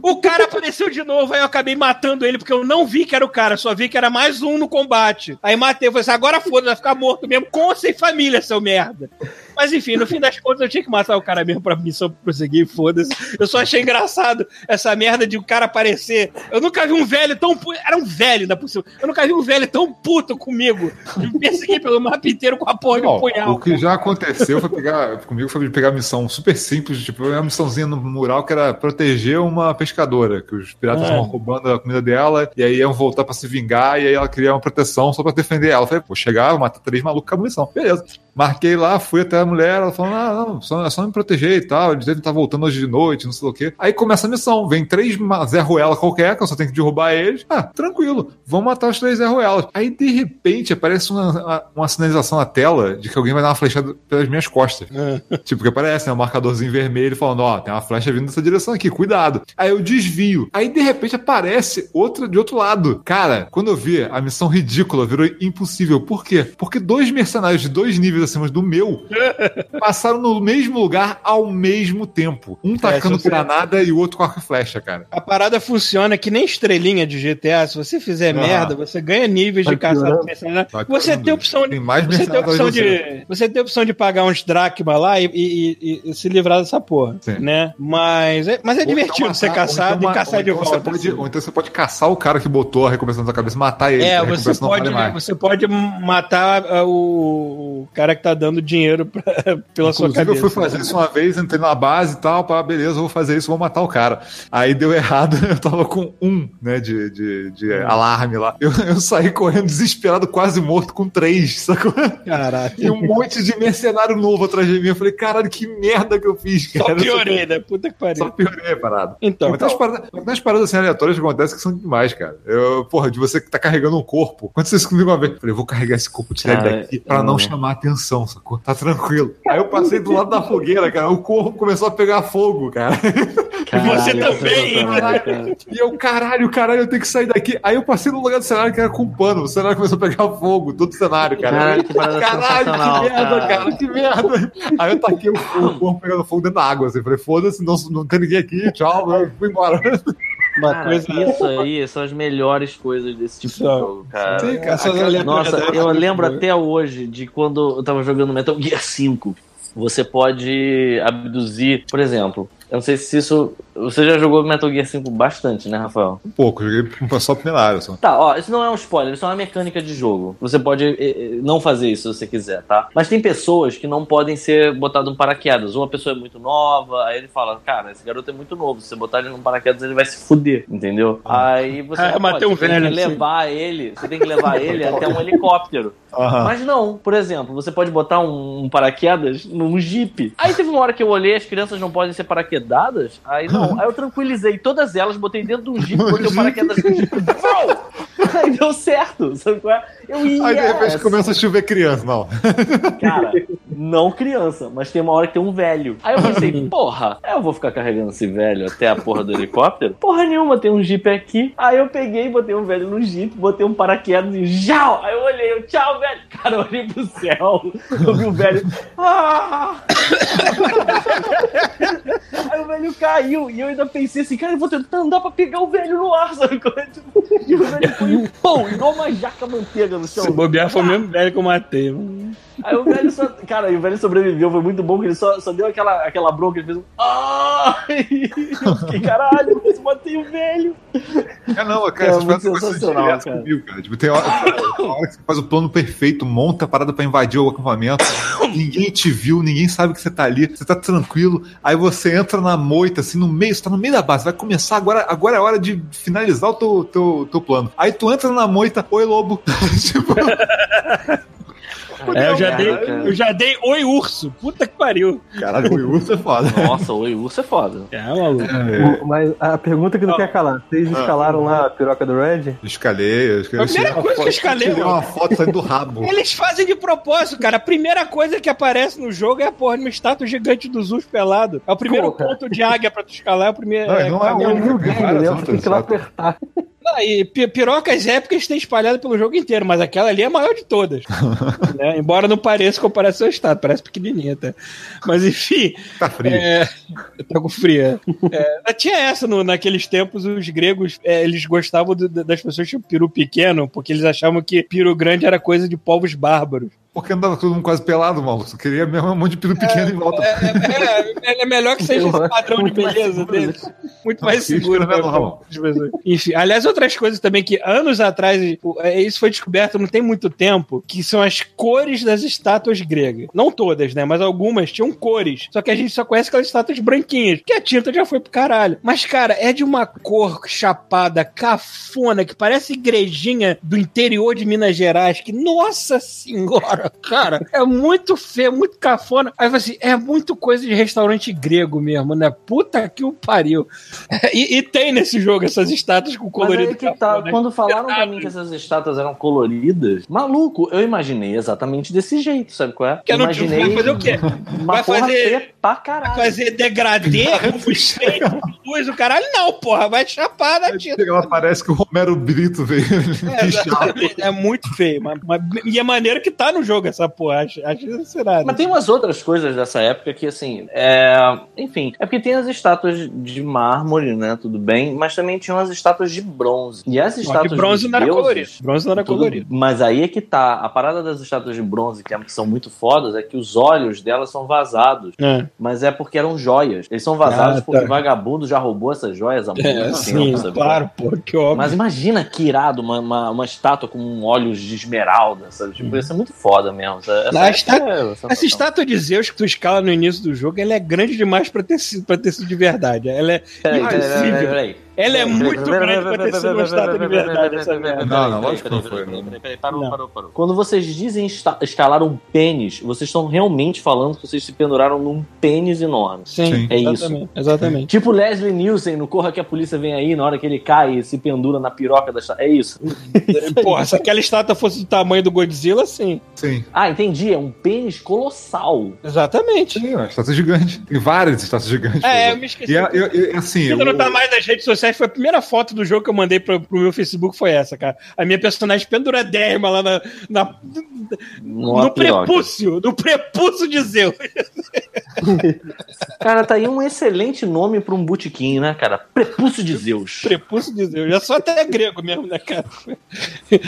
O cara apareceu de novo, aí eu acabei matando ele, porque eu não vi que era o cara, só vi que era mais um no combate. Aí matei, eu falei assim, agora foda, vai ficar morto mesmo, com ou sem família, seu merda. Mas enfim, no fim das contas eu tinha que matar o cara mesmo pra missão prosseguir, foda-se. Eu só achei engraçado essa merda de o cara aparecer. Eu nunca vi um velho tão puto. Era um velho ainda por cima. Eu nunca vi um velho tão puto comigo. De me perseguir pelo mapa inteiro com a porra de um punhal. o que já aconteceu foi pegar. Comigo foi pegar missão super simples, tipo, uma missãozinha no mural que era proteger uma pescadora, que os piratas Ah. estavam roubando a comida dela, e aí iam voltar pra se vingar, e aí ela queria uma proteção só pra defender ela. Eu falei, pô, chegar, matar três malucos com a missão. Beleza. Marquei lá, fui até a mulher, ela falou: ah, não, só, é só me proteger e tal. Eles devem estar voltando hoje de noite, não sei o quê. Aí começa a missão. Vem três Zé Ruela qualquer, que eu só tenho que derrubar eles. Ah, tranquilo, vamos matar os três Zé Ruelas. Aí, de repente, aparece uma, uma sinalização na tela de que alguém vai dar uma flechada pelas minhas costas. É. [laughs] Tipo, que aparece, né? Um marcadorzinho vermelho falando: ó, tem uma flecha vindo dessa direção aqui, cuidado. Aí eu desvio. Aí, de repente, aparece outra de outro lado. Cara, quando eu vi a missão ridícula, virou impossível. Por quê? Porque dois mercenários de dois níveis acima do meu passaram no mesmo lugar ao mesmo tempo. Um é, tacando é, granada e o outro com e flecha, cara. A parada funciona que nem estrelinha de GTA. Se você fizer ah. merda, você ganha níveis de caçado mercenário. Você tem opção de. Tem mais você tem opção de. Você tem opção de pagar uns dracma lá e, e, e, e se livrar dessa porra. Sim. Né? Mas é, mas é divertido então ser caçado então, e caçar de então volta. Pode, assim. Ou então você pode caçar o cara que botou a recompensa na sua cabeça, matar ele. É, você pode, você pode matar uh, o, cara que tá dando dinheiro pra, [laughs] pela Inclusive, sua cabeça. eu fui fazer isso uma vez, entrei na base e tal, pá, beleza, vou fazer isso, vou matar o cara. Aí deu errado, [laughs] eu tava com um, né, de, de, de hum. alarme lá. Eu, eu saí correndo desesperado, quase morto, com três, [laughs] sacou? Caralho. E um monte de mercenário novo atrás de mim. Eu falei, caralho, que merda que eu fiz, cara. Só piorei, né? Puta que pariu. Só piorei a parada. Então. Mas tem umas paradas, umas paradas assim aleatórias que acontecem que são demais, cara. Eu, porra, de você que tá carregando um corpo. Aconteceu isso comigo uma vez. Eu falei, vou carregar esse corpo, tirar ele daqui pra não chamar atenção, sacou? Tá tranquilo. Aí eu passei do lado da fogueira, cara. O corpo começou a pegar fogo, cara. Caralho, você também, caralho. E eu, caralho, caralho, eu tenho que sair daqui. Aí eu passei no lugar do cenário que era com pano. O cenário começou a pegar fogo, todo o cenário, cara. Caralho, que, caralho, que merda, cara. que merda. Aí eu taquei o corpo pegando fogo dentro da água. Assim. Falei, foda-se, não, não tem ninguém aqui, tchau, eu fui embora. Uma cara, coisa... Isso aí são as melhores coisas desse tipo de jogo, cara. Sim, cara Nossa, eu lembro até hoje de quando eu tava jogando Metal Gear 5. Você pode abduzir, por exemplo, eu não sei se isso. Você já jogou Metal Gear 5 bastante, né, Rafael? Um pouco, joguei só o primeiro só. Tá, ó, isso não é um spoiler, isso é uma mecânica de jogo. Você pode eh, eh, não fazer isso se você quiser, tá? Mas tem pessoas que não podem ser botadas no paraquedas. Uma pessoa é muito nova, aí ele fala, cara, esse garoto é muito novo, se você botar ele no paraquedas, ele vai se fuder, entendeu? Ah. Aí você, [laughs] ah, pode, um você tem que levar assim. ele, você tem que levar ele até um helicóptero. [laughs] Uhum. Mas não, por exemplo, você pode botar um, um paraquedas num jeep. Aí teve uma hora que eu olhei, as crianças não podem ser paraquedadas. Aí não, aí eu tranquilizei todas elas, botei dentro de um jeep, botei o [laughs] paraquedas no jeep. [laughs] aí deu certo, sabe qual é? Eu ia. Aí de repente começa a chover criança, não. [laughs] Cara, não criança, mas tem uma hora que tem um velho. Aí eu pensei, porra, eu vou ficar carregando esse velho até a porra do helicóptero? Porra nenhuma, tem um jeep aqui. Aí eu peguei, botei um velho no jeep, botei um paraquedas e já. Aí eu olhei, eu, tchau, velho. Cara, eu olhei pro céu, eu vi o velho. Ah! [laughs] Aí o velho caiu e eu ainda pensei assim, cara, eu vou tentar andar pra pegar o velho no ar, sabe? E o velho foi, pum, igual uma jaca manteiga no chão. Se bobear foi o mesmo velho que eu matei. Aí o velho só. Cara, o velho sobreviveu, foi muito bom que ele só, só deu aquela, aquela bronca, ele fez um. Ai! Eu fiquei, caralho, mas matei o velho. É não, cara, é, essas muito sensacional, cara. Comigo, cara. Tipo, tem hora, tem hora que você faz o plano perfeito, monta a parada pra invadir o acampamento, ninguém te viu, ninguém sabe que você tá ali, você tá tranquilo, aí você entra na moita, assim, no meio, você tá no meio da base, vai começar agora, agora é hora de finalizar o teu, teu, teu plano. Aí tu entra na moita, oi lobo. [laughs] tipo. É, eu, já dei, eu já dei oi urso. Puta que pariu. Caralho, oi urso é foda. Nossa, oi urso é foda. É, maluco. É. Mas a pergunta que não quer calar: vocês ah. escalaram lá a piroca do Red? Escalei, eu escalei. A primeira coisa foto, que eu escalei. Tirei uma foto saindo do rabo. Eles fazem de propósito, cara. A primeira coisa que aparece no jogo é a porra de uma estátua gigante do Zeus pelado. É o primeiro ponto de águia pra tu escalar. É o primeiro. Não, é, não é, é. Né? Tem que lá apertar. Ah, e pirocas épicas tem espalhado pelo jogo inteiro, mas aquela ali é a maior de todas. [laughs] né? Embora não pareça comparação ao estado, parece pequenininha até. Mas enfim. Tá frio. É, tá com fria. É, tinha essa no, naqueles tempos, os gregos é, eles gostavam do, das pessoas tipo peru pequeno, porque eles achavam que peru grande era coisa de povos bárbaros. Porque andava todo mundo quase pelado, maluco. Queria mesmo um monte de peru pequeno é, em volta. É, é, é, é melhor que seja esse padrão de beleza deles. Muito mais seguro. Né, Enfim, aliás, outras coisas também que anos atrás, é, isso foi descoberto não tem muito tempo, que são as cores das estátuas gregas. Não todas, né? Mas algumas tinham cores. Só que a gente só conhece aquelas estátuas branquinhas, que a tinta já foi pro caralho. Mas, cara, é de uma cor chapada, cafona, que parece igrejinha do interior de Minas Gerais, que, nossa senhora! Cara, cara, é muito feio, muito cafona. Aí eu falei assim, é muito coisa de restaurante grego mesmo, né? Puta que o pariu. [laughs] E, e tem nesse jogo essas estátuas com colorido. Mas aí que tá, quando falaram pra mim que essas estátuas eram coloridas, maluco, eu imaginei exatamente desse jeito, sabe qual é? Que eu não- imaginei vai fazer o quê? Uma Vai porra fazer- pra caralho. Fazer degradê, com luz, o caralho, não, porra, vai chapar na tinta. Lá, parece que o Romero Brito veio. É, [laughs] exatamente. é muito feio, mas, mas- e é maneiro que tá no jogo essa porra, acho, acho será. Mas tem umas outras coisas dessa época que, assim, é... enfim, é porque tem as estátuas de mármore, né, tudo bem, mas também tinham as estátuas de bronze. E as Só estátuas que bronze dos não era deuses, colorido. Bronze não era tudo- colorido. Mas aí é que tá, a parada das estátuas de bronze, que é- são muito fodas, é que os olhos delas são vazados. É. Mas é porque eram joias. Eles são vazados Ah, tá. porque o vagabundo já roubou essas joias há muito É, tempo, sim, sabe? claro, pô, que óbvio. Mas imagina que irado uma, uma, uma estátua com olhos de esmeralda, sabe? Tipo, isso é muito foda mesmo. Essa, essa Uhum. A está- é Essa estátua de Zeus que tu escala no início do jogo, ela é grande demais pra ter sido, pra ter sido de verdade. Ela é Peraí, peraí, peraí, peraí. Ela é muito [laughs] grande pra ter sido uma estátua de verdade, essa merda. Não, não, lógico que não foi. Peraí, não. peraí, peraí, Parou, parou, parou. Quando vocês dizem escalar um pênis, vocês estão realmente falando que vocês se penduraram num pênis enorme. Sim, Sim. É isso. exatamente, exatamente. Tipo Leslie Nielsen no Corra que a polícia vem aí, na hora que ele cai e se pendura na piroca da estátua. É isso. [laughs] Porra, se aquela estátua fosse do tamanho do Godzilla, sim. Sim. Ah, entendi. É um pênis colossal. Exatamente. Sim, uma estátua gigante. Tem várias estátuas gigantes. É, eu me esqueci. E, é- assim, Ainda não tá mais nas redes sociais, foi a primeira foto do jogo que eu mandei pro, pro meu Facebook, foi essa, cara. A minha personagem penduradérrima lá na, na- no piroca. prepúcio, no prepúcio de Zeus. [laughs] Cara, tá aí um excelente nome pra um botequim, né, cara? Prepúcio de Zeus. Prepúcio de Zeus. Já sou até [laughs] grego mesmo, né, cara? [laughs]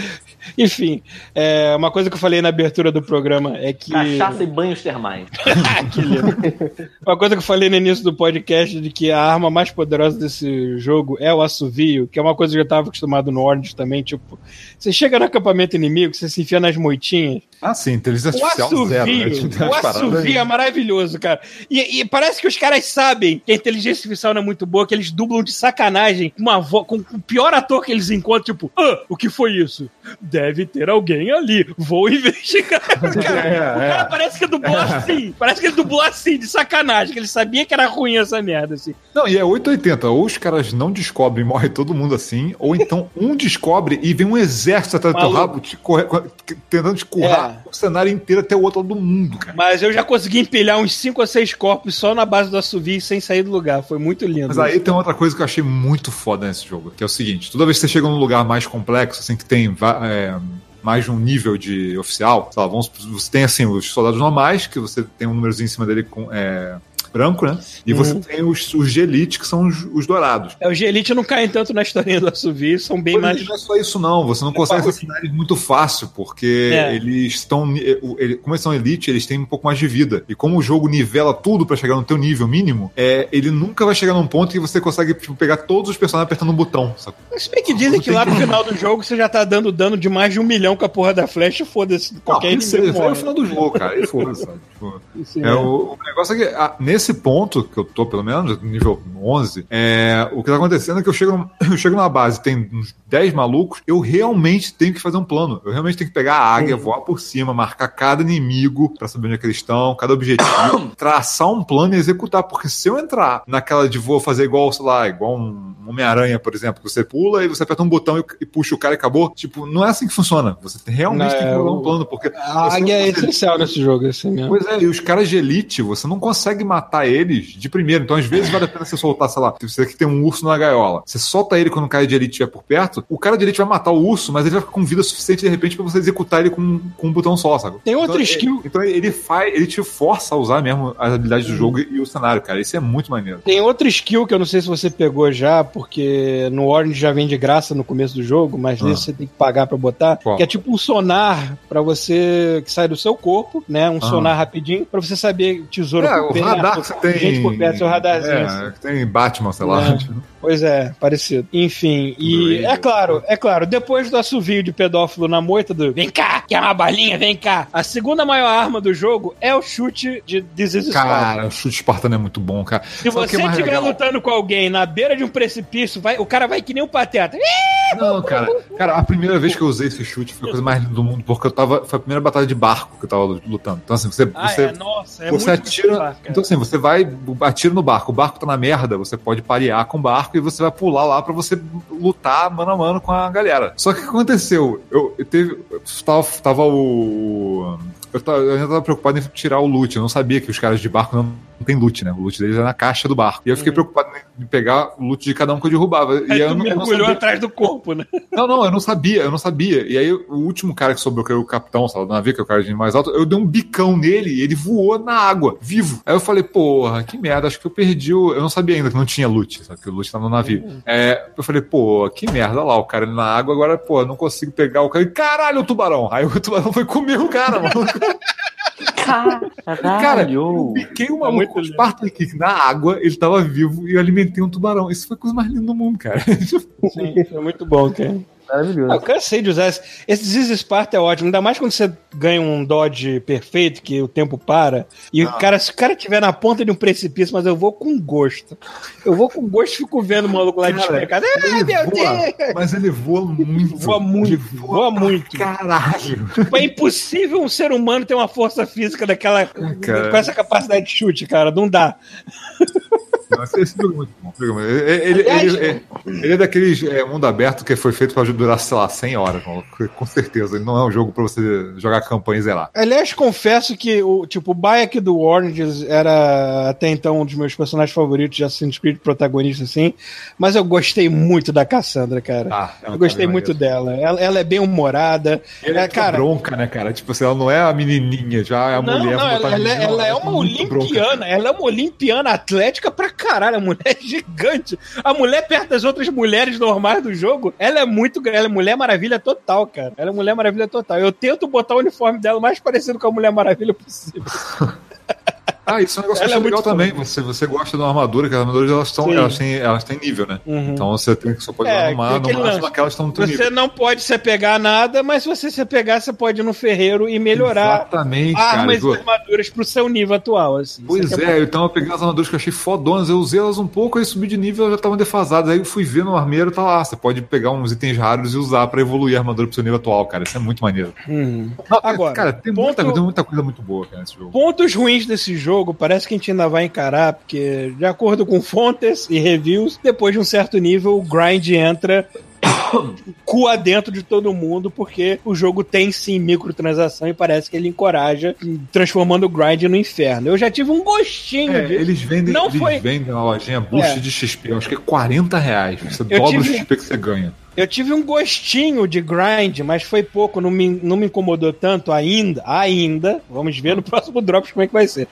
Enfim, é, uma coisa que eu falei na abertura do programa é que. Cachaça e banhos termais. que lindo. Uma coisa que eu falei no início do podcast de que a arma mais poderosa desse jogo é o assovio, que é uma coisa que eu tava acostumado no Orange também, tipo, você chega no acampamento inimigo, você se enfia nas moitinhas, Ah, sim, inteligência artificial zero. né? assovio, Tipo, o assovio é maravilhoso, cara. E, e parece que os caras sabem que a inteligência artificial não é muito boa, que eles dublam de sacanagem com, uma vo- com o pior ator que eles encontram, tipo, ah, o que foi isso? Deve ter alguém ali, vou [laughs] investigar. [laughs] Cara, É, o cara é. parece que dublou assim, parece que ele dublou assim, de sacanagem, que ele sabia que era ruim essa merda, assim. Não, e é 880. Ou os caras não descobrem e morre todo mundo assim, ou então um descobre e vem um exército atrás do teu rabo te corre- co- tentando te currar o cenário inteiro até o outro lado do mundo, cara. Mas eu já consegui empilhar uns 5 ou 6 corpos só na base do assovio sem sair do lugar. Foi muito lindo. Mas aí tem outra coisa que eu achei muito foda nesse jogo, que é o seguinte: toda vez que você chega num lugar mais complexo, assim, que tem é, mais de um nível de oficial, sei lá, vamos, você tem assim os soldados normais, que você tem um númerozinho em cima dele com. é, branco, né? E você Uhum. tem os, os de elite, que são os, os dourados. É, os de elite não caem tanto na historinha do assovio, são bem Pois mais. Não é só isso, não. Você não consegue assassinar eles muito fácil, porque É. eles estão. ele- Como eles são elite, eles têm um pouco mais de vida. E como o jogo nivela tudo pra chegar no teu nível mínimo, é, ele nunca vai chegar num ponto que você consegue tipo, pegar todos os personagens apertando um botão. Sabe? Se bem que dizem que lá no final do jogo você já tá dando dano de mais de um milhão com a porra da flecha, foda-se. Qualquer não, isso aí inimigo é o morre. final do jogo, cara. Foda-se? Tipo, [laughs] É, o, o negócio é que, ah, nesse ponto, que eu tô, pelo menos, nível 11, é, o que tá acontecendo é que eu chego, num- [laughs] eu chego numa base, tem uns 10 malucos, eu realmente tenho que fazer um plano. Eu realmente tenho que pegar a águia, voar por cima, marcar cada inimigo pra saber onde é que eles estão, cada objetivo, [coughs] traçar um plano e executar. Porque se eu entrar naquela de vou fazer igual, sei lá, igual um Homem-Aranha, por exemplo, que você pula e você aperta um botão e, e puxa o cara e acabou, tipo, não é assim que funciona. Você realmente Não, tem que é, bolar o- um plano, porque A águia é essencial nesse jogo, assim mesmo. Pois é, e os caras de elite, você não consegue matar eles de primeiro. Então, às vezes, vale a pena você soltar, sei lá, você que tem um urso na gaiola. Você solta ele quando o cara de elite estiver por perto, o cara de elite vai matar o urso, mas ele vai ficar com vida suficiente, de repente, pra você executar ele com, com um botão só, sabe? Tem outra então, skill. é- Então, ele faz, ele te força a usar mesmo as habilidades do jogo e o cenário, cara. Isso é muito maneiro. Tem outra skill que eu não sei se você pegou já, porque no Orange já vem de graça no começo do jogo, mas Ah. nesse você tem que pagar pra botar. Qual? Que é tipo um sonar pra você que sai do seu corpo, né? Um Ah. sonar rapidinho pra você saber tesouro É, o radar você tem. Gente por perto, seu radarzinho. É, assim. tem Batman, sei lá. É. Pois é, parecido. Enfim, e é claro, é claro, depois do assovio de pedófilo na moita do Vem cá, quer uma balinha, vem cá. A segunda maior arma do jogo é o chute de Sparta. Cara, o chute espartano é muito bom, cara. Se Sabe você é mais estiver legal? lutando com alguém na beira de um precipício, vai, o cara vai que nem um pateta. Não, cara. Cara, a primeira vez que eu usei esse chute foi a coisa mais linda do mundo, porque eu tava. Foi a primeira batalha de barco que eu tava lutando. Então, assim, você. Ah, você é, nossa, é você muito atira. cara. Então, assim, você vai, atira no barco. O barco tá na merda, você pode parear com o barco e você vai pular lá pra você lutar mano a mano com a galera. Só que o que aconteceu? Eu, eu teve. Tava, tava o. Eu, tava, eu ainda tava preocupado em tirar o loot. Eu não sabia que os caras de barco não, não tem loot, né? O loot deles é na caixa do barco. E eu fiquei preocupado em pegar o loot de cada um que eu derrubava. Uhum. Aí e eu tu não, eu não mergulhou sabia. atrás do corpo, né? Não, não, eu não sabia, eu não sabia. E aí, o último cara que sobrou, que era o capitão, lá, do navio, que é o cara de mais alto, eu dei um bicão nele e ele voou na água, vivo. Aí eu falei, porra, que merda, acho que eu perdi o. Eu não sabia ainda que não tinha loot, sabe? Que o loot tava no navio. É, eu falei, pô, que merda, olha lá, o cara ali na água, agora, pô, eu não consigo pegar o cara. E, Caralho, o tubarão! Aí o tubarão foi comer o cara, mano. [laughs] Cara, eu piquei uma É Spartan Kick na água, ele tava vivo e eu alimentei um tubarão. Isso foi a coisa mais linda do mundo, cara. [laughs] Sim, é muito bom, cara. Maravilhoso. Ah, Eu cansei de usar esse. Esse Sparta é ótimo, ainda mais quando você ganha um dodge perfeito, que o tempo para. E o cara, se o cara estiver na ponta de um precipício, mas eu vou com gosto. Eu vou com gosto e fico vendo o maluco lá Cara. Ai, Ele meu voa, Deus! Mas ele voa muito. Voa muito, Ele voa muito. Caralho. Tipo, é impossível um ser humano ter uma força física daquela. Cara. com essa capacidade de chute, cara. Não dá. Esse jogo é muito bom. Ele, ele, Aliás, ele, ele- é daqueles é, mundo aberto que foi feito pra durar, sei lá, 100 horas, maluco. com certeza. Ele não é um jogo pra você jogar campanha e zerar. Aliás, confesso que o tipo, o Bayek do Oranges era até então um dos meus personagens favoritos de Assassin's Creed protagonista, assim. Mas eu gostei muito da Cassandra, cara. Ah, é eu gostei muito dela. Ela, ela é bem humorada. Ele É, é, cara, bronca, né, cara? Tipo assim, ela não é a menininha, já é a não, mulher. não, ela, ela- ela é uma muito bronca. olimpiana. Ela é uma olimpiana atlética pra caralho. A mulher é gigante. A mulher perto das outras mulheres normais do jogo, ela é muito grande. Ela é Mulher Maravilha total, cara. Ela é Mulher Maravilha total. Eu tento botar o uniforme dela mais parecido com a Mulher Maravilha possível. [laughs] Ah, isso é um negócio Ela que é é legal também. Você, você gosta de uma armadura, que as armaduras elas, Sim. elas, têm, elas têm nível, né? Uhum. Então você tem só pode É, arrumar no máximo aquelas que estão no teu nível. Você não pode se apegar a nada, mas se você se apegar, você pode ir no ferreiro e melhorar Exatamente, cara. armas Ju. e armaduras pro seu nível atual. Assim. Pois aqui é, então eu peguei as armaduras que eu achei fodonas, eu usei elas um pouco, aí subi de nível, elas já estavam defasadas. Aí eu fui ver no armeiro, tá lá. Você pode pegar uns itens raros e usar pra evoluir a armadura pro seu nível atual, cara. Isso é muito maneiro. Uhum. Não, Agora, cara, tem muita, ponto- tem muita coisa muito boa, cara, nesse jogo. Pontos ruins desse jogo, parece que a gente ainda vai encarar, porque, de acordo com fontes e reviews, depois de um certo nível, o grind entra [coughs] cu adentro de todo mundo, porque o jogo tem sim microtransação e parece que ele encoraja, transformando o grind no inferno. Eu já tive um gostinho É, eles vendem, Não eles foi- vendem na lojinha boost É. de XP, acho que é 40 reais. Você Eu dobra tive- o XP que você ganha. Eu tive um gostinho de grind, mas foi pouco, não me, não me incomodou tanto ainda. Ainda. Vamos ver no [laughs] próximo Drops como é que vai ser.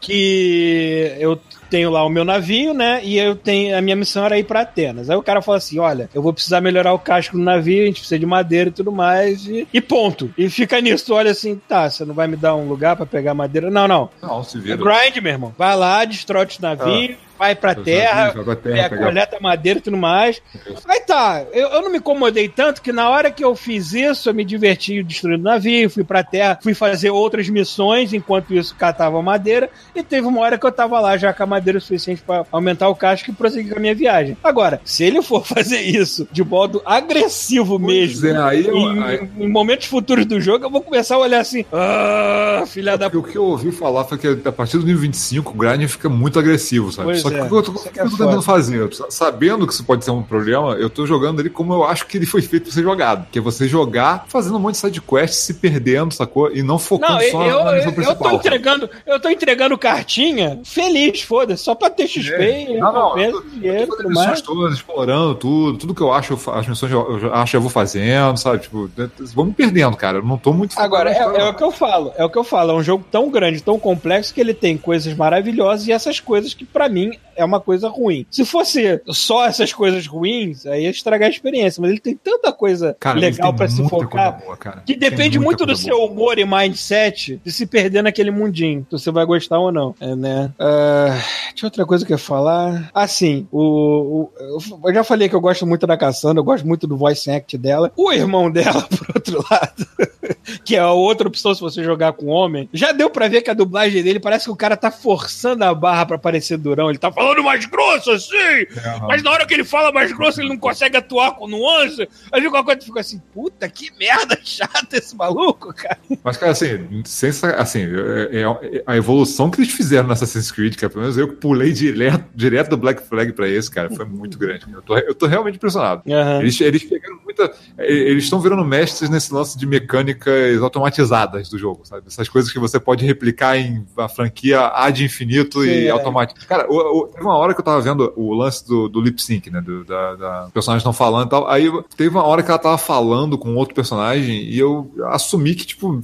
que eu tenho lá o meu navio, né? E eu tenho. A minha missão era ir pra Atenas. Aí o cara falou assim: olha, eu vou precisar melhorar o casco do navio, a gente precisa de madeira e tudo mais. E, e ponto. E fica nisso, tu olha assim, tá, você não vai me dar um lugar pra pegar madeira? Não, não. Não, se É vira. grind, meu irmão. Vai lá, destrói o navio, vai pra terra, pra terra, é, pegar- coleta madeira e tudo mais. Aí tá, eu, eu não me incomodei tanto que na hora que eu fiz isso, eu me diverti destruindo o navio, fui pra terra, fui fazer outras missões, enquanto isso catava madeira, e teve uma hora que eu tava lá já com a madeira suficiente pra aumentar o casco e prosseguir com a minha viagem. Agora, se ele for [laughs] fazer isso de modo agressivo mesmo, Pois é, aí eu- em, aí- em momentos futuros do jogo, eu vou começar a olhar assim, ah, filha da Porque o que eu ouvi falar foi que a partir do nível 25 o grind fica muito agressivo, sabe? Pois Só é, o que eu tô, é eu tentando fazer, eu sabendo que isso pode ser um problema, eu tô jogando ele como eu acho que ele foi feito pra ser jogado. Que é você jogar fazendo um monte de sidequest, se perdendo, sacou? E não focando Não, eu, só eu, na missão eu principal. tô entregando, eu tô entregando cartinha feliz, foda-se, só pra ter XP É. Não, não, eu tô- dinheiro e tudo missões todas, explorando tudo, tudo que eu acho, eu as missões eu, eu acho eu vou fazendo, sabe? Tipo, vou me perdendo, cara. Eu não tô muito Agora, é, é o que eu falo, é o que eu falo, é um jogo tão grande, tão complexo, que ele tem coisas maravilhosas e essas coisas que pra mim é uma coisa ruim. Se fosse só essas coisas ruins, aí ia estragar a experiência. Mas ele tem tanta coisa cara, legal para se focar boa, que depende muito do seu humor e mindset de se perder naquele mundinho. Se você vai gostar ou não. É, né? Uh, tinha outra coisa que eu ia falar. Assim, o, o, eu já falei que eu gosto muito da Cassandra, eu gosto muito do voice act dela. O irmão dela, [laughs] por outro lado, [laughs] que é a outra opção se você jogar com homem, já deu pra ver que a dublagem dele parece que o cara tá forçando a barra pra parecer durão. Ele tá falando mais grosso assim, uhum. mas na hora que ele fala mais grosso, ele não consegue atuar com nuance. Aí uma coisa fica assim, puta que merda [laughs] chata esse maluco, cara. Mas, cara, assim, sem, assim é, é, a evolução que eles fizeram no Assassin's Creed, cara, pelo menos eu pulei direto, direto do Black Flag pra esse, cara, foi muito [laughs] grande. Eu tô, eu tô realmente impressionado. Uhum. Eles, eles pegaram muita. Eles estão virando mestres nesse lance de mecânicas automatizadas do jogo, sabe? Essas coisas que você pode replicar em a franquia ad infinito Sim, e é. automático. Cara, o, o, teve uma hora que eu tava vendo o lance do, do lip sync, né? Do, da, da personagem estão falando e tal. Aí teve uma hora que ela tava falando com outro personagem e eu assumi que, tipo,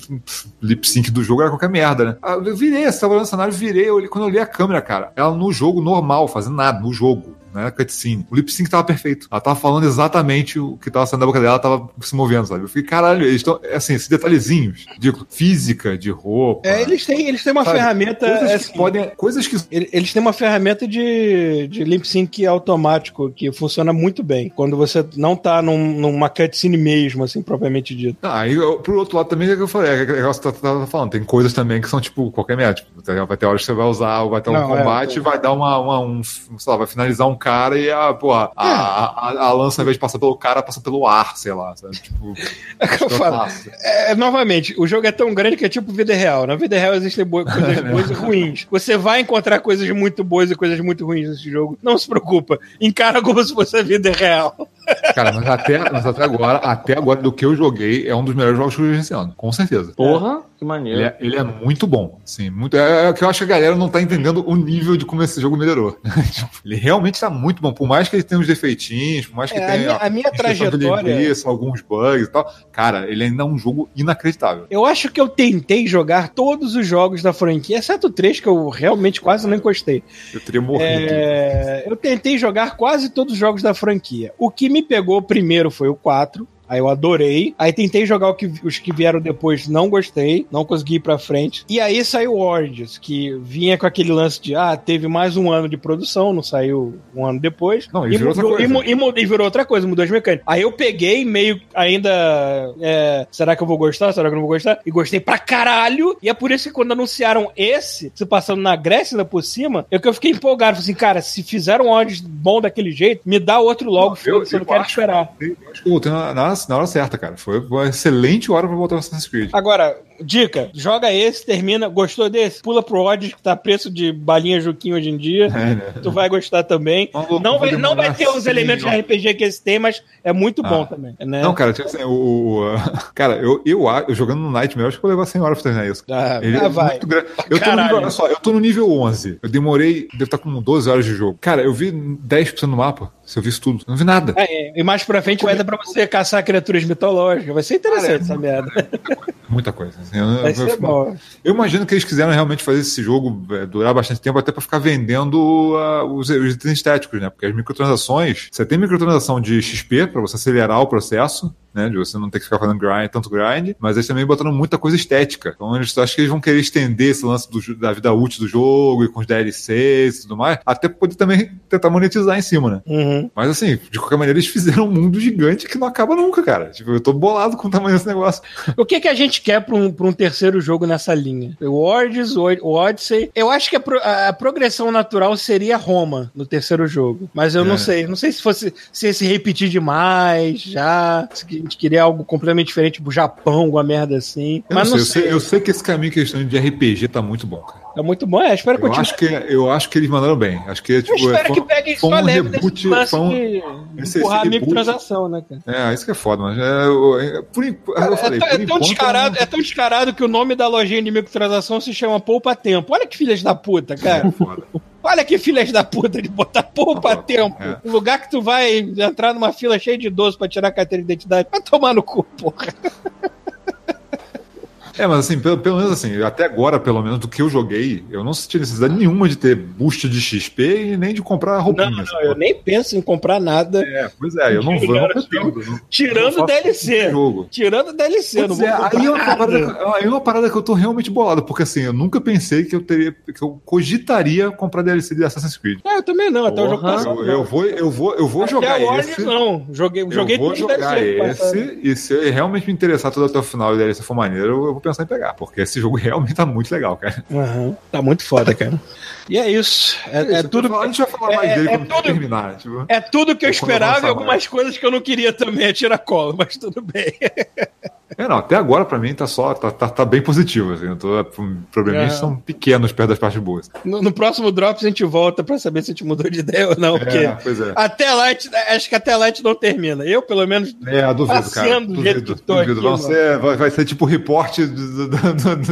lip sync do jogo era qualquer merda, né? Ah, eu virei, essa tava no cenário, virei, eu, quando eu li a câmera, cara, ela no jogo normal, fazendo nada, no jogo não era cutscene. O lip sync tava perfeito. Ela tava falando exatamente o que tava saindo da boca dela, ela tava se movendo, sabe? Eu fiquei, caralho, eles estão, assim, esses detalhezinhos de física, de roupa. É, eles têm, eles têm uma sabe? ferramenta. Coisas assim, que podem. Coisas que. Eles têm uma ferramenta de, de lip sync automático que funciona muito bem. Quando você não tá num, numa cutscene mesmo, assim, propriamente dito. Ah, aí, pro outro lado também é que eu falei, é que você tá, tá, tá, falando, tem coisas também que são, tipo, qualquer método. Tipo, vai ter horas que você vai usar, vai ter um não, é, combate, é, vai dar uma, uma, um, sei lá, vai finalizar um cara e a pô, a, a, a, a, lança, ao invés de passar pelo cara, passa pelo ar, sei lá, sabe? Tipo. [laughs] É que eu falo. É, novamente, o jogo é tão grande que é tipo vida real. Na vida real existem coisas [laughs] boas e ruins. Você vai encontrar coisas muito boas e coisas muito ruins nesse jogo. Não se preocupa. Encara como se fosse a vida real. [laughs] Cara, mas até, mas até agora, até agora, do que eu joguei, é um dos melhores jogos que eu joguei esse ano. Com certeza. Porra, que maneiro. Ele é, ele é muito bom. Assim, muito, é, é que eu acho que a galera não tá entendendo o nível de como esse jogo melhorou. Tipo, ele realmente tá muito bom. Por mais que ele tenha uns defeitinhos, por mais que é, tenha. A minha, a minha trajetória. Linguiça, alguns bugs e tal. Cara, ele ainda é um jogo inacreditável. Eu acho que eu tentei jogar todos os jogos da franquia, exceto três que eu realmente quase não encostei. Eu teria morrido. É, eu tentei jogar quase todos os jogos da franquia. O que me pegou primeiro foi o 4. Aí eu adorei. Aí tentei jogar que, os que vieram depois, não gostei, não consegui ir pra frente. E aí saiu Origins, que vinha com aquele lance de, ah, teve mais um ano de produção, não saiu um ano depois. Não, e, e virou mudou, outra coisa. E, e, e, virou outra coisa, mudou as mecânicas. Aí eu peguei meio ainda, é, será que eu vou gostar? Será que eu não vou gostar? E gostei pra caralho. E é por isso que quando anunciaram esse, se passando na Grécia ainda por cima, eu que eu fiquei empolgado. Falei assim, cara, se fizeram um Origins bom daquele jeito, me dá outro logo, não, eu, eu, eu, não quero esperar. Eu acho que eu tenho na hora certa, cara. Foi uma excelente hora pra voltar ao Assassin's Creed. Agora, dica: joga esse, termina. Gostou desse? Pula pro Odyssey, que tá preço de balinha Juquinho hoje em dia. É, né? Tu vai gostar também. Não, não, vai, não vai ter os elementos de RPG que esse tem, mas é muito ah. bom também. Né? Não, cara, tipo assim, o, o, [laughs] cara, eu, eu, eu jogando no Nightmare, acho que vou levar 100 horas pra terminar isso. Ah, Ele ah, é vai. muito grande. Eu tô, no nível, olha só, eu tô no nível 11. Eu demorei, devo estar com 12 horas de jogo. Cara, eu vi 10% no mapa. Se eu vi isso tudo, não vi nada. É, e mais pra frente vai dar pra você caçar criaturas mitológicas. Vai ser interessante Cara, é, essa merda. Muita coisa. Assim, eu, vai ser bom. Eu imagino que eles quiseram realmente fazer esse jogo é, durar bastante tempo, até pra ficar vendendo uh, os, os itens estéticos, né? Porque as microtransações, você tem microtransação de XP pra você acelerar o processo, né? De você não ter que ficar fazendo grind, tanto grind, mas eles também botaram muita coisa estética. Então eles acho que eles vão querer estender esse lance do, da vida útil do jogo e com os DLCs e tudo mais, até poder também tentar monetizar em cima, né? Uhum. Mas assim, de qualquer maneira, eles fizeram um mundo gigante que não acaba nunca, cara. Tipo, eu tô bolado com o tamanho desse negócio. O que que a gente quer pra um, pra um terceiro jogo nessa linha? O Origins, o Odyssey. Eu acho que a, pro, a, progressão natural seria Roma no terceiro jogo. Mas eu é. não sei. Não sei se fosse se esse repetir demais já. Se gente queria algo completamente diferente, tipo Japão, alguma merda assim. Eu mas não, sei, não sei. Eu, sei, eu sei que esse caminho que eles estão de RPG tá muito bom, cara. É muito bom, é, espero que eu acho que Eu acho que eles mandaram bem. Acho que, tipo, eu espero é, que peguem só um leve reboot, desse um, de esse, empurrar esse microtransação, né, cara? É, isso que é foda, mas é, é por, eu falei, é, por é, tão descarado, é tão descarado que o nome da lojinha de microtransação se chama Poupa Tempo. Olha que filhas da puta, cara. É foda. Olha que filhas da puta de botar poupa oh, tempo. É. Um lugar que tu vai entrar numa fila cheia de idosos pra tirar a carteira de identidade. Vai tomar no cu, porra. É, mas assim, pelo, pelo menos assim, até agora, pelo menos do que eu joguei, eu não senti necessidade nenhuma de ter boost de XP e nem de comprar roupinha. Não, não, eu nem penso em comprar nada. É, pois é, eu não vou. Não pretendo, tirando o DLC. Jogo. Tirando o DLC, pois não é, aí é, uma parada, aí é uma parada que eu tô realmente bolado, porque assim, eu nunca pensei que eu teria. que eu cogitaria comprar DLC de Assassin's Creed. É, eu também não, até o jogo passado. Eu, eu, vou, eu vou, eu vou até jogar esse. Não, joguei, joguei eu vou jogar esse, e se eu realmente me interessar todo até o final e DLC for maneiro, eu vou pensar em pegar, porque esse jogo [laughs] realmente tá muito legal, cara. Uhum. Tá muito foda, cara. E é isso. É, é, é tudo. A gente vai falar mais é, dele é quando tudo, terminar. Tipo, é tudo que eu esperava e algumas mais. coisas que eu não queria também, é tiracolo, mas tudo bem. [laughs] É, não, até agora pra mim tá só, tá, tá, tá bem positivo, assim, eu tô, probleminhas é. são pequenos perto das partes boas. No, no, próximo Drops a gente volta pra saber se a gente mudou de ideia ou não, porque é, pois é. até lá, acho que até lá a gente não termina, eu pelo menos é, duvido, cara, do duvido, jeito que tô duvido. Aqui, ser, vai, vai, ser tipo o reporte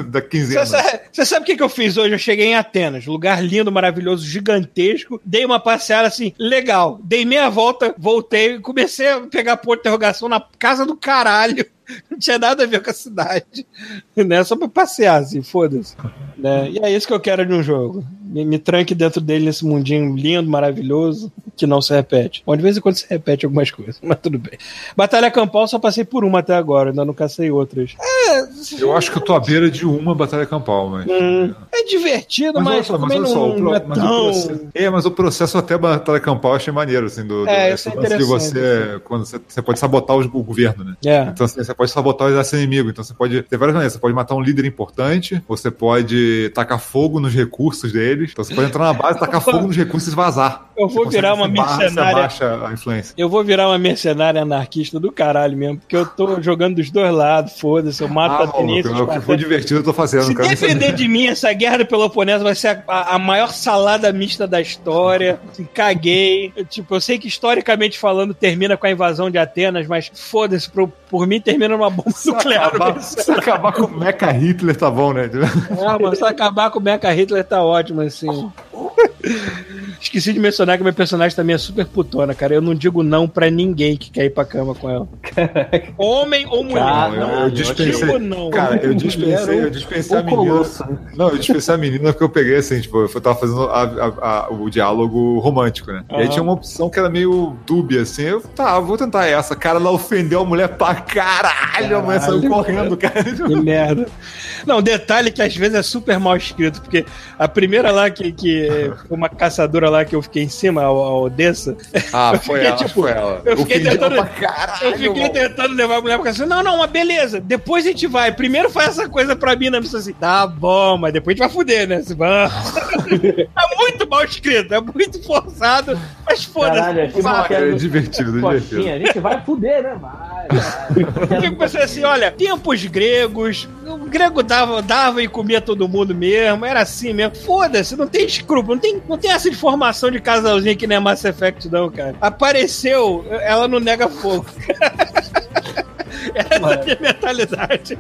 da quinzena. Você sabe, o que, que eu fiz hoje? Eu cheguei em Atenas, lugar lindo, maravilhoso, gigantesco, dei uma passeada assim, legal, dei meia volta, voltei, comecei a pegar por interrogação na casa do caralho, [laughs] não tinha nada a ver com a cidade, [laughs] né? Só pra passear, assim, foda-se. Né? E é isso que eu quero de um jogo. Me, me, tranque dentro dele nesse mundinho lindo, maravilhoso, que não se repete. Bom, de vez em quando se repete algumas coisas, mas tudo bem. Batalha Campal só passei por uma até agora, ainda não cacei outras. É, eu acho que eu tô à beira de uma Batalha Campal, mas. Hum, é divertido, mas, mas, só, mas não, só, não, é mas tão... processo, é, mas o processo até Batalha Campal eu achei maneiro, assim, do, é, do, isso é interessante. de você, quando você, você pode sabotar o, o governo, né? É. Então assim, você pode sabotar o exército inimigo, então você pode ter várias maneiras, você pode matar um líder importante, você pode tacar fogo nos recursos então você pode entrar na base, tacar fogo nos recursos e vazar. Eu vou virar uma mercenária. Baixa a influência. Eu vou virar uma mercenária anarquista do caralho mesmo, porque eu tô jogando dos dois lados, foda-se, eu mato ah, atenienses. O que for divertido eu tô fazendo. Se depender de mim, essa guerra do Peloponeso vai ser a, a, maior salada mista da história. Assim, caguei. Eu, tipo, eu sei que historicamente falando termina com a invasão de Atenas, mas foda-se, por, por mim termina numa bomba se nuclear. Acabar, [laughs] se acabar com o Mecha Hitler tá bom, né? Ah, mano, se acabar com o Mecha Hitler tá ótimo, assim. [laughs] Esqueci de mencionar que meu personagem também é super putona, cara. Eu não digo não pra ninguém que quer ir pra cama com ela. Homem ou mulher. Não, eu, eu dispensei. Eu não. Cara, eu dispensei, eu dispensei a menina. Não, eu dispensei a menina porque eu peguei assim, tipo, eu tava fazendo a, a, a, o diálogo romântico, né? Uhum. E aí tinha uma opção que era meio dúbia, assim. Eu, tá, vou tentar essa. Cara, ela ofendeu a mulher pra caralho. caralho a mulher saiu correndo, cara. Que merda. Não, detalhe que às vezes é super mal escrito, porque a primeira lá que, que uma caçadora lá que eu fiquei em cima, a, Odessa. Ah, foi fiquei, ela, tipo, foi ela. Eu fiquei tentando. Caralho, eu fiquei tentando levar a mulher pra casa. Não, não, mas beleza. Depois a gente vai. Primeiro faz essa coisa pra mim, né? Assim, tá bom, mas depois a gente vai fuder, né? Assim, é [laughs] muito mal escrito, é muito forçado, mas foda-se. É, é divertido, é [laughs] divertido. A gente vai fuder, né? Vai, vai. Eu pensei assim, olha, tempos gregos, o grego dava, dava e comia todo mundo mesmo, era assim mesmo. Foda-se, não tem escrúpulo, não tem, não tem essa informação de casalzinho que nem é Mass Effect, não, cara. Apareceu, ela não nega fogo. [laughs] essa é a mentalidade.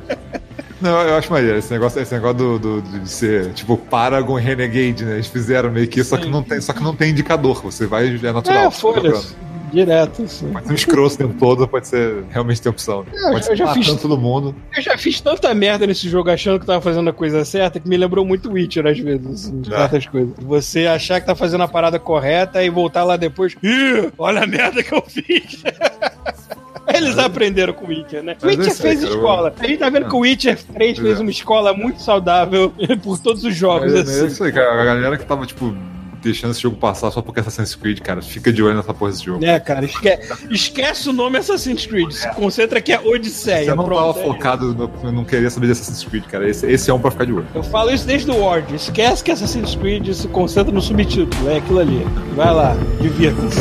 Não, eu acho maneiro esse negócio, esse negócio do, do, de ser tipo Paragon Renegade, né? Eles fizeram meio que isso, só que não tem, só que não tem indicador. Você vai, é natural. É, foda-se. Direto, assim. Pode ser um escroto o tempo todo, pode ser realmente ter opção. É, pode eu, já fiz todo mundo. Eu já fiz tanta merda nesse jogo achando que tava fazendo a coisa certa que me lembrou muito Witcher às vezes, assim, de certas coisas. Você achar que tá fazendo a parada correta e voltar lá depois, Ih, olha a merda que eu fiz. [laughs] Eles aprenderam com o Witcher, né? O Witcher fez escola. A gente tá vendo que o Witcher 3 fez uma escola muito saudável [laughs] por todos os jogos. É, assim. é isso aí, cara. A galera que tava, tipo, deixando esse jogo passar só porque é Assassin's Creed, cara. Fica de olho nessa porra desse jogo. É, cara, esque... esquece o nome Assassin's Creed. Se concentra que é Odisseia. Você não Pronto, tava é. focado, no, não queria saber de Assassin's Creed, cara. Esse, esse é um pra ficar de olho. Eu falo isso desde o Word. Esquece que Assassin's Creed se concentra no subtítulo. É aquilo ali. Vai lá, divirta-se.